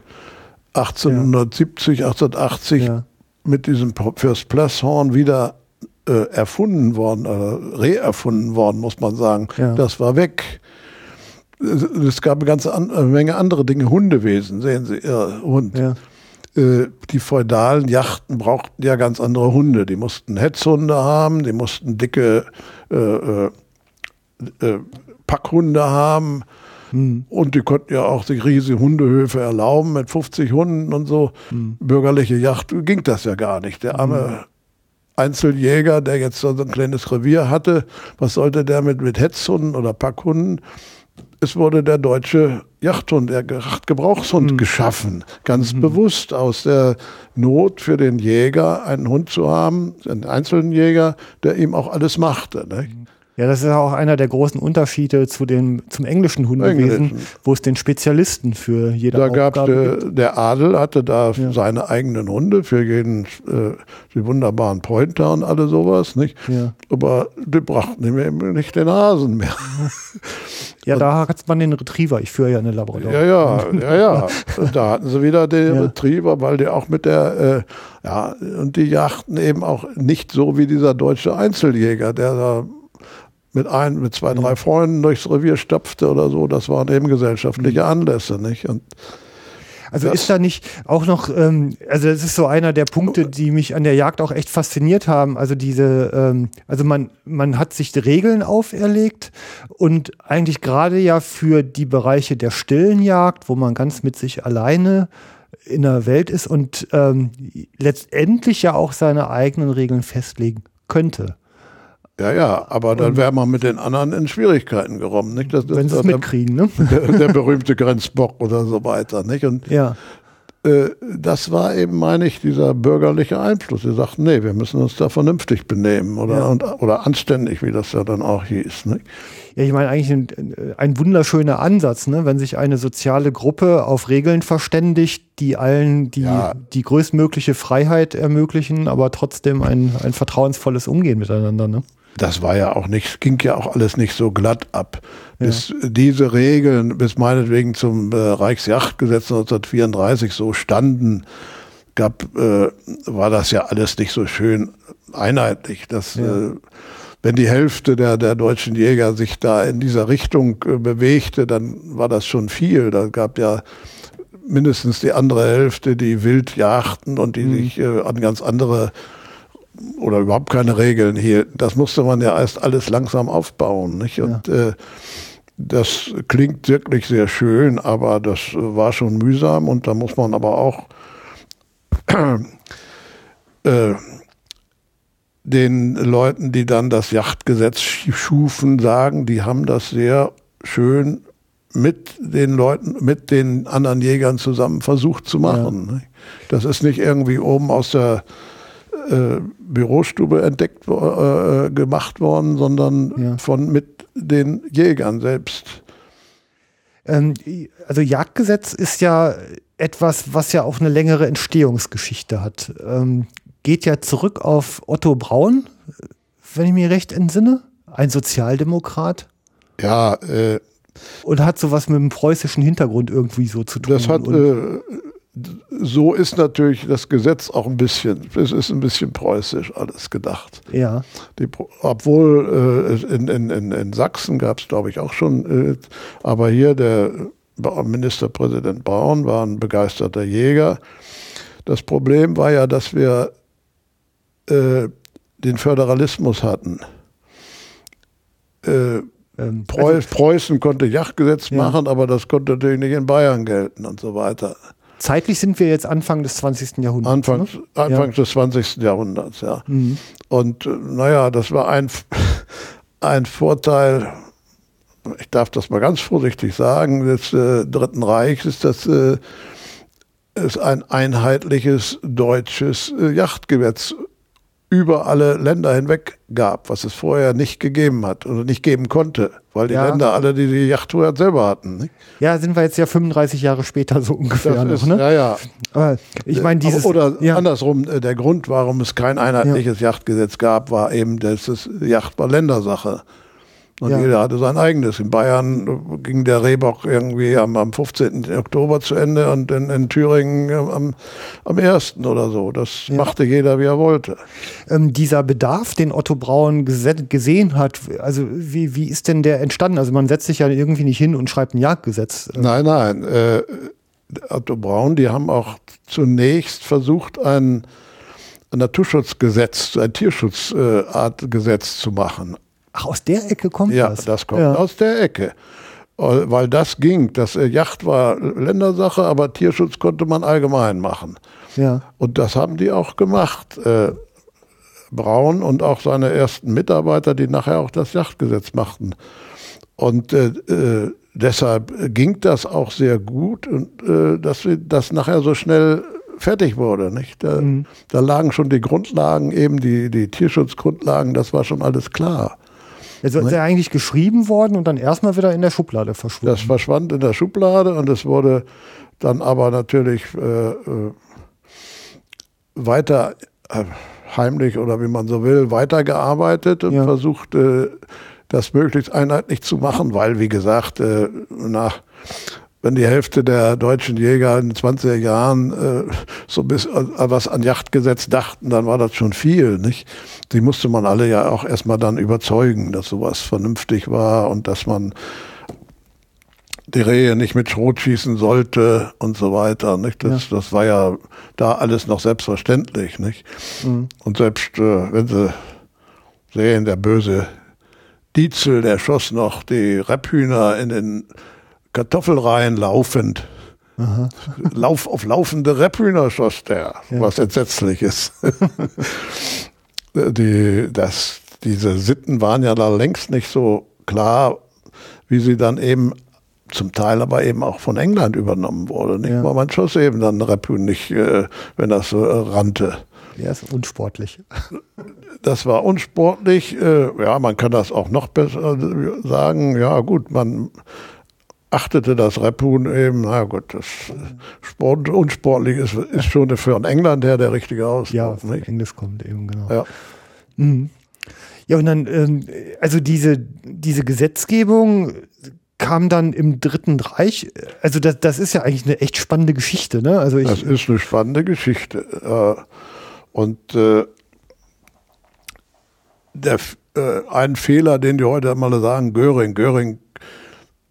1870, ja. 1880 ja mit diesem First Plus Horn wieder äh, erfunden worden, äh, reerfunden worden, muss man sagen. Ja. Das war weg. Es gab eine ganze Menge andere Dinge. Hundewesen, sehen Sie, ja, Hund. Äh, die feudalen Yachten brauchten ja ganz andere Hunde. Die mussten Hetzhunde haben, die mussten dicke äh, äh, äh Packhunde haben Mhm. Und die konnten ja auch sich riesige Hundehöfe erlauben mit 50 Hunden und so. Mhm. Bürgerliche Yacht ging das ja gar nicht. Der arme Einzeljäger, der jetzt so ein kleines Revier hatte, was sollte der mit, mit Hetzhunden oder Packhunden? Es wurde der deutsche Jachthund, der Gebrauchshund mhm. geschaffen, ganz mhm. bewusst aus der Not für den Jäger, einen Hund zu haben, einen einzelnen Jäger, der ihm auch alles machte. Ne? Ja, das ist auch einer der großen Unterschiede zu dem, zum englischen Hundewesen, wo es den Spezialisten für jede da Aufgabe gab's der, gibt. Der Adel hatte da ja. seine eigenen Hunde für jeden, äh, die wunderbaren Pointer und alle sowas, nicht? Ja. Aber die brachten ihm nicht den Hasen mehr. Ja, da hat man den Retriever. Ich führe ja eine Labrador. Ja, ja, ja, ja. da hatten sie wieder den ja. Retriever, weil die auch mit der, äh, ja, und die jachten eben auch nicht so wie dieser deutsche Einzeljäger, der da mit ein, mit zwei, drei Freunden durchs Revier stapfte oder so. Das waren eben gesellschaftliche mhm. Anlässe, nicht? Und also ist da nicht auch noch, ähm, also das ist so einer der Punkte, die mich an der Jagd auch echt fasziniert haben. Also diese, ähm, also man, man hat sich die Regeln auferlegt und eigentlich gerade ja für die Bereiche der stillen Jagd, wo man ganz mit sich alleine in der Welt ist und ähm, letztendlich ja auch seine eigenen Regeln festlegen könnte. Ja, ja, aber dann wäre man mit den anderen in Schwierigkeiten gekommen, nicht? Das, das Wenn sie es mitkriegen, ne? Der, der, berühmte Grenzbock oder so weiter, nicht? Und ja. äh, das war eben, meine ich, dieser bürgerliche Einfluss. Sie sagten, nee, wir müssen uns da vernünftig benehmen oder, ja. und, oder anständig, wie das ja dann auch hieß, nicht? Ja, ich meine eigentlich ein, ein wunderschöner Ansatz, ne? wenn sich eine soziale Gruppe auf Regeln verständigt, die allen die, ja. die größtmögliche Freiheit ermöglichen, aber trotzdem ein, ein vertrauensvolles Umgehen miteinander. Ne? Das war ja auch nicht, ging ja auch alles nicht so glatt ab. Bis ja. diese Regeln, bis meinetwegen zum äh, Reichsjachtgesetz 1934 so standen, gab, äh, war das ja alles nicht so schön einheitlich. Das, ja. äh, wenn die Hälfte der, der deutschen Jäger sich da in dieser Richtung äh, bewegte, dann war das schon viel. Da gab ja mindestens die andere Hälfte, die wild jagten und die mhm. sich äh, an ganz andere oder überhaupt keine Regeln hier. Das musste man ja erst alles langsam aufbauen. Nicht? Und ja. äh, das klingt wirklich sehr schön, aber das war schon mühsam und da muss man aber auch äh, den Leuten, die dann das Yachtgesetz schufen, sagen, die haben das sehr schön mit den Leuten, mit den anderen Jägern zusammen versucht zu machen. Ja. Das ist nicht irgendwie oben aus der äh, Bürostube entdeckt, äh, gemacht worden, sondern ja. von mit den Jägern selbst. Ähm, also Jagdgesetz ist ja etwas, was ja auch eine längere Entstehungsgeschichte hat. Ähm, geht ja zurück auf Otto Braun, wenn ich mich recht entsinne, ein Sozialdemokrat. Ja, äh, und hat sowas mit dem preußischen Hintergrund irgendwie so zu tun. Das hat äh, so ist natürlich das Gesetz auch ein bisschen, es ist ein bisschen preußisch alles gedacht. Ja. Die, obwohl äh, in, in, in, Sachsen gab es, glaube ich, auch schon, äh, aber hier der Ministerpräsident Braun war ein begeisterter Jäger. Das Problem war ja, dass wir äh, den Föderalismus hatten. Äh, ähm, also, Preußen konnte Jagdgesetz ja. machen, aber das konnte natürlich nicht in Bayern gelten und so weiter. Zeitlich sind wir jetzt Anfang des 20. Jahrhunderts. Anfang, ne? Anfang ja. des 20. Jahrhunderts, ja. Mhm. Und äh, naja, das war ein, ein Vorteil, ich darf das mal ganz vorsichtig sagen, des äh, Dritten Reichs ist, dass äh, es ein einheitliches deutsches äh, Yachtgesetz über alle Länder hinweg gab, was es vorher nicht gegeben hat oder nicht geben konnte, weil die ja. Länder alle die, die Yachttour selber hatten. Nicht? Ja, sind wir jetzt ja 35 Jahre später so ungefähr noch, ist, ne? Ja, ja. Aber ich meine dieses oder ja. andersrum, äh, der Grund, warum es kein einheitliches ja. Yachtgesetz gab, war eben, dass es Yacht war Ländersache. Und ja. jeder hatte sein eigenes. In Bayern ging der Rehbock irgendwie am, am 15. Oktober zu Ende und in, in Thüringen am, am 1. oder so. Das ja. machte jeder, wie er wollte. Ähm, dieser Bedarf, den Otto Braun gesehen hat, also wie, wie ist denn der entstanden? Also man setzt sich ja irgendwie nicht hin und schreibt ein Jagdgesetz. Nein, nein. Äh, Otto Braun, die haben auch zunächst versucht, ein, ein Naturschutzgesetz, ein Tierschutzartgesetz äh, zu machen. Ach, aus der Ecke kommt ja, das? Ja, das kommt ja. aus der Ecke. weil das ging. Das äh, Yacht war Ländersache, aber Tierschutz konnte man allgemein machen. Ja. Und das haben die auch gemacht. Äh, Braun und auch seine ersten Mitarbeiter, die nachher auch das Yachtgesetz machten. Und äh, äh, deshalb ging das auch sehr gut und äh, dass das nachher so schnell fertig wurde. Nicht? Da, mhm. da, lagen schon die Grundlagen, eben die, die Tierschutzgrundlagen, das war schon alles klar. Also ist er eigentlich geschrieben worden und dann erstmal wieder in der Schublade verschwunden. Das verschwand in der Schublade und es wurde dann aber natürlich äh, äh weiter äh, heimlich oder wie man so will, weitergearbeitet und ja. versucht, äh, das möglichst einheitlich zu machen, weil, wie gesagt, äh, nach wenn die Hälfte der deutschen Jäger in den 20er Jahren äh, so bis, äh, was an Yachtgesetz dachten, dann war das schon viel, nicht? Die musste man alle ja auch erstmal dann überzeugen, dass sowas vernünftig war und dass man die Rehe nicht mit Schrot schießen sollte und so weiter. Nicht? Das, ja. das war ja da alles noch selbstverständlich. Nicht? Mhm. Und selbst äh, wenn Sie sehen, der böse Dietzel, der schoss noch die Rebhühner in den Kartoffelreihen laufend. Aha. Lauf, auf laufende Rebhühner schoss der, ja. was entsetzlich ist. die, das, diese Sitten waren ja da längst nicht so klar, wie sie dann eben zum Teil aber eben auch von England übernommen wurde. Nicht? Ja. Man schoss eben dann Rebhühn nicht, äh, wenn das so äh, rannte. Ja, ist unsportlich. Das war unsportlich. Äh, ja, man kann das auch noch besser sagen. Ja, gut, man achtete das Repun eben, na gut, das Sport, unsportlich ist, ist schon für einen England her der richtige Ausdruck. Ja, nicht? Englisch kommt eben, genau. Ja. Mhm. Ja, und dann, ähm, also diese, diese Gesetzgebung kam dann im Dritten Reich. Also das, das ist ja eigentlich eine echt spannende Geschichte, ne? Also ich, das ist eine spannende Geschichte. Äh, und äh, der, äh, ein Fehler, den die heute mal sagen, Göring, Göring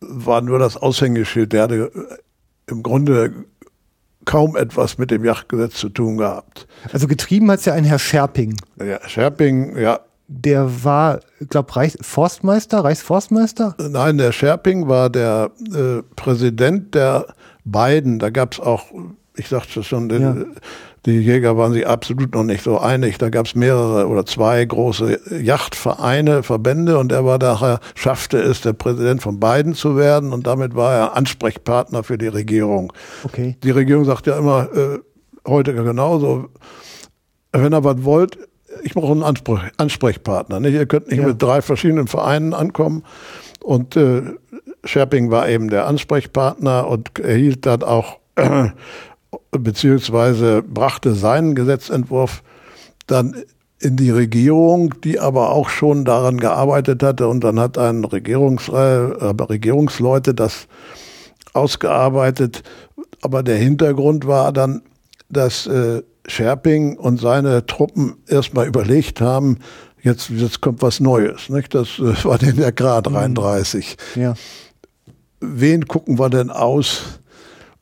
war nur das Aushängeschild. Der hatte äh, im Grunde kaum etwas mit dem Yachtgesetz zu tun gehabt. Also getrieben hat es ja ein Herr Scherping. Ja, Scherping, ja. Der war, glaube Reichs Forstmeister, Reichsforstmeister? Nein, der Scherping war der äh, Präsident der beiden. Da gab es auch, ich sagte schon, den, ja. Die Jäger waren sich absolut noch nicht so einig. Da gab es mehrere oder zwei große Yachtvereine, Verbände und er war nachher, schaffte es, der Präsident von beiden zu werden und damit war er Ansprechpartner für die Regierung. Okay. Die Regierung sagt ja immer, äh, heute genauso, wenn ihr was wollt, ich brauche einen Ansprech Ansprechpartner. Nicht? Ihr könnt nicht ja. mit drei verschiedenen Vereinen ankommen. Und äh, Scherping war eben der Ansprechpartner und erhielt dann auch beziehungsweise brachte seinen Gesetzentwurf dann in die Regierung, die aber auch schon daran gearbeitet hatte und dann hat ein Regierungs äh, Regierungsleute das ausgearbeitet. Aber der Hintergrund war dann, dass äh, Scherping und seine Truppen erstmal überlegt haben, jetzt, jetzt kommt was Neues. Nicht? Das äh, war denn der Grad 33. Ja. Wen gucken wir denn aus,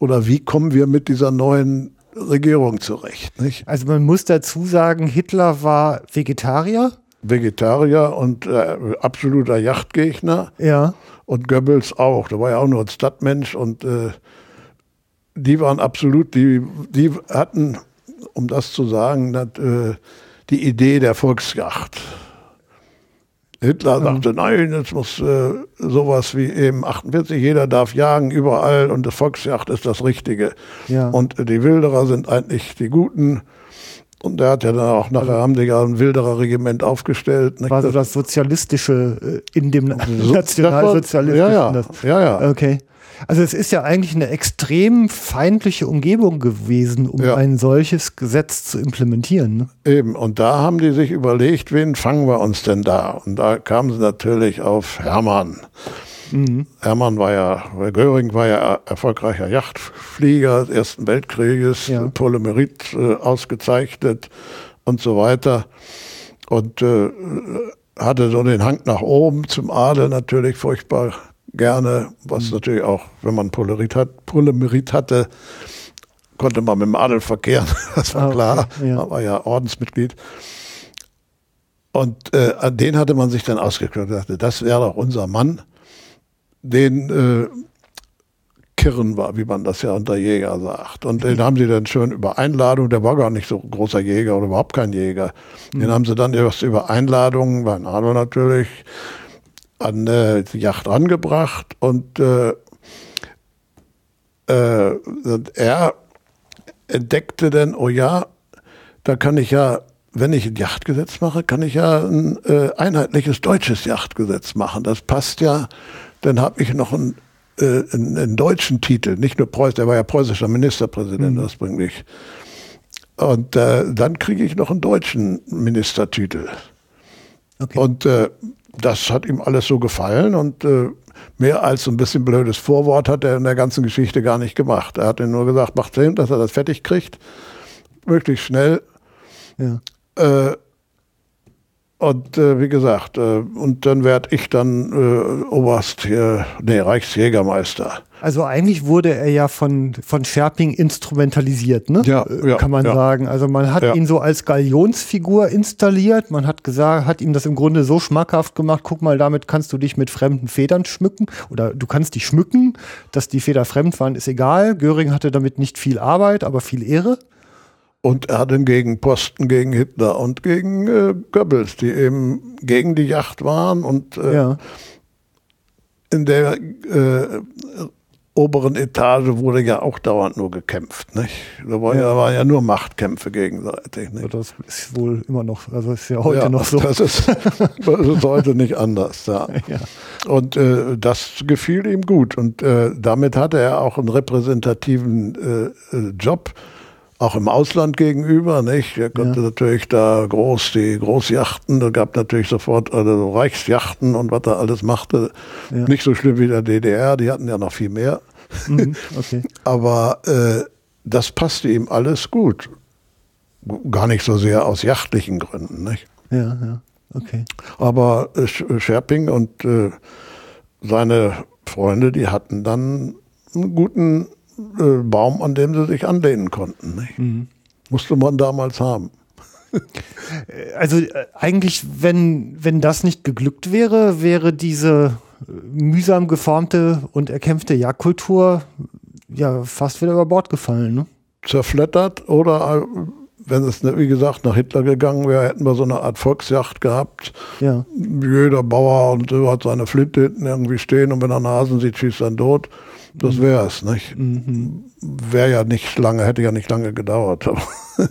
oder wie kommen wir mit dieser neuen Regierung zurecht? Nicht? Also man muss dazu sagen, Hitler war Vegetarier. Vegetarier und äh, absoluter Yachtgegner. Ja. Und Goebbels auch. Da war ja auch nur ein Stadtmensch und äh, die waren absolut, die, die hatten, um das zu sagen, das, äh, die Idee der Volksjacht. Hitler mhm. sagte, nein, jetzt muss äh, sowas wie eben 48, jeder darf jagen überall und die Volksjagd ist das Richtige. Ja. Und die Wilderer sind eigentlich die Guten. Und der hat ja dann auch nachher haben die ja ein Wilderer-Regiment aufgestellt. Nicht? War so das Sozialistische äh, in dem Nationalsozialismus. Ja, ja, ja, ja. Okay. Also es ist ja eigentlich eine extrem feindliche Umgebung gewesen, um ja. ein solches Gesetz zu implementieren. Ne? Eben, und da haben die sich überlegt, wen fangen wir uns denn da? Und da kamen sie natürlich auf Hermann. Mhm. Hermann war ja, Göring war ja erfolgreicher Yachtflieger des Ersten Weltkrieges, ja. Polymerit äh, ausgezeichnet und so weiter. Und äh, hatte so den Hang nach oben zum Adel natürlich furchtbar gerne, was mhm. natürlich auch, wenn man Polymerit, hat, Polymerit hatte, konnte man mit dem Adel verkehren, das war ah, okay, klar, ja. man war ja Ordensmitglied. Und äh, an den hatte man sich dann ausgeklagt, dachte, das wäre doch unser Mann. Den äh, Kirren war, wie man das ja unter Jäger sagt. Und den haben sie dann schön über Einladung, der war gar nicht so großer Jäger oder überhaupt kein Jäger. Den haben sie dann erst über Einladung, bei Nado natürlich, an äh, die Yacht angebracht und äh, äh, er entdeckte dann, oh ja, da kann ich ja, wenn ich ein Yachtgesetz mache, kann ich ja ein äh, einheitliches deutsches Yachtgesetz machen. Das passt ja. Dann habe ich noch einen, äh, einen, einen, deutschen Titel, nicht nur Preuß, der war ja preußischer Ministerpräsident mhm. ursprünglich. Und äh, dann kriege ich noch einen deutschen Ministertitel. Okay. Und äh, das hat ihm alles so gefallen und äh, mehr als so ein bisschen blödes Vorwort hat er in der ganzen Geschichte gar nicht gemacht. Er hat ihm nur gesagt, macht Sinn, dass er das fertig kriegt, möglichst schnell. Ja. Äh, und äh, wie gesagt, äh, und dann werde ich dann äh, Oberst hier, nee, Reichsjägermeister. Also eigentlich wurde er ja von, von Scherping instrumentalisiert, ne? Ja, äh, ja kann man ja. sagen. Also man hat Ja. ihn so als Galionsfigur installiert. Man hat gesagt, hat ihm das im Grunde so schmackhaft gemacht. Guck mal, damit kannst du dich mit fremden Federn schmücken oder du kannst dich schmücken. Dass die Feder fremd waren, ist egal. Göring hatte damit nicht viel Arbeit, aber viel Ehre. Und er hat einen Gegenposten gegen Hitler und gegen äh, Goebbels, die eben gegen die Yacht waren und äh, Ja. in der äh, oberen Etage wurde ja auch dauernd nur gekämpft. Nicht? Da war ja, waren ja nur Machtkämpfe gegenseitig. Nicht? das ist wohl immer noch, also ist ja heute ja, noch so. Das ist, das ist heute nicht anders. Ja. Ja. Und äh, das gefiel ihm gut. Und äh, damit hatte er auch einen repräsentativen äh, Job, auch im Ausland gegenüber. Nicht? Er konnte Ja. natürlich da groß die Großjachten, da gab natürlich sofort also so Reichsjachten und was er alles machte. Ja. Nicht so schlimm wie der DDR, die hatten ja noch viel mehr. Mhm, okay. Aber äh, das passte ihm alles gut. Gar nicht so sehr aus jachtlichen Gründen. Nicht? Ja, ja. Okay. Aber äh, Sch- Scherping und äh, seine Freunde, die hatten dann einen guten äh, Baum, an dem sie sich anlehnen konnten. Nicht? Musste man damals haben. Also äh, eigentlich, wenn, wenn das nicht geglückt wäre, wäre diese äh, mühsam geformte und erkämpfte Jagdkultur ja fast wieder über Bord gefallen. Ne? Zerflettert oder äh, wenn es, ne, wie gesagt, nach Hitler gegangen wäre, hätten wir so eine Art Volksjacht gehabt. Ja, Jeder Bauer und so hat seine Flinte hinten irgendwie stehen und wenn er einen Hasen sieht, schießt er ihn tot. Das wäre es, nicht? Wäre ja nicht lange, hätte ja nicht lange gedauert. Aber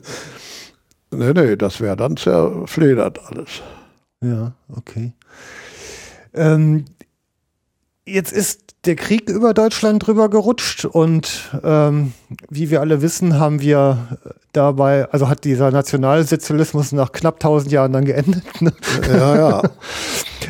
nee, nee, das wäre dann zerfledert alles. ja, okay. Ähm, jetzt ist der Krieg über Deutschland drüber gerutscht und ähm, wie wir alle wissen, haben wir dabei, also hat dieser Nationalsozialismus nach knapp 1000 Jahren dann geendet. Ne? Ja, ja.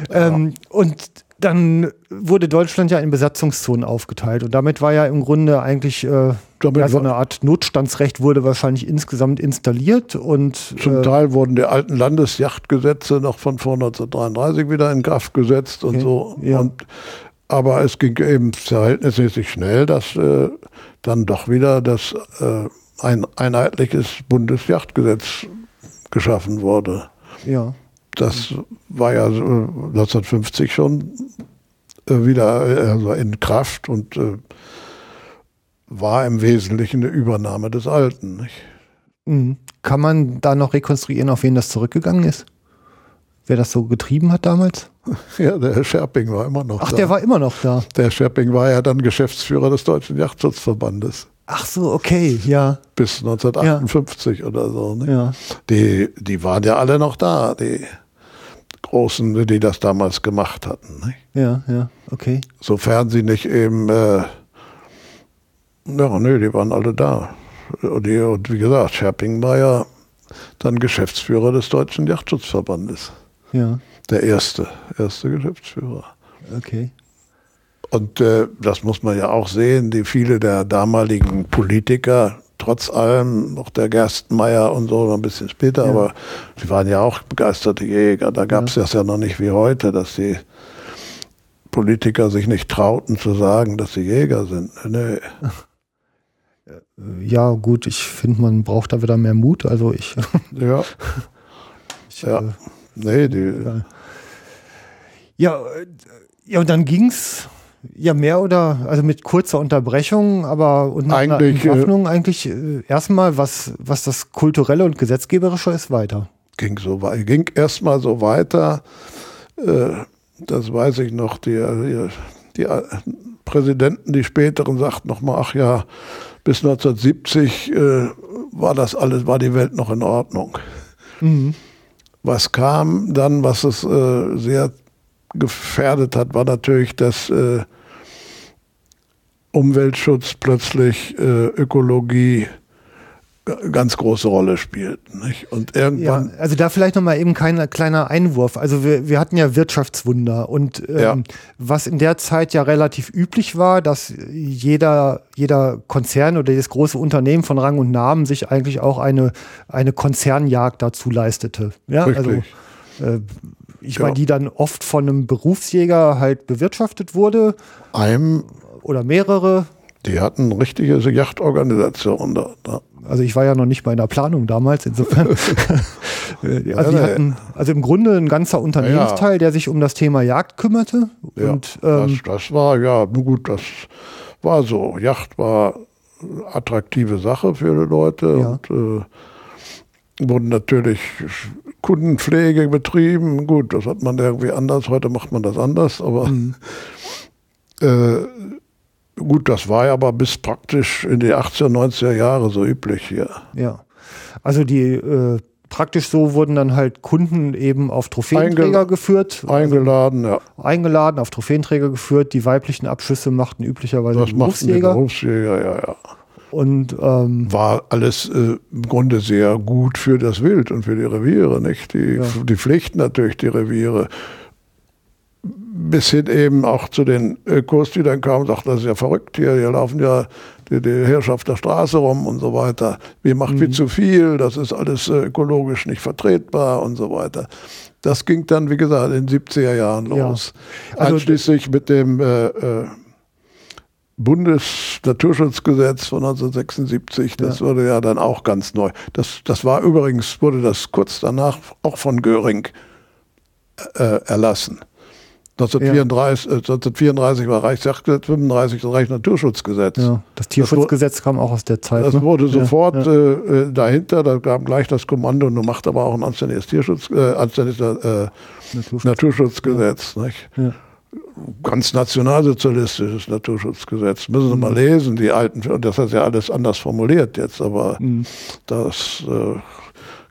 Ähm, und dann wurde Deutschland ja in Besatzungszonen aufgeteilt und damit war ja im Grunde eigentlich äh, Damit ja, so eine Art Notstandsrecht wurde wahrscheinlich insgesamt installiert und Zum äh, Teil wurden die alten Landesjachtgesetze noch von vor 1933 wieder in Kraft gesetzt und Okay, so. ja. Und, aber es ging eben verhältnismäßig schnell, dass äh, dann doch wieder das äh, ein einheitliches Bundesjachtgesetz geschaffen wurde. ja, Das war ja so, äh, 1950 schon äh, wieder äh, also in Kraft und war im Wesentlichen eine Übernahme des Alten. Nicht? Mhm. Kann man da noch rekonstruieren, auf wen das zurückgegangen ist? Wer das so getrieben hat damals? Ja, der Herr Scherping war immer noch Ach, da. der war immer noch da. Der Scherping war ja dann Geschäftsführer des Deutschen Jachtschutzverbandes Ach so, okay, ja, bis 1958 oder so. Ne? ja. Die, die waren ja alle noch da, die Großen, die das damals gemacht hatten. Ne? Ja, ja, okay. Sofern sie nicht eben, äh, ja, nö, die waren alle da. Und, die, und wie gesagt, Scherping war ja dann Geschäftsführer des Deutschen Jachtschutzverbandes. Ja, Der erste, erste Geschäftsführer. okay. Und äh, das muss man ja auch sehen, die viele der damaligen Politiker, trotz allem, auch der Gerstenmeier und so, noch ein bisschen später, Ja. aber sie waren ja auch begeisterte Jäger. Da gab es das ja noch nicht wie heute, dass die Politiker sich nicht trauten zu sagen, dass sie Jäger sind. Nee. Ja, gut, ich finde, man braucht da wieder mehr Mut. Also ich, Ja, ich ja. äh, Nee, die, Ja. Ja, ja, und dann ging's Ja, mehr oder, also mit kurzer Unterbrechung, aber und nach Eigentlich, einer Entwaffnung eigentlich äh, erstmal, was, was das Kulturelle und Gesetzgeberische ist, weiter. Ging so weit, ging erstmal so weiter. Äh, das weiß ich noch, die, die, die Präsidenten, die späteren, sagten nochmal, ach ja, bis 1970 äh, war das alles, war die Welt noch in Ordnung. Mhm. Was kam dann, was es äh, sehr gefährdet hat, war natürlich, dass äh, Umweltschutz plötzlich äh, Ökologie ganz große Rolle spielt. Nicht? Und irgendwann. Ja, also da vielleicht nochmal eben kein kleiner Einwurf. Also wir, wir hatten ja Wirtschaftswunder und ähm, Ja. was in der Zeit ja relativ üblich war, dass jeder, jeder Konzern oder jedes große Unternehmen von Rang und Namen sich eigentlich auch eine, eine Konzernjagd dazu leistete. Ja, also Richtig. äh, ich Ja. meine, die dann oft von einem Berufsjäger halt bewirtschaftet wurde einem, oder mehrere. die hatten richtige Yachtorganisationen da. da. Also ich war ja noch nicht bei einer Planung damals, insofern. Also, hatten, also im Grunde ein ganzer Unternehmensteil, der sich um das Thema Jagd kümmerte. Ja, Und ähm, das, das war, ja, gut, das war so. Yacht war eine attraktive Sache für die Leute Ja. und äh, wurden natürlich Kundenpflege betrieben. Gut, das hat man irgendwie anders, heute macht man das anders, aber Mhm. äh, gut, das war ja aber bis praktisch in die 80er, 90er Jahre so üblich hier. ja, also die äh, praktisch so wurden dann halt Kunden eben auf Trophäenträger Eingel- geführt, Eingeladen, ja. eingeladen, auf Trophäenträger geführt. Die weiblichen Abschüsse machten üblicherweise Das die machten die Berufsjäger. Berufsjäger, ja, ja. Und ähm, war alles äh, im Grunde sehr gut für das Wild und für die Reviere, nicht? Die, Ja. die pflichten natürlich die Reviere. Bis hin eben auch zu den Ökos, die dann kamen sagten, das ist ja verrückt hier, hier laufen ja die, die Herrschaft der Straße rum und so weiter. Wir machen viel zu viel, das ist alles äh, ökologisch nicht vertretbar und so weiter. Das ging dann, wie gesagt, in den 70er Jahren Ja. los. Also- Einschließlich mit dem äh, äh, Bundesnaturschutzgesetz von 1976, das Ja. wurde ja dann auch ganz neu. Das, das war übrigens, wurde das kurz danach auch von Göring äh, erlassen. 1934, äh, 1934 war Reichsjagdgesetz, 35 das Reichsnaturschutzgesetz. ja, das Tierschutzgesetz kam auch aus der Zeit. Das ne? wurde Ja, sofort ja. Äh, äh, dahinter, da kam gleich das Kommando und macht aber auch ein anständiges Tierschutz, äh, anständiges äh, Naturschutz. Naturschutzgesetz. Nicht? Ganz nationalsozialistisches Naturschutzgesetz. Müssen Sie Mhm. mal lesen, die alten, und das ist ja alles anders formuliert jetzt, aber Mhm. das äh,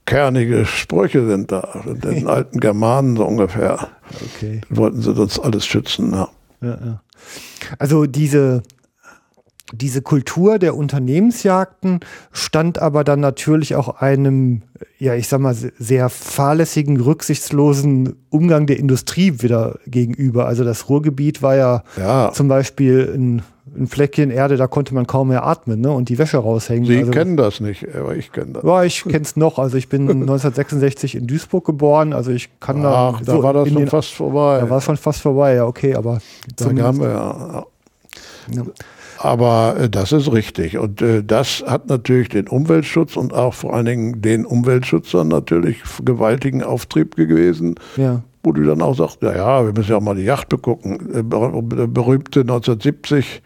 kernige Sprüche sind da, in den alten Germanen so ungefähr. Okay. Wollten sie uns alles schützen. Ja. Ja, ja. Also diese, diese Kultur der Unternehmensjagden stand aber dann natürlich auch einem, ja, ich sag mal, sehr fahrlässigen, rücksichtslosen Umgang der Industrie wieder gegenüber. Also das Ruhrgebiet war ja, Ja. zum Beispiel ein, ein Fleckchen Erde, da konnte man kaum mehr atmen ne? und die Wäsche raushängen. Sie also, kennen das nicht, aber ich kenne das. ja, ich kenn's noch. Also ich bin 1966 in Duisburg geboren. Also ich kann da. Ach, da so war das schon den- fast vorbei. Da war es schon fast vorbei, ja, okay, aber Da wir ja. Ja. Aber äh, das ist richtig. Und äh, das hat natürlich den Umweltschutz und auch vor allen Dingen den Umweltschützern natürlich gewaltigen Auftrieb gewesen, ja. wo du dann auch sagst, ja, ja, wir müssen ja auch mal die Yacht begucken. Äh, Der berühmte 1970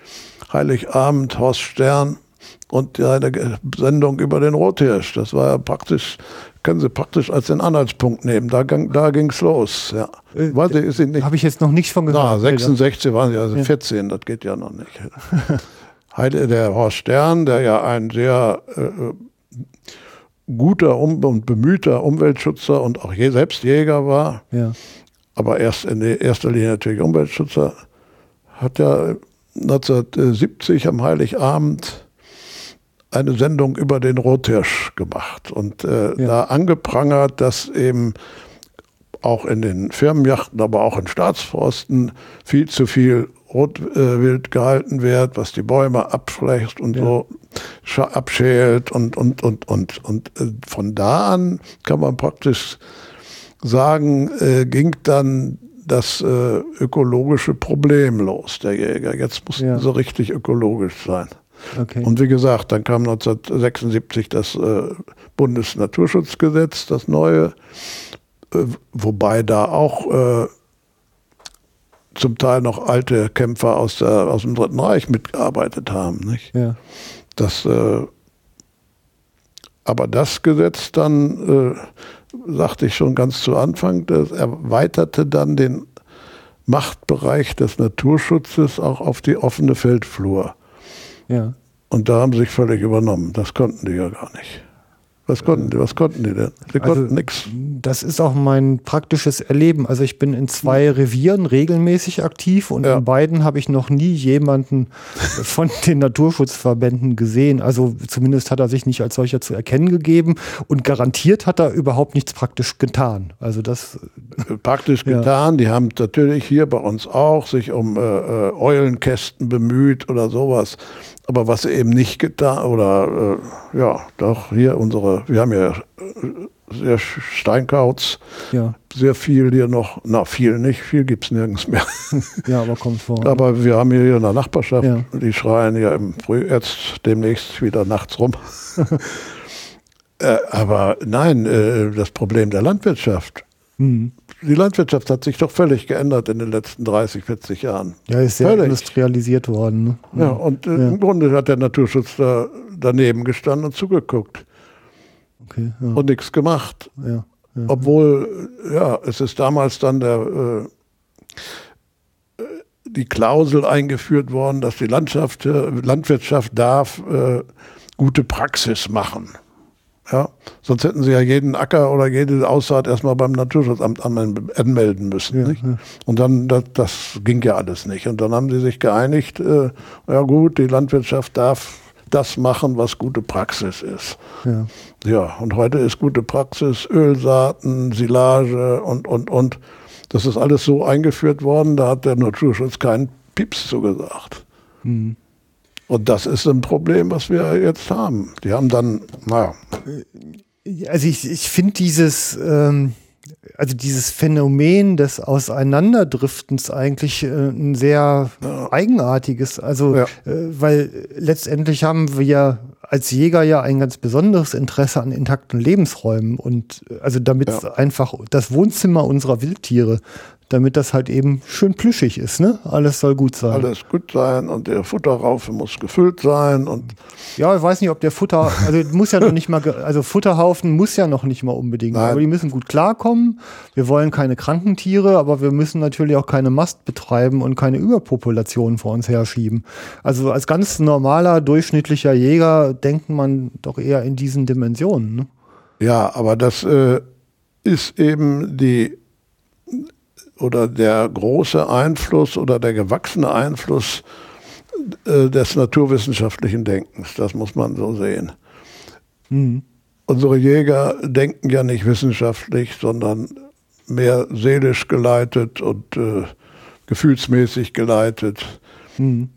Heiligabend, Horst Stern und eine Ge- Sendung über den Rothirsch. Das war ja praktisch, können Sie praktisch als den Anhaltspunkt nehmen. Da, ging- da ging's los. Ja. Äh, Weiß ich, ist Ihnen nicht Habe ich jetzt noch nicht von na, gehört. 66 waren sie, also 14, das geht ja noch nicht. Heide, der Horst Stern, der ja ein sehr äh, guter und bemühter Umweltschützer und auch je, selbst Jäger war, Ja. aber erst in erster Linie natürlich Umweltschützer, hat ja 1970 am Heiligabend eine Sendung über den Rothirsch gemacht und äh, Ja. da angeprangert, dass eben auch in den Firmenjachten, aber auch in Staatsforsten viel zu viel Rotwild gehalten wird, was die Bäume abschlägt und Ja. so abschält und, und, und, und. Und äh, von da an kann man praktisch sagen, äh, ging dann das äh, ökologische Problem los, der Jäger. Jetzt mussten Ja. sie richtig ökologisch sein. Okay. Und wie gesagt, dann kam 1976 das äh, Bundesnaturschutzgesetz, das neue, äh, wobei da auch äh, zum Teil noch alte Kämpfer aus, der, aus dem Dritten Reich mitgearbeitet haben. Nicht? Ja. Das, äh, aber das Gesetz dann, äh, sagte ich schon ganz zu Anfang, das erweiterte dann den Machtbereich des Naturschutzes auch auf die offene Feldflur. Ja. Und da haben sie sich völlig übernommen. Das konnten die ja gar nicht. Was konnten die? Was konnten die denn? Die Also, konnten nichts. Das ist auch mein praktisches Erleben. Also ich bin in zwei Revieren regelmäßig aktiv und Ja. in beiden habe ich noch nie jemanden von den Naturschutzverbänden gesehen. Also zumindest hat er sich nicht als solcher zu erkennen gegeben und garantiert hat er überhaupt nichts praktisch getan. Also das, praktisch Ja. getan. Die haben natürlich hier bei uns auch sich um äh, äh, Eulenkästen bemüht oder sowas. Aber was eben nicht getan oder äh, ja, doch hier unsere, wir haben ja äh, sehr Steinkauz, ja, sehr viel hier noch, na viel nicht, viel gibt's nirgends mehr. ja, aber kommt vor. Aber wir haben hier in der Nachbarschaft, Ja. die schreien ja im Früh, jetzt demnächst wieder nachts rum. äh, aber nein, äh, das Problem der Landwirtschaft. Mhm. Die Landwirtschaft hat sich doch völlig geändert in den letzten 30, 40 Jahren. Ja, ist sehr Völlig. industrialisiert worden. Ne? Ja, und Ja. im Grunde hat der Naturschutz da daneben gestanden und zugeguckt Okay, ja, und nichts gemacht. ja. Obwohl, ja, es ist damals dann der, äh, äh, die Klausel eingeführt worden, dass die Landschaft, äh, Landwirtschaft darf äh, gute Praxis machen. Ja, sonst hätten sie ja jeden Acker oder jede Aussaat erstmal beim Naturschutzamt anmel- anmelden müssen. Ja, ja. Und dann, das, das ging ja alles nicht. Und dann haben sie sich geeinigt, äh, ja gut, die Landwirtschaft darf das machen, was gute Praxis ist. ja. Ja, und heute ist gute Praxis, Ölsaaten, Silage und, und, und. Das ist alles so eingeführt worden, da hat der Naturschutz keinen Pieps zugesagt. Mhm. Und das ist ein Problem, was wir jetzt haben. Die haben dann, naja, Also ich, ich finde dieses, ähm, also dieses Phänomen des Auseinanderdriftens eigentlich äh, ein sehr eigenartiges. Also, Ja. äh, weil letztendlich haben wir als Jäger ja ein ganz besonderes Interesse an intakten Lebensräumen und äh, also damit Ja. einfach das Wohnzimmer unserer Wildtiere, damit das halt eben schön plüschig ist, ne? Alles soll gut sein. alles gut sein und der Futterraufe muss gefüllt sein und Ja, ich weiß nicht, ob der Futter, also muss ja noch nicht mal, also Futterhaufen muss ja noch nicht mal unbedingt, Nein. aber die müssen gut klarkommen. Wir wollen keine kranken Tiere, aber wir müssen natürlich auch keine Mast betreiben und keine Überpopulation vor uns herschieben. Also als ganz normaler, durchschnittlicher Jäger denkt man doch eher in diesen Dimensionen. Ne? Ja, aber das äh, ist eben die oder der große Einfluss oder der gewachsene Einfluss äh, des naturwissenschaftlichen Denkens. Das muss man so sehen. Mhm. Unsere Jäger denken ja nicht wissenschaftlich, sondern mehr seelisch geleitet und äh, gefühlsmäßig geleitet. Mhm.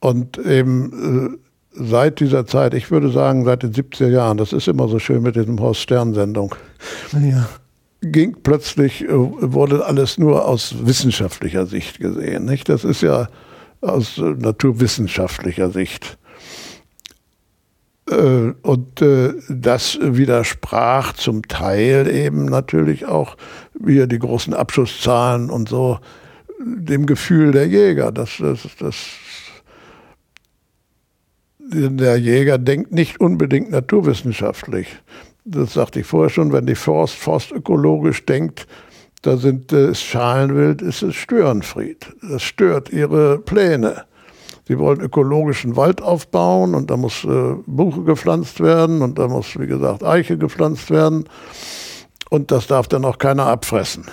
Und eben äh, seit dieser Zeit, ich würde sagen seit den 70er Jahren, das ist immer so schön mit diesem Horst Stern-Sendung, Ja. Ging plötzlich, äh, wurde alles nur aus wissenschaftlicher Sicht gesehen. Nicht? Das ist ja aus äh, naturwissenschaftlicher Sicht. Äh, Und das widersprach zum Teil eben natürlich auch, wie die großen Abschusszahlen und so, dem Gefühl der Jäger. Das, das, das, der Jäger denkt nicht unbedingt naturwissenschaftlich. Das sagte ich vorher schon, wenn die Forst forstökologisch denkt, da sind äh, ist Schalenwild, ist es Störenfried. Das stört ihre Pläne. Sie wollen ökologischen Wald aufbauen und da muss äh, Buche gepflanzt werden und da muss, wie gesagt, Eiche gepflanzt werden. Und das darf dann auch keiner abfressen.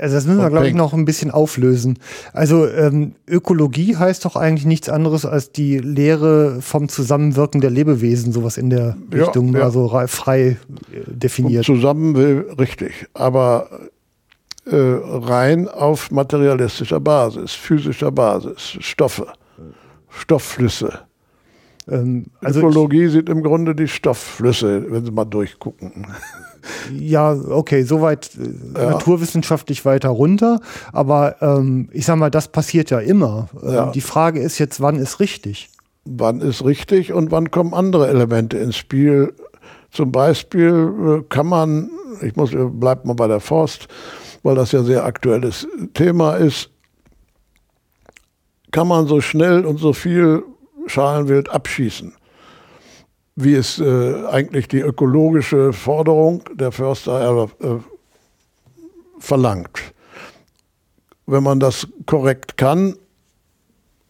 Also das müssen wir, Und glaube ich, noch ein bisschen auflösen. Also ähm, Ökologie heißt doch eigentlich nichts anderes als die Lehre vom Zusammenwirken der Lebewesen, sowas in der Ja, Richtung ja. mal so rei- frei äh, Und definiert. zusammen will, richtig. Aber äh, rein auf materialistischer Basis, physischer Basis, Stoffe, Stoffflüsse. Ähm, also Ökologie sieht im Grunde die Stoffflüsse, wenn Sie mal durchgucken. Ja, okay, soweit äh, Ja. naturwissenschaftlich weiter runter. Aber ähm, ich sag mal, das passiert ja immer. Ähm, Ja. Die Frage ist jetzt, wann ist richtig? Wann ist richtig und wann kommen andere Elemente ins Spiel? Zum Beispiel äh, kann man, ich muss, bleib mal bei der Forst, weil das ja sehr aktuelles Thema ist, kann man so schnell und so viel Schalenwild abschießen, wie es äh, eigentlich die ökologische Forderung der Förster äh, verlangt. Wenn man das korrekt kann,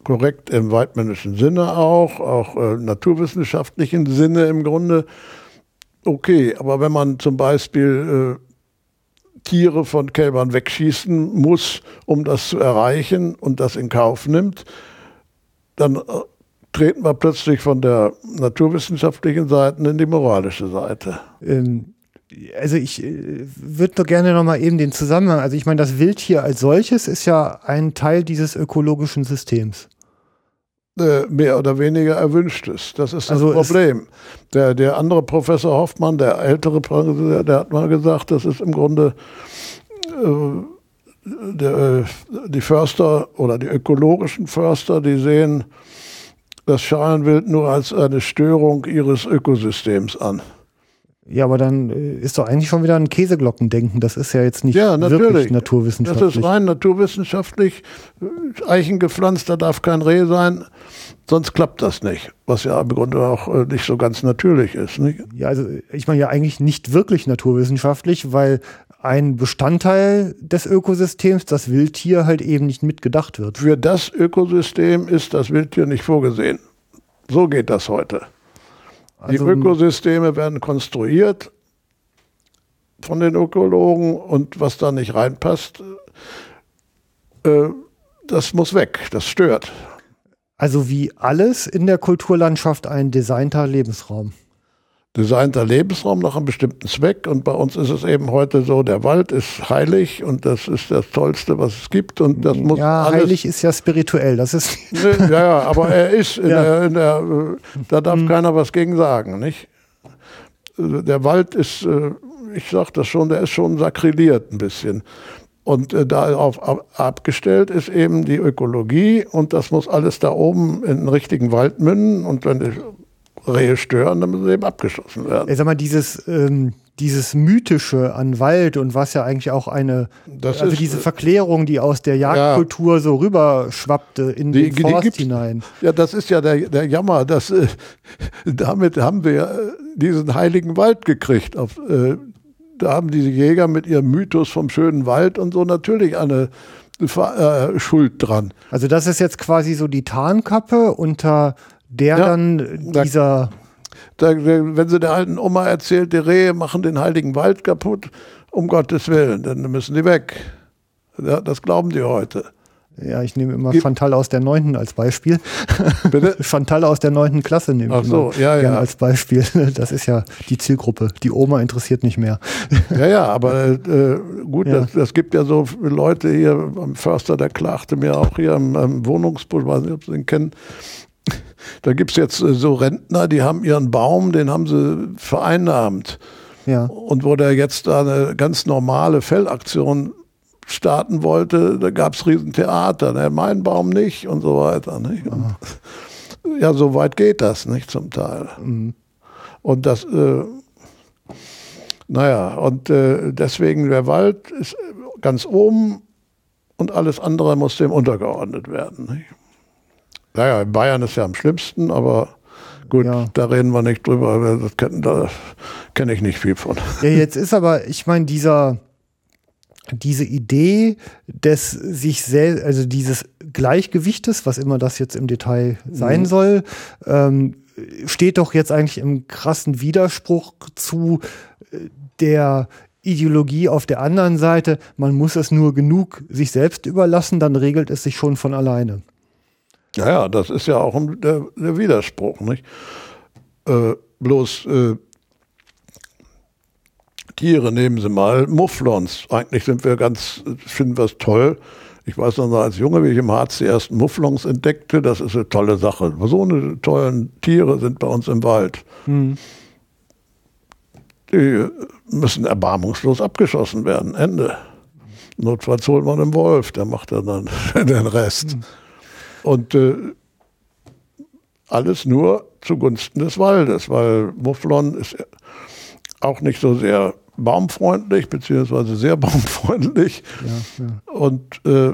korrekt im weitmännischen Sinne auch, auch äh, naturwissenschaftlichen Sinne im Grunde, okay. Aber wenn man zum Beispiel äh, Tiere von Kälbern wegschießen muss, um das zu erreichen und das in Kauf nimmt, dann äh, treten wir plötzlich von der naturwissenschaftlichen Seite in die moralische Seite. Ähm, also ich äh, würde doch gerne noch mal eben den Zusammenhang, also ich meine, das Wildtier als solches ist ja ein Teil dieses ökologischen Systems. Äh, mehr oder weniger erwünscht ist. Das ist das also Problem. Der, der andere Professor Hoffmann, der ältere, Professor, der hat mal gesagt, das ist im Grunde äh, der, äh, die Förster oder die ökologischen Förster, die sehen das Schalenwild nur als eine Störung ihres Ökosystems an. Ja, aber dann äh, ist doch eigentlich schon wieder ein Käseglockendenken. Das ist ja jetzt nicht ja, wirklich naturwissenschaftlich. Das ist rein naturwissenschaftlich. Eichen gepflanzt, da darf kein Reh sein. Sonst klappt das nicht. Was ja im Grunde auch äh, nicht so ganz natürlich ist. Nicht? Ja, also ich meine ja eigentlich nicht wirklich naturwissenschaftlich, weil ein Bestandteil des Ökosystems, das Wildtier, halt eben nicht mitgedacht wird. Für das Ökosystem ist das Wildtier nicht vorgesehen. So geht das heute. Also, die Ökosysteme werden konstruiert von den Ökologen und was da nicht reinpasst, äh, das muss weg, das stört. Also wie alles in der Kulturlandschaft ein designter Lebensraum designter Lebensraum nach einem bestimmten Zweck. Und bei uns ist es eben heute so, der Wald ist heilig und das ist das Tollste, was es gibt. Und das muss ja, alles heilig ist ja spirituell. Das ist ja, ja, aber er ist, in ja. der, in der, da darf mhm. keiner was gegen sagen, nicht? Der Wald ist, äh, ich sag das schon, der ist schon sakriliert ein bisschen. Und äh, darauf abgestellt ist eben die Ökologie und das muss alles da oben in den richtigen Wald münden. Und wenn die Rehe stören, dann müssen sie eben abgeschossen werden. Ich sag mal, dieses, ähm, dieses Mythische an Wald und was ja eigentlich auch eine, das also ist, diese Verklärung, die aus der Jagdkultur ja, so rüberschwappte in die, den Forst hinein. Ja, das ist ja der, der Jammer. Das, äh, damit haben wir äh, diesen heiligen Wald gekriegt. Auf, äh, da haben diese Jäger mit ihrem Mythos vom schönen Wald und so natürlich eine äh, Schuld dran. Also das ist jetzt quasi so die Tarnkappe unter der ja, dann dieser. Da, wenn sie der alten Oma erzählt, die Rehe machen den heiligen Wald kaputt, um Gottes Willen, dann müssen die weg. Ja, das glauben die heute. Ja, ich nehme immer Chantal aus der neunten als Beispiel. Bitte? Chantal aus der neunten Klasse nehme ich Ach so, ja, ja. als Beispiel. Das ist ja die Zielgruppe. Die Oma interessiert nicht mehr. Ja, ja, aber äh, gut, ja. Das, das, gibt ja so Leute hier am Förster, der klagte mir auch hier am, am Wohnungsbus, weiß nicht, ob Sie den kennen, da gibt es jetzt äh, so Rentner, die haben ihren Baum, den haben sie vereinnahmt. Ja. Und wo der jetzt da eine ganz normale Fellaktion starten wollte, da gab es Riesentheater. Ne? Mein Baum nicht und so weiter. Nicht? Und ja, so weit geht das nicht zum Teil. Mhm. Und das, äh, naja, und äh, deswegen der Wald ist ganz oben und alles andere muss dem untergeordnet werden. Nicht? Naja, in Bayern ist ja am schlimmsten, aber gut, ja. da reden wir nicht drüber. Das da kenne ich nicht viel von. Ja, jetzt ist aber, ich meine, dieser diese Idee des sich selbst, also dieses Gleichgewichtes, was immer das jetzt im Detail sein mhm. soll, ähm, steht doch jetzt eigentlich im krassen Widerspruch zu äh, der Ideologie auf der anderen Seite. Man muss es nur genug sich selbst überlassen, dann regelt es sich schon von alleine. Ja, ja, das ist ja auch ein, der, der, Widerspruch, nicht? Äh, bloß äh, Tiere nehmen Sie mal, Mufflons. Eigentlich sind wir ganz, finden wir es toll. Ich weiß noch als Junge, wie ich im Harz die ersten Mufflons entdeckte, das ist eine tolle Sache. So eine tollen Tiere sind bei uns im Wald. Hm. Die müssen erbarmungslos abgeschossen werden. Ende. Notfalls holt man einen Wolf, der macht dann den Rest. Hm. Und äh, alles nur zugunsten des Waldes, weil Mufflon ist auch nicht so sehr baumfreundlich, beziehungsweise sehr baumfreundlich. Ja, ja. Und äh,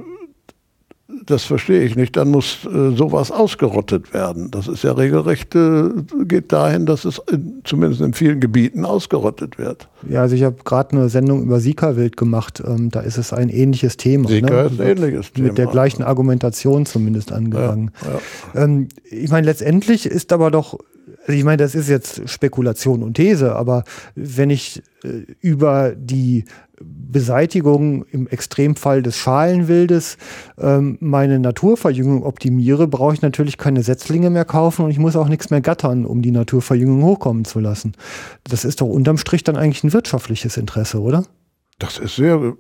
das verstehe ich nicht, dann muss äh, sowas ausgerottet werden. Das ist ja regelrecht, äh, geht dahin, dass es in, zumindest in vielen Gebieten ausgerottet wird. Ja, also ich habe gerade eine Sendung über Sika-Wild gemacht. Ähm, da ist es ein ähnliches Thema. Sika ne? ist ein ähnliches Thema. Mit der gleichen Argumentation zumindest angegangen. Ja, ja. Ähm, ich meine, letztendlich ist aber doch also ich meine, das ist jetzt Spekulation und These, aber wenn ich äh, über die Beseitigung im Extremfall des Schalenwildes ähm, meine Naturverjüngung optimiere, brauche ich natürlich keine Setzlinge mehr kaufen und ich muss auch nichts mehr gattern, um die Naturverjüngung hochkommen zu lassen. Das ist doch unterm Strich dann eigentlich ein wirtschaftliches Interesse, oder? Das ist sehr.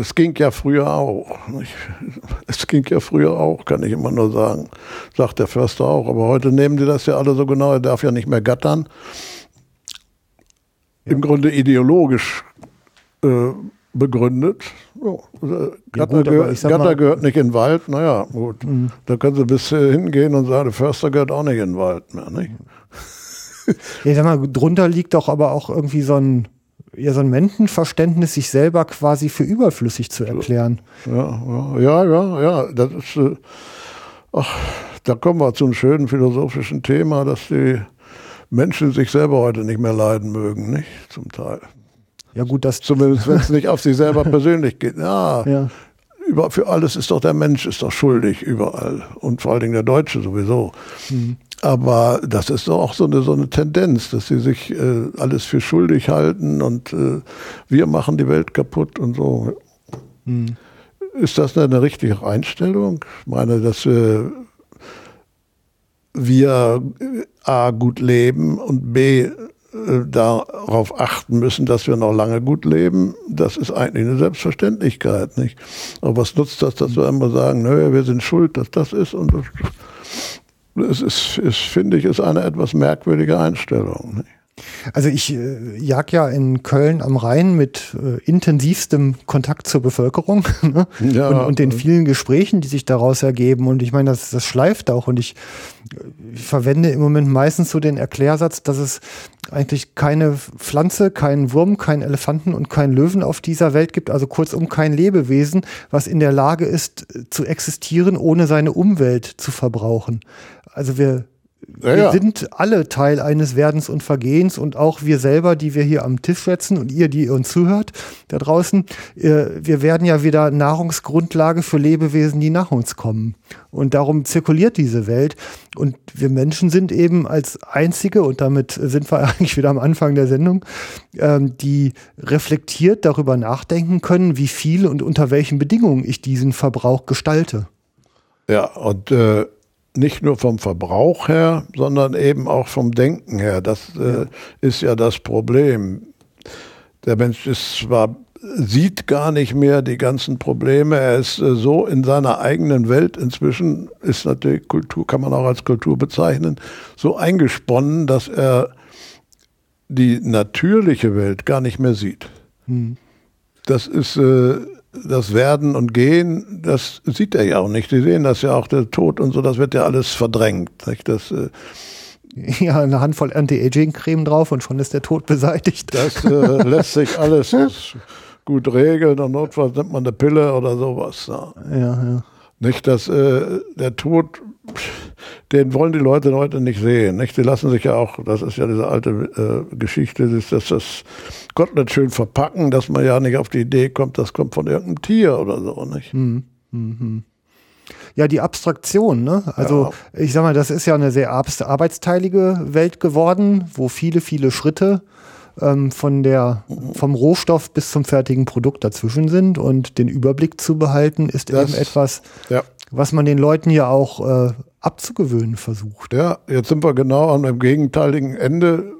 Es ging ja früher auch. Es ging ja früher auch, kann ich immer nur sagen. Sagt der Förster auch. Aber heute nehmen die das ja alle so genau. Er darf ja nicht mehr gattern. Ja. Im Grunde ideologisch äh, begründet. So, äh, Gatter, ja, gut, gehör, Gatter gehört nicht in den Wald. Naja, gut. Mhm. Da können Sie bis hingehen und sagen, der Förster gehört auch nicht in den Wald mehr. Nicht? Ja, sag mal, drunter liegt doch aber auch irgendwie so ein, ja, so ein Menschenverständnis, sich selber quasi für überflüssig zu erklären. Ja, ja, ja, ja. Das ist, äh, ach, da kommen wir zu einem schönen philosophischen Thema, dass die Menschen sich selber heute nicht mehr leiden mögen, nicht? Zum Teil. Ja, gut, das. Zumindest, wenn es nicht auf sich selber persönlich geht. Ja, ja. Über, für alles ist doch der Mensch ist doch schuldig, überall. Und vor allen Dingen der Deutsche sowieso. Mhm. Aber das ist doch auch so eine, so eine Tendenz, dass sie sich äh, alles für schuldig halten und äh, wir machen die Welt kaputt und so. Mhm. Ist das eine richtige Einstellung? Ich meine, dass äh, wir A gut leben und B äh, darauf achten müssen, dass wir noch lange gut leben, das ist eigentlich eine Selbstverständlichkeit, nicht? Aber was nutzt das, dass wir immer sagen, naja, wir sind schuld, dass das ist und das, das ist, ist finde ich, ist eine etwas merkwürdige Einstellung. Nicht? Also ich äh, jag ja in Köln am Rhein mit äh, intensivstem Kontakt zur Bevölkerung ne? ja, und, und, den vielen Gesprächen, die sich daraus ergeben. Und ich meine, das, das schleift auch. Und ich, ich verwende im Moment meistens so den Erklärsatz, dass es eigentlich keine Pflanze, keinen Wurm, keinen Elefanten und keinen Löwen auf dieser Welt gibt. Also kurzum kein Lebewesen, was in der Lage ist zu existieren, ohne seine Umwelt zu verbrauchen. Also wir ja, wir sind alle Teil eines Werdens und Vergehens und auch wir selber, die wir hier am Tisch sitzen und ihr, die uns zuhört da draußen, äh, wir werden ja wieder Nahrungsgrundlage für Lebewesen, die nach uns kommen. Und darum zirkuliert diese Welt. Und wir Menschen sind eben als einzige, und damit sind wir eigentlich wieder am Anfang der Sendung, ähm, die reflektiert darüber nachdenken können, wie viel und unter welchen Bedingungen ich diesen Verbrauch gestalte. Ja, und äh nicht nur vom Verbrauch her, sondern eben auch vom Denken her. Das äh, ist ja das Problem. Der Mensch ist zwar sieht gar nicht mehr die ganzen Probleme. Er ist äh, so in seiner eigenen Welt inzwischen, ist natürlich Kultur, kann man auch als Kultur bezeichnen, so eingesponnen, dass er die natürliche Welt gar nicht mehr sieht. Hm. Das ist äh, das Werden und Gehen, das sieht er ja auch nicht. Sie sehen das ja auch, der Tod und so, das wird ja alles verdrängt. Nicht? Das, äh, ja, eine Handvoll Anti-Aging-Creme drauf und schon ist der Tod beseitigt. Das äh, lässt sich alles gut regeln und notfalls nimmt man eine Pille oder sowas. Ja, ja. ja. Nicht, dass äh, der Tod, den wollen die Leute heute nicht sehen. Nicht? Die lassen sich ja auch, das ist ja diese alte äh, Geschichte, dass das Kotelett schön verpacken, dass man ja nicht auf die Idee kommt, das kommt von irgendeinem Tier oder so, nicht? Mhm. Mhm. Ja, die Abstraktion, ne? Also ja. ich sag mal, das ist ja eine sehr arbeitsteilige Welt geworden, wo viele, viele Schritte ähm, von der, vom Rohstoff bis zum fertigen Produkt dazwischen sind und den Überblick zu behalten, ist das, eben etwas, ja. was man den Leuten ja auch äh, abzugewöhnen versucht. Ja, jetzt sind wir genau an einem gegenteiligen Ende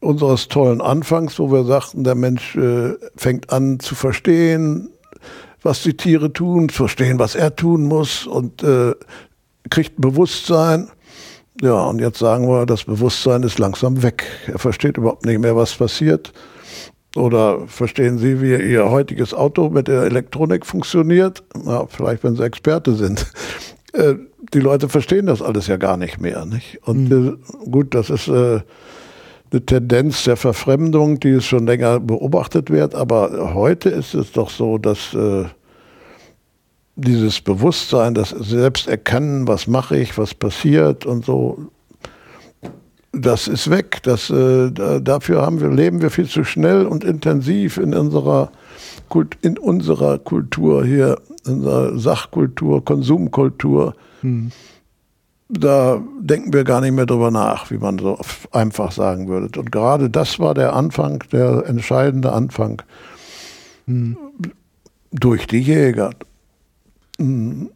unseres tollen Anfangs, wo wir sagten, der Mensch äh, fängt an zu verstehen, was die Tiere tun, zu verstehen, was er tun muss und äh, kriegt ein Bewusstsein. Ja, und jetzt sagen wir, das Bewusstsein ist langsam weg. Er versteht überhaupt nicht mehr, was passiert. Oder verstehen Sie, wie Ihr heutiges Auto mit der Elektronik funktioniert? Na, vielleicht, wenn Sie Experte sind. Äh, die Leute verstehen das alles ja gar nicht mehr. Nicht? Und mhm. äh, gut, das ist äh, eine Tendenz der Verfremdung, die es schon länger beobachtet wird. Aber heute ist es doch so, dass dieses Bewusstsein, das selbst erkennen, was mache ich, was passiert und so, das ist weg. Das, äh, dafür haben wir, leben wir viel zu schnell und intensiv in unserer, Kult, in unserer Kultur hier, in unserer Sachkultur, Konsumkultur. Hm. Da denken wir gar nicht mehr drüber nach, wie man so einfach sagen würde. Und gerade das war der Anfang, der entscheidende Anfang hm. durch die Jäger. Hm.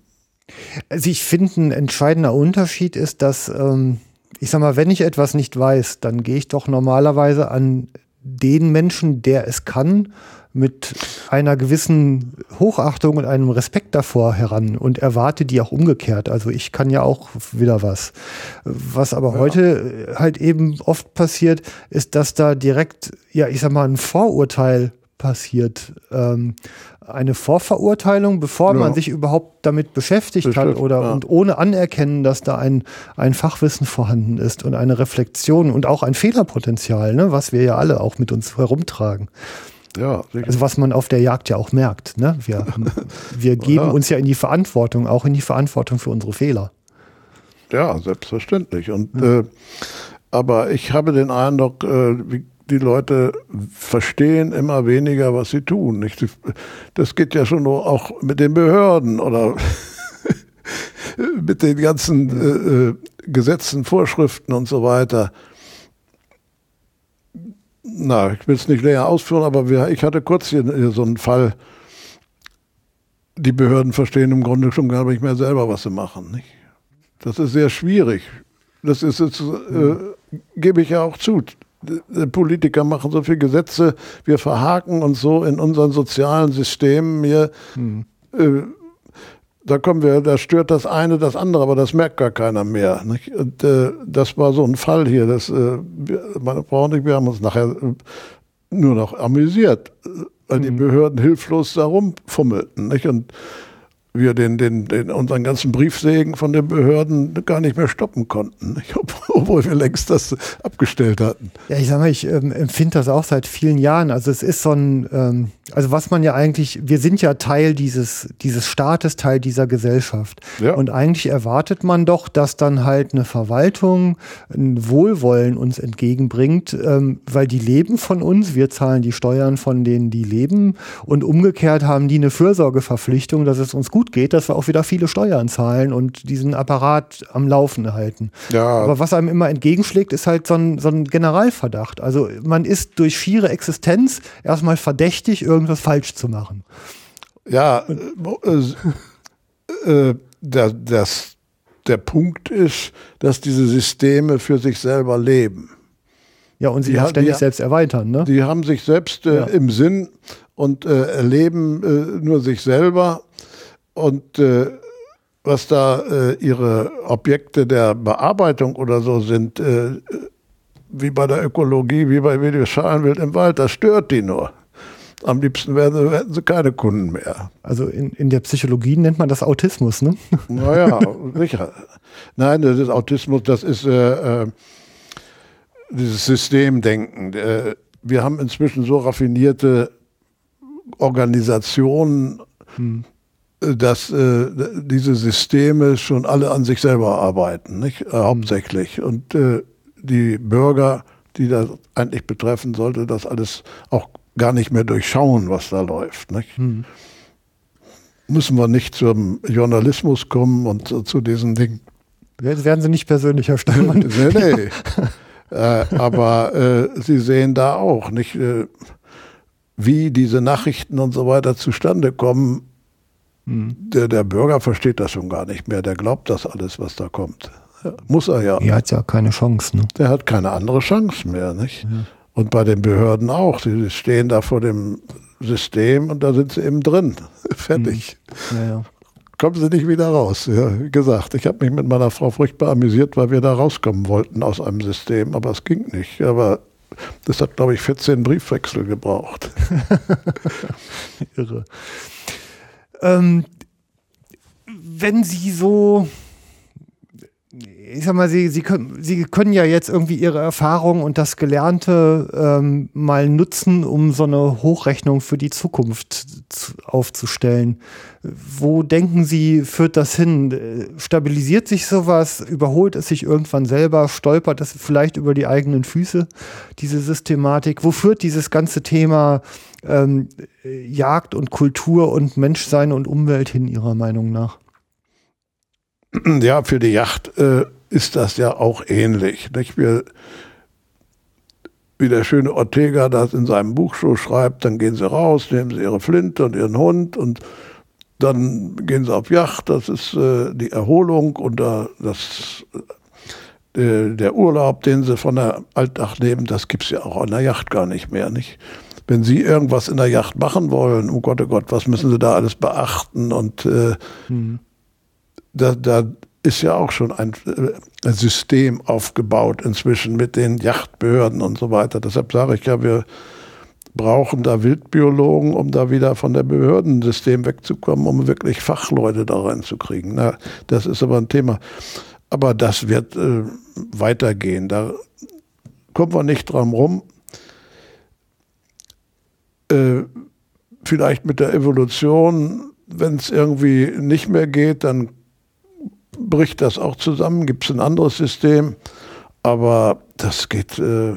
Also ich finde, ein entscheidender Unterschied ist, dass ähm ich sag mal, wenn ich etwas nicht weiß, dann gehe ich doch normalerweise an den Menschen, der es kann, mit einer gewissen Hochachtung und einem Respekt davor heran und erwarte die auch umgekehrt. Also ich kann ja auch wieder was. Was aber ja. heute halt eben oft passiert, ist, dass da direkt, ja, ich sag mal, ein Vorurteil passiert. Ähm, eine Vorverurteilung, bevor ja. man sich überhaupt damit beschäftigt Bestimmt, hat oder ja. und ohne anerkennen, dass da ein, ein Fachwissen vorhanden ist und eine Reflexion und auch ein Fehlerpotenzial, ne, was wir ja alle auch mit uns herumtragen. Ja, sicher. also was man auf der Jagd ja auch merkt. Ne? Wir, wir geben ja. uns ja in die Verantwortung, auch in die Verantwortung für unsere Fehler. Ja, selbstverständlich. Und äh, aber ich habe den Eindruck, äh, wie die Leute verstehen immer weniger, was sie tun. Nicht? Das geht ja schon auch mit den Behörden oder mit den ganzen äh, äh, Gesetzen, Vorschriften und so weiter. Na, ich will es nicht näher ausführen, aber wir, ich hatte kurz hier, hier so einen Fall. Die Behörden verstehen im Grunde schon gar nicht mehr selber, was sie machen. Nicht? Das ist sehr schwierig. Das ist jetzt, äh, gebe ich ja auch zu. Politiker machen so viele Gesetze, wir verhaken uns so in unseren sozialen Systemen hier. Hm. Äh, da kommen wir, da stört das eine das andere, aber das merkt gar keiner mehr. Nicht? Und äh, das war so ein Fall hier. Das, äh, meine Frau und ich, wir haben uns nachher äh, nur noch amüsiert, äh, weil hm. die Behörden hilflos da rumfummelten. Nicht? Und wir den, den, den, unseren ganzen Briefsegen von den Behörden gar nicht mehr stoppen konnten, obwohl wir längst das abgestellt hatten. Ja, ich sag mal, ich ähm, empfinde das auch seit vielen Jahren. Also es ist so ein, ähm, also was man ja eigentlich, wir sind ja Teil dieses, dieses Staates, Teil dieser Gesellschaft. Ja. Und eigentlich erwartet man doch, dass dann halt eine Verwaltung ein Wohlwollen uns entgegenbringt, ähm, weil die leben von uns, wir zahlen die Steuern von denen, die leben. Und umgekehrt haben die eine Fürsorgeverpflichtung, dass es uns gut gut geht, dass wir auch wieder viele Steuern zahlen und diesen Apparat am Laufen halten. Ja. Aber was einem immer entgegenschlägt, ist halt so ein, so ein Generalverdacht. Also man ist durch schiere Existenz erstmal verdächtig, irgendwas falsch zu machen. Ja, äh, äh, der, das, der Punkt ist, dass diese Systeme für sich selber leben. Ja, und sie die, ständig die, selbst erweitern. Ne? Die haben sich selbst äh, ja. im Sinn und äh, erleben äh, nur sich selber und äh, was da äh, ihre Objekte der Bearbeitung oder so sind, äh, wie bei der Ökologie, wie bei Video Schalenwild im Wald, das stört die nur. Am liebsten werden, werden sie keine Kunden mehr. Also in, in der Psychologie nennt man das Autismus, ne? Naja, sicher. Nein, das ist Autismus, das ist äh, äh, dieses Systemdenken. Äh, wir haben inzwischen so raffinierte Organisationen, hm dass äh, diese Systeme schon alle an sich selber arbeiten, nicht? Äh, hauptsächlich. Und äh, die Bürger, die das eigentlich betreffen, sollte das alles auch gar nicht mehr durchschauen, was da läuft. Nicht? Hm. Müssen wir nicht zum Journalismus kommen und zu, zu diesen Dingen. Jetzt werden Sie nicht persönlicher Steinmann. nee, nee. äh, aber äh, Sie sehen da auch nicht, äh, wie diese Nachrichten und so weiter zustande kommen der, der Bürger versteht das schon gar nicht mehr. Der glaubt das alles, was da kommt. Muss er ja. Er hat ja keine Chance. Ne? Der hat keine andere Chance mehr. Nicht? Ja. Und bei den Behörden auch. Sie stehen da vor dem System und da sind sie eben drin. Fertig. Mhm. Ja, ja. Kommen sie nicht wieder raus. Ja, wie gesagt, ich habe mich mit meiner Frau furchtbar amüsiert, weil wir da rauskommen wollten aus einem System, aber es ging nicht. Aber das hat, glaube ich, 14 Briefwechsel gebraucht. Irre. Ähm, wenn Sie so, ich sag mal, Sie, Sie, können, Sie können ja jetzt irgendwie Ihre Erfahrung und das Gelernte ähm, mal nutzen, um so eine Hochrechnung für die Zukunft zu, aufzustellen. Wo denken Sie, führt das hin? Stabilisiert sich sowas? Überholt es sich irgendwann selber? Stolpert es vielleicht über die eigenen Füße, diese Systematik? Wo führt dieses ganze Thema ähm, Jagd und Kultur und Menschsein und Umwelt hin, Ihrer Meinung nach? Ja, für die Yacht äh, ist das ja auch ähnlich. Nicht? Wir, wie der schöne Ortega das in seinem Buch so schreibt, dann gehen sie raus, nehmen sie ihre Flinte und ihren Hund und dann gehen sie auf Yacht, das ist äh, die Erholung und äh, das, äh, der Urlaub, den sie von der Alltag nehmen, das gibt es ja auch an der Yacht gar nicht mehr. Nicht? Wenn Sie irgendwas in der Yacht machen wollen, oh Gott, oh Gott, was müssen Sie da alles beachten und mhm da, da ist ja auch schon ein, äh, ein System aufgebaut inzwischen mit den Yachtbehörden und so weiter. Deshalb sage ich ja, wir brauchen da Wildbiologen, um da wieder von der Behördensystem wegzukommen, um wirklich Fachleute da reinzukriegen. Na, das ist aber ein Thema. Aber das wird äh, weitergehen. Da kommen wir nicht dran rum. Äh, vielleicht mit der Evolution, wenn es irgendwie nicht mehr geht, dann bricht das auch zusammen, gibt es ein anderes System, aber das geht, äh,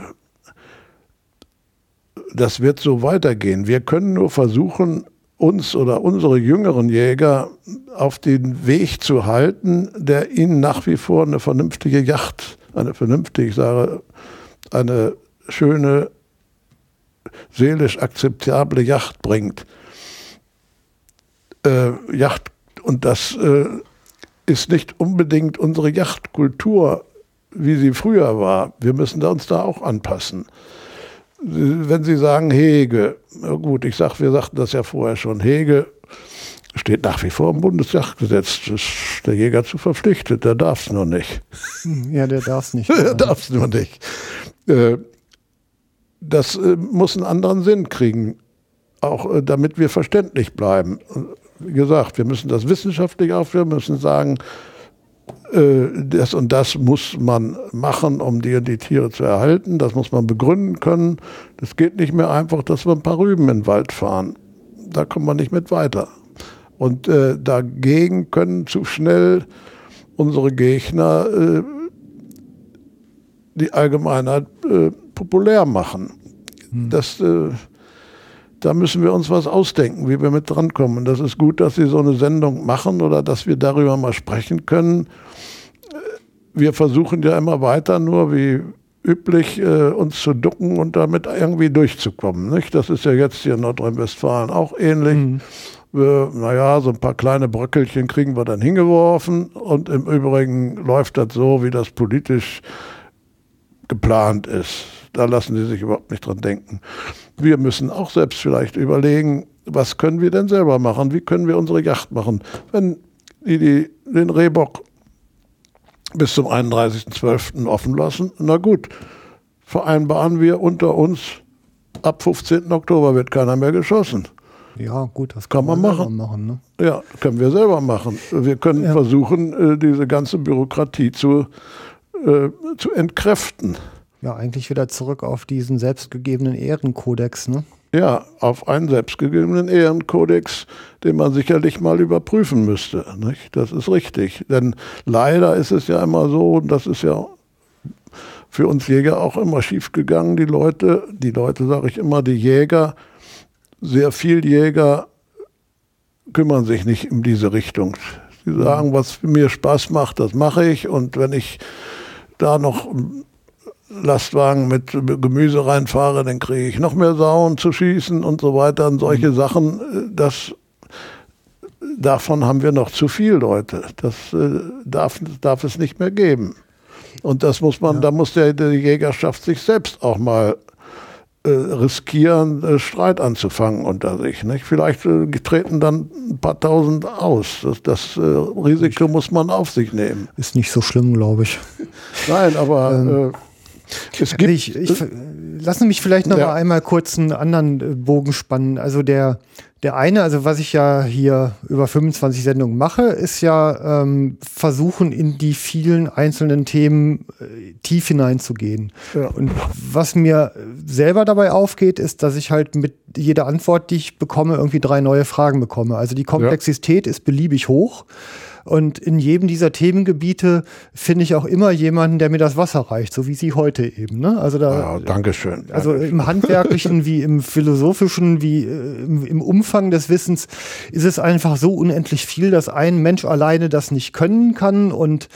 das wird so weitergehen. Wir können nur versuchen, uns oder unsere jüngeren Jäger auf den Weg zu halten, der ihnen nach wie vor eine vernünftige Yacht, eine vernünftige, ich sage, eine schöne, seelisch akzeptable Yacht bringt. Äh, Yacht und das äh, ist nicht unbedingt unsere Yachtkultur, wie sie früher war. Wir müssen uns da auch anpassen. Wenn Sie sagen Hege, gut, ich sag, wir sagten das ja vorher schon, Hege steht nach wie vor im Bundesjagdgesetz. Das ist der Jäger zu verpflichtet, der darf es nur nicht. Ja, der darf es nicht. der darf es nur nicht. Äh, das äh, muss einen anderen Sinn kriegen, auch äh, damit wir verständlich bleiben gesagt, wir müssen das wissenschaftlich aufführen, müssen sagen, äh, das und das muss man machen, um die und die Tiere zu erhalten. Das muss man begründen können. Das geht nicht mehr einfach, dass wir ein paar Rüben in den Wald fahren. Da kommen wir nicht mit weiter. Und äh, dagegen können zu schnell unsere Gegner äh, die Allgemeinheit äh, populär machen. Hm. Das äh, da müssen wir uns was ausdenken, wie wir mit drankommen. Das ist gut, dass Sie so eine Sendung machen oder dass wir darüber mal sprechen können. Wir versuchen ja immer weiter, nur wie üblich, äh, uns zu ducken und damit irgendwie durchzukommen. Nicht? Das ist ja jetzt hier in Nordrhein-Westfalen auch ähnlich. Mhm. Wir, naja, so ein paar kleine Bröckelchen kriegen wir dann hingeworfen und im Übrigen läuft das so, wie das politisch geplant ist. Da lassen Sie sich überhaupt nicht dran denken wir müssen auch selbst vielleicht überlegen, was können wir denn selber machen? Wie können wir unsere Yacht machen? Wenn die, die den Rehbock bis zum 31.12. offen lassen, na gut, vereinbaren wir unter uns, ab 15. Oktober wird keiner mehr geschossen. Ja, gut, das kann, kann man machen. machen ne? Ja, können wir selber machen. Wir können ja. versuchen, äh, diese ganze Bürokratie zu, äh, zu entkräften. Ja, eigentlich wieder zurück auf diesen selbstgegebenen Ehrenkodex, ne? Ja, auf einen selbstgegebenen Ehrenkodex, den man sicherlich mal überprüfen müsste. Nicht? Das ist richtig. Denn leider ist es ja immer so, und das ist ja für uns Jäger auch immer schiefgegangen, die Leute, die Leute sage ich immer, die Jäger, sehr viel Jäger kümmern sich nicht in diese Richtung. Sie sagen, was mir Spaß macht, das mache ich. Und wenn ich da noch Lastwagen mit Gemüse reinfahre, dann kriege ich noch mehr Sauen zu schießen und so weiter und solche mhm. Sachen. Äh, das, davon haben wir noch zu viel, Leute. Das äh, darf, darf es nicht mehr geben. Und das muss man, ja. da muss der, die Jägerschaft sich selbst auch mal äh, riskieren, äh, Streit anzufangen unter sich. Nicht? Vielleicht äh, treten dann ein paar tausend aus. Das, das äh, Risiko muss man auf sich nehmen. Ist nicht so schlimm, glaube ich. Nein, aber ähm Es gibt, ich, ich, lassen mich vielleicht noch ja. mal einmal kurz einen anderen äh, Bogen spannen. Also der, der eine, also was ich ja hier über 25 Sendungen mache, ist ja ähm, versuchen, in die vielen einzelnen Themen äh, tief hineinzugehen. Ja. Und was mir selber dabei aufgeht, ist, dass ich halt mit jeder Antwort, die ich bekomme, irgendwie drei neue Fragen bekomme. Also die Komplexität ja. ist beliebig hoch. Und in jedem dieser Themengebiete finde ich auch immer jemanden, der mir das Wasser reicht, so wie Sie heute eben. Ne? Also da, ja, Dankeschön. Also Dankeschön. im handwerklichen wie im philosophischen wie äh, im, im, Umfang des Wissens ist es einfach so unendlich viel, dass ein Mensch alleine das nicht können kann und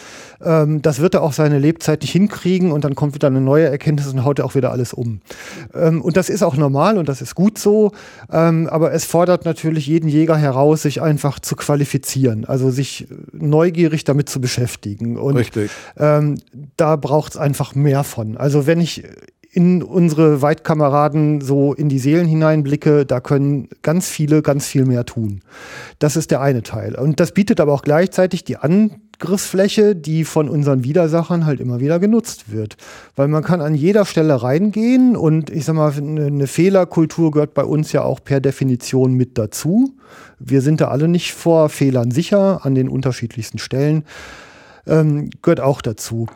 ähm, das wird er auch seine Lebzeit nicht hinkriegen und dann kommt wieder eine neue Erkenntnis und haut er auch wieder alles um. Ähm, und das ist auch normal und das ist gut so, ähm, aber es fordert natürlich jeden Jäger heraus, sich einfach zu qualifizieren, also sich neugierig damit zu beschäftigen. Und Richtig. Ähm, da braucht es einfach mehr von. Also wenn ich in unsere Weitkameraden so in die Seelen hineinblicke, da können ganz viele ganz viel mehr tun. Das ist der eine Teil. Und das bietet aber auch gleichzeitig die Angriffsfläche, die von unseren Widersachern halt immer wieder genutzt wird. Weil man kann an jeder Stelle reingehen und ich sag mal, eine Fehlerkultur gehört bei uns ja auch per Definition mit dazu. Wir sind da alle nicht vor Fehlern sicher an den unterschiedlichsten Stellen. Ähm, gehört auch dazu.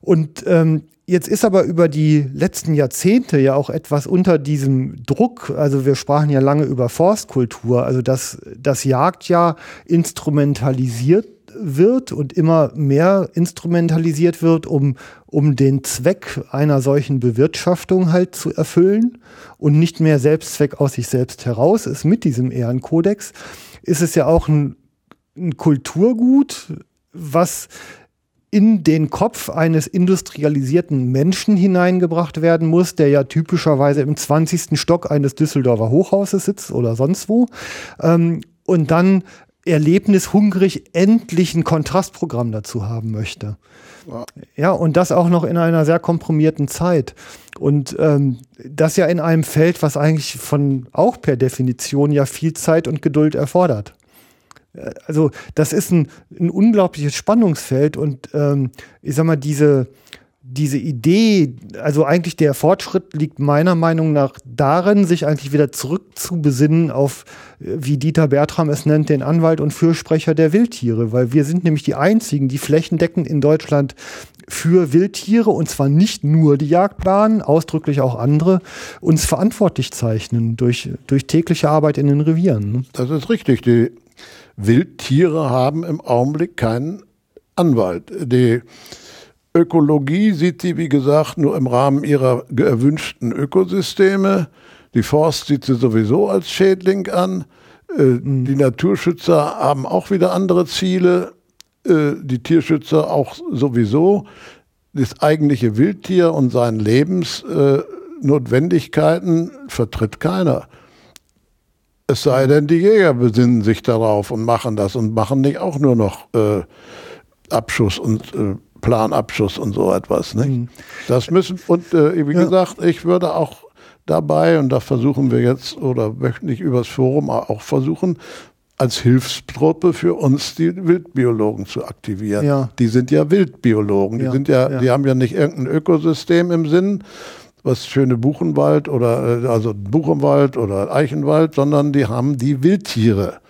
Und ähm, Jetzt ist aber über die letzten Jahrzehnte ja auch etwas unter diesem Druck, also wir sprachen ja lange über Forstkultur, also dass das Jagd ja instrumentalisiert wird und immer mehr instrumentalisiert wird, um, um den Zweck einer solchen Bewirtschaftung halt zu erfüllen und nicht mehr Selbstzweck aus sich selbst heraus ist. Mit diesem Ehrenkodex, ist es ja auch ein, ein Kulturgut, was in den Kopf eines industrialisierten Menschen hineingebracht werden muss, der ja typischerweise im 20. Stock eines Düsseldorfer Hochhauses sitzt oder sonst wo. Ähm, und dann erlebnishungrig endlich ein Kontrastprogramm dazu haben möchte. Ja. ja, und das auch noch in einer sehr komprimierten Zeit. Und ähm, das ja in einem Feld, was eigentlich von auch per Definition ja viel Zeit und Geduld erfordert. Also das ist ein, ein unglaubliches Spannungsfeld und ähm, ich sag mal, diese, diese Idee, also eigentlich der Fortschritt liegt meiner Meinung nach darin, sich eigentlich wieder zurückzubesinnen auf, äh, wie Dieter Bertram es nennt, den Anwalt und Fürsprecher der Wildtiere, weil wir sind nämlich die einzigen, die flächendeckend in Deutschland für Wildtiere und zwar nicht nur die Jagdbahnen, ausdrücklich auch andere, uns verantwortlich zeichnen durch, durch tägliche Arbeit in den Revieren. Ne? Das ist richtig. Die Wildtiere haben im Augenblick keinen Anwalt. Die Ökologie sieht sie, wie gesagt, nur im Rahmen ihrer erwünschten Ökosysteme. Die Forst sieht sie sowieso als Schädling an. Äh, mhm. Die Naturschützer haben auch wieder andere Ziele. Äh, die Tierschützer auch sowieso. Das eigentliche Wildtier und seine Lebensnotwendigkeiten vertritt keiner. Es sei denn, die Jäger besinnen sich darauf und machen das und machen nicht auch nur noch äh, Abschuss und äh, Planabschuss und so etwas. Nicht? Mhm. Das müssen, und äh, wie ja. gesagt, ich würde auch dabei, und da versuchen wir jetzt oder möchten nicht übers Forum auch versuchen, als Hilfstruppe für uns die Wildbiologen zu aktivieren. Ja. Die sind ja Wildbiologen, die ja. sind ja, die haben ja nicht irgendein Ökosystem im Sinn, was schöne Buchenwald oder äh, also Buchenwald oder Eichenwald, sondern die haben die Wildtiere.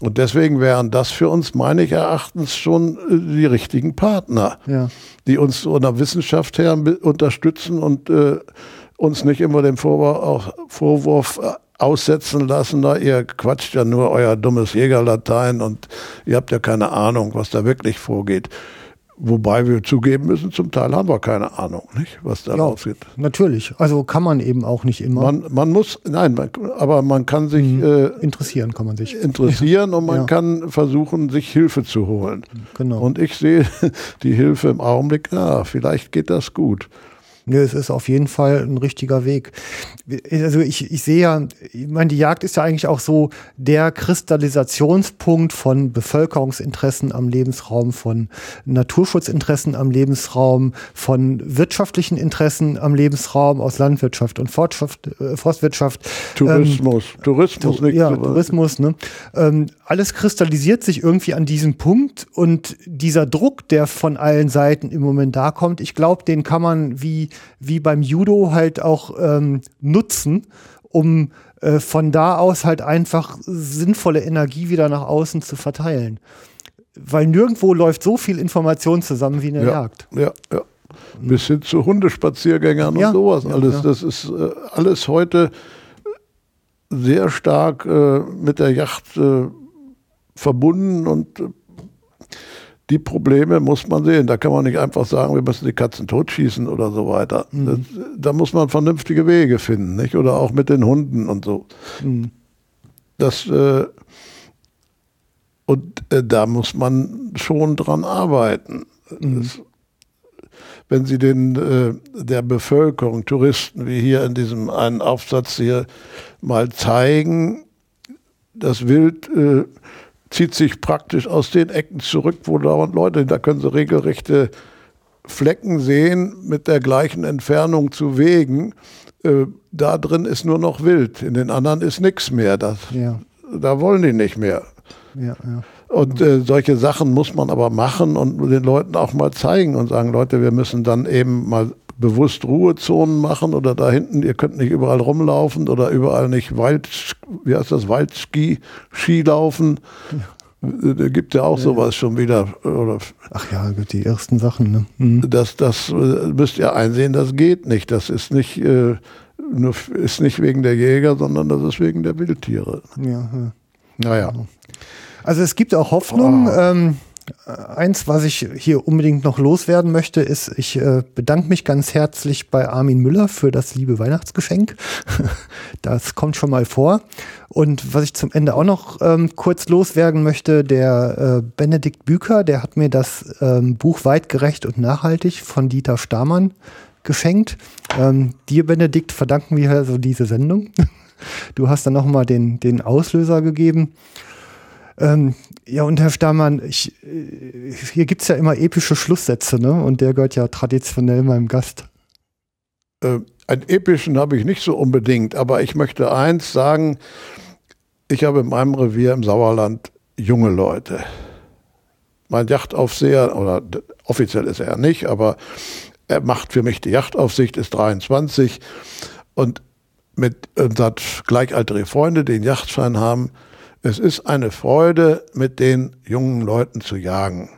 Und deswegen wären das für uns meines Erachtens schon äh, die richtigen Partner, ja. die uns von der Wissenschaft her unterstützen und äh, uns nicht immer dem Vorwurf, Vorwurf äh, aussetzen lassen, da ihr quatscht ja nur euer dummes Jägerlatein und ihr habt ja keine Ahnung, was da wirklich vorgeht. Wobei wir zugeben müssen, zum Teil haben wir keine Ahnung, nicht, was da ja, rausgeht. Natürlich. Also kann man eben auch nicht immer. Man, man muss, nein, man, aber man kann sich mhm. äh, interessieren, kann man sich interessieren ja. und man ja. kann versuchen, sich Hilfe zu holen. Genau. Und ich sehe die Hilfe im Augenblick, ja, vielleicht geht das gut. Nö, es ist auf jeden Fall ein richtiger Weg. Also ich, ich sehe ja, ich meine, die Jagd ist ja eigentlich auch so der Kristallisationspunkt von Bevölkerungsinteressen am Lebensraum, von Naturschutzinteressen am Lebensraum, von wirtschaftlichen Interessen am Lebensraum aus Landwirtschaft und Fortschrift, äh, Forstwirtschaft. Tourismus, ähm, Tourismus, nicht Ja, Tourismus, ne? Ähm, alles kristallisiert sich irgendwie an diesem Punkt und dieser Druck, der von allen Seiten im Moment da kommt, ich glaube, den kann man wie wie beim Judo halt auch ähm, nutzen, um äh, von da aus halt einfach sinnvolle Energie wieder nach außen zu verteilen. Weil nirgendwo läuft so viel Information zusammen wie in der ja, Jagd. Ja, ja. Bis hin zu Hundespaziergängern ja, und sowas alles. Ja. Das ist äh, alles heute sehr stark äh, mit der Yacht äh, verbunden und äh, die Probleme muss man sehen. Da kann man nicht einfach sagen, wir müssen die Katzen totschießen oder so weiter. Mhm. Das, da muss man vernünftige Wege finden, nicht? Oder auch mit den Hunden und so. Mhm. Das äh, und äh, da muss man schon dran arbeiten. Mhm. Das, wenn Sie den äh, der Bevölkerung, Touristen, wie hier in diesem einen Aufsatz hier mal zeigen, das Wild äh, zieht sich praktisch aus den Ecken zurück, wo dauernd Leute, da können Sie regelrechte Flecken sehen mit der gleichen Entfernung zu Wegen. Äh, da drin ist nur noch Wild, in den anderen ist nichts mehr. Das, ja. Da wollen die nicht mehr. Ja, ja. Und äh, solche Sachen muss man aber machen und den Leuten auch mal zeigen und sagen, Leute, wir müssen dann eben mal bewusst Ruhezonen machen oder da hinten, ihr könnt nicht überall rumlaufen oder überall nicht Wald, wie heißt das, Waldski, Ski laufen. Da gibt ja auch ja. sowas schon wieder. Oder Ach ja, die ersten Sachen. Ne? Mhm. Das, das äh, müsst ihr einsehen, das geht nicht. Das ist nicht, äh, nur, ist nicht wegen der Jäger, sondern das ist wegen der Wildtiere. Ja, ja. Naja. Also es gibt auch Hoffnung. Oh. Ähm, eins, was ich hier unbedingt noch loswerden möchte, ist, ich äh, bedanke mich ganz herzlich bei Armin Müller für das liebe Weihnachtsgeschenk. das kommt schon mal vor. Und was ich zum Ende auch noch ähm, kurz loswerden möchte, der äh, Benedikt Büker, der hat mir das ähm, Buch Weitgerecht und Nachhaltig von Dieter Stamann geschenkt. Ähm, dir, Benedikt, verdanken wir also diese Sendung. Du hast dann nochmal den, den Auslöser gegeben. Ähm, ja, und Herr Stammann, ich, äh, hier gibt es ja immer epische Schlusssätze, ne? Und der gehört ja traditionell meinem Gast. Äh, einen epischen habe ich nicht so unbedingt, aber ich möchte eins sagen, ich habe in meinem Revier im Sauerland junge Leute. Mein Yachtaufseher, oder offiziell ist er nicht, aber er macht für mich die Yachtaufsicht, ist 23 und mit und hat gleichaltrige Freunde, die einen Yachtschein haben. Es ist eine Freude, mit den jungen Leuten zu jagen.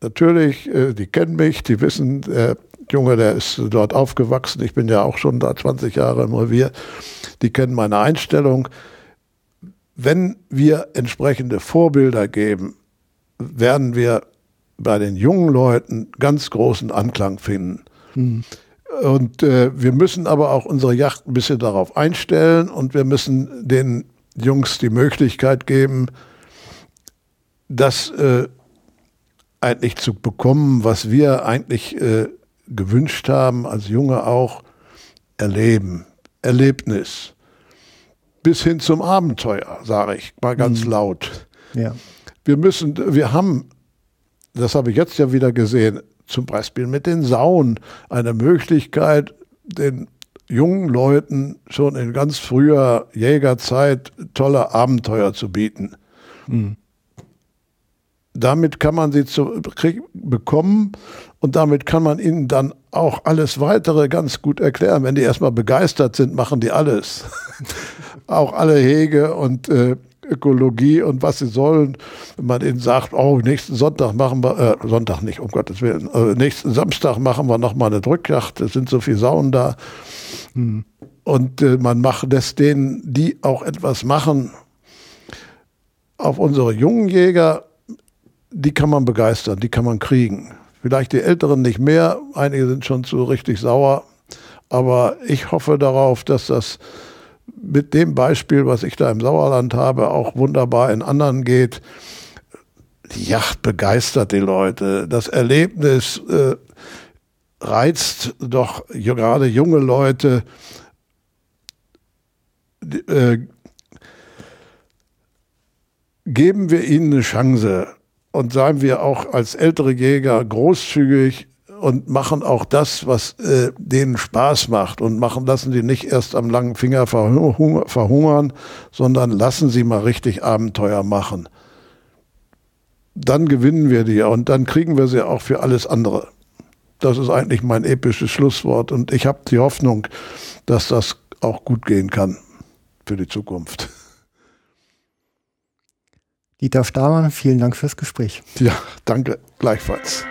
Natürlich, äh, die kennen mich, die wissen, der Junge, der ist dort aufgewachsen. Ich bin ja auch schon da 20 Jahre im Revier. Die kennen meine Einstellung. Wenn wir entsprechende Vorbilder geben, werden wir bei den jungen Leuten ganz großen Anklang finden. Mhm. Und äh, wir müssen aber auch unsere Yacht ein bisschen darauf einstellen und wir müssen den Jungs die Möglichkeit geben, das äh, eigentlich zu bekommen, was wir eigentlich äh, gewünscht haben, als Junge auch erleben, Erlebnis. Bis hin zum Abenteuer, sage ich mal ganz mhm. laut. Ja. Wir müssen, wir haben, das habe ich jetzt ja wieder gesehen, zum Beispiel mit den Sauen eine Möglichkeit, den jungen Leuten schon in ganz früher Jägerzeit tolle Abenteuer zu bieten. Mhm. Damit kann man sie zu, krieg, bekommen und damit kann man ihnen dann auch alles weitere ganz gut erklären. Wenn die erstmal begeistert sind, machen die alles. auch alle Hege und äh, Ökologie und was sie sollen. Wenn man ihnen sagt, oh, nächsten Sonntag machen wir, äh, Sonntag nicht, um Gottes Willen, äh, nächsten Samstag machen wir nochmal eine Drückjacht, es sind so viele Sauen da. Hm. Und äh, man macht, lässt denen, die auch etwas machen, auf unsere jungen Jäger, die kann man begeistern, die kann man kriegen. Vielleicht die Älteren nicht mehr, einige sind schon zu richtig sauer, aber ich hoffe darauf, dass das mit dem Beispiel, was ich da im Sauerland habe, auch wunderbar in anderen geht. Die Yacht begeistert die Leute. Das Erlebnis äh, reizt doch gerade junge Leute. Äh, geben wir ihnen eine Chance und seien wir auch als ältere Jäger großzügig und machen auch das, was äh, denen Spaß macht und machen lassen sie nicht erst am langen Finger verhungern, sondern lassen sie mal richtig Abenteuer machen. Dann gewinnen wir die und dann kriegen wir sie auch für alles andere. das ist eigentlich mein episches Schlusswort. Und ich habe die Hoffnung, dass das auch gut gehen kann für die Zukunft. Dieter Stamann, vielen Dank fürs Gespräch. Ja, danke, gleichfalls.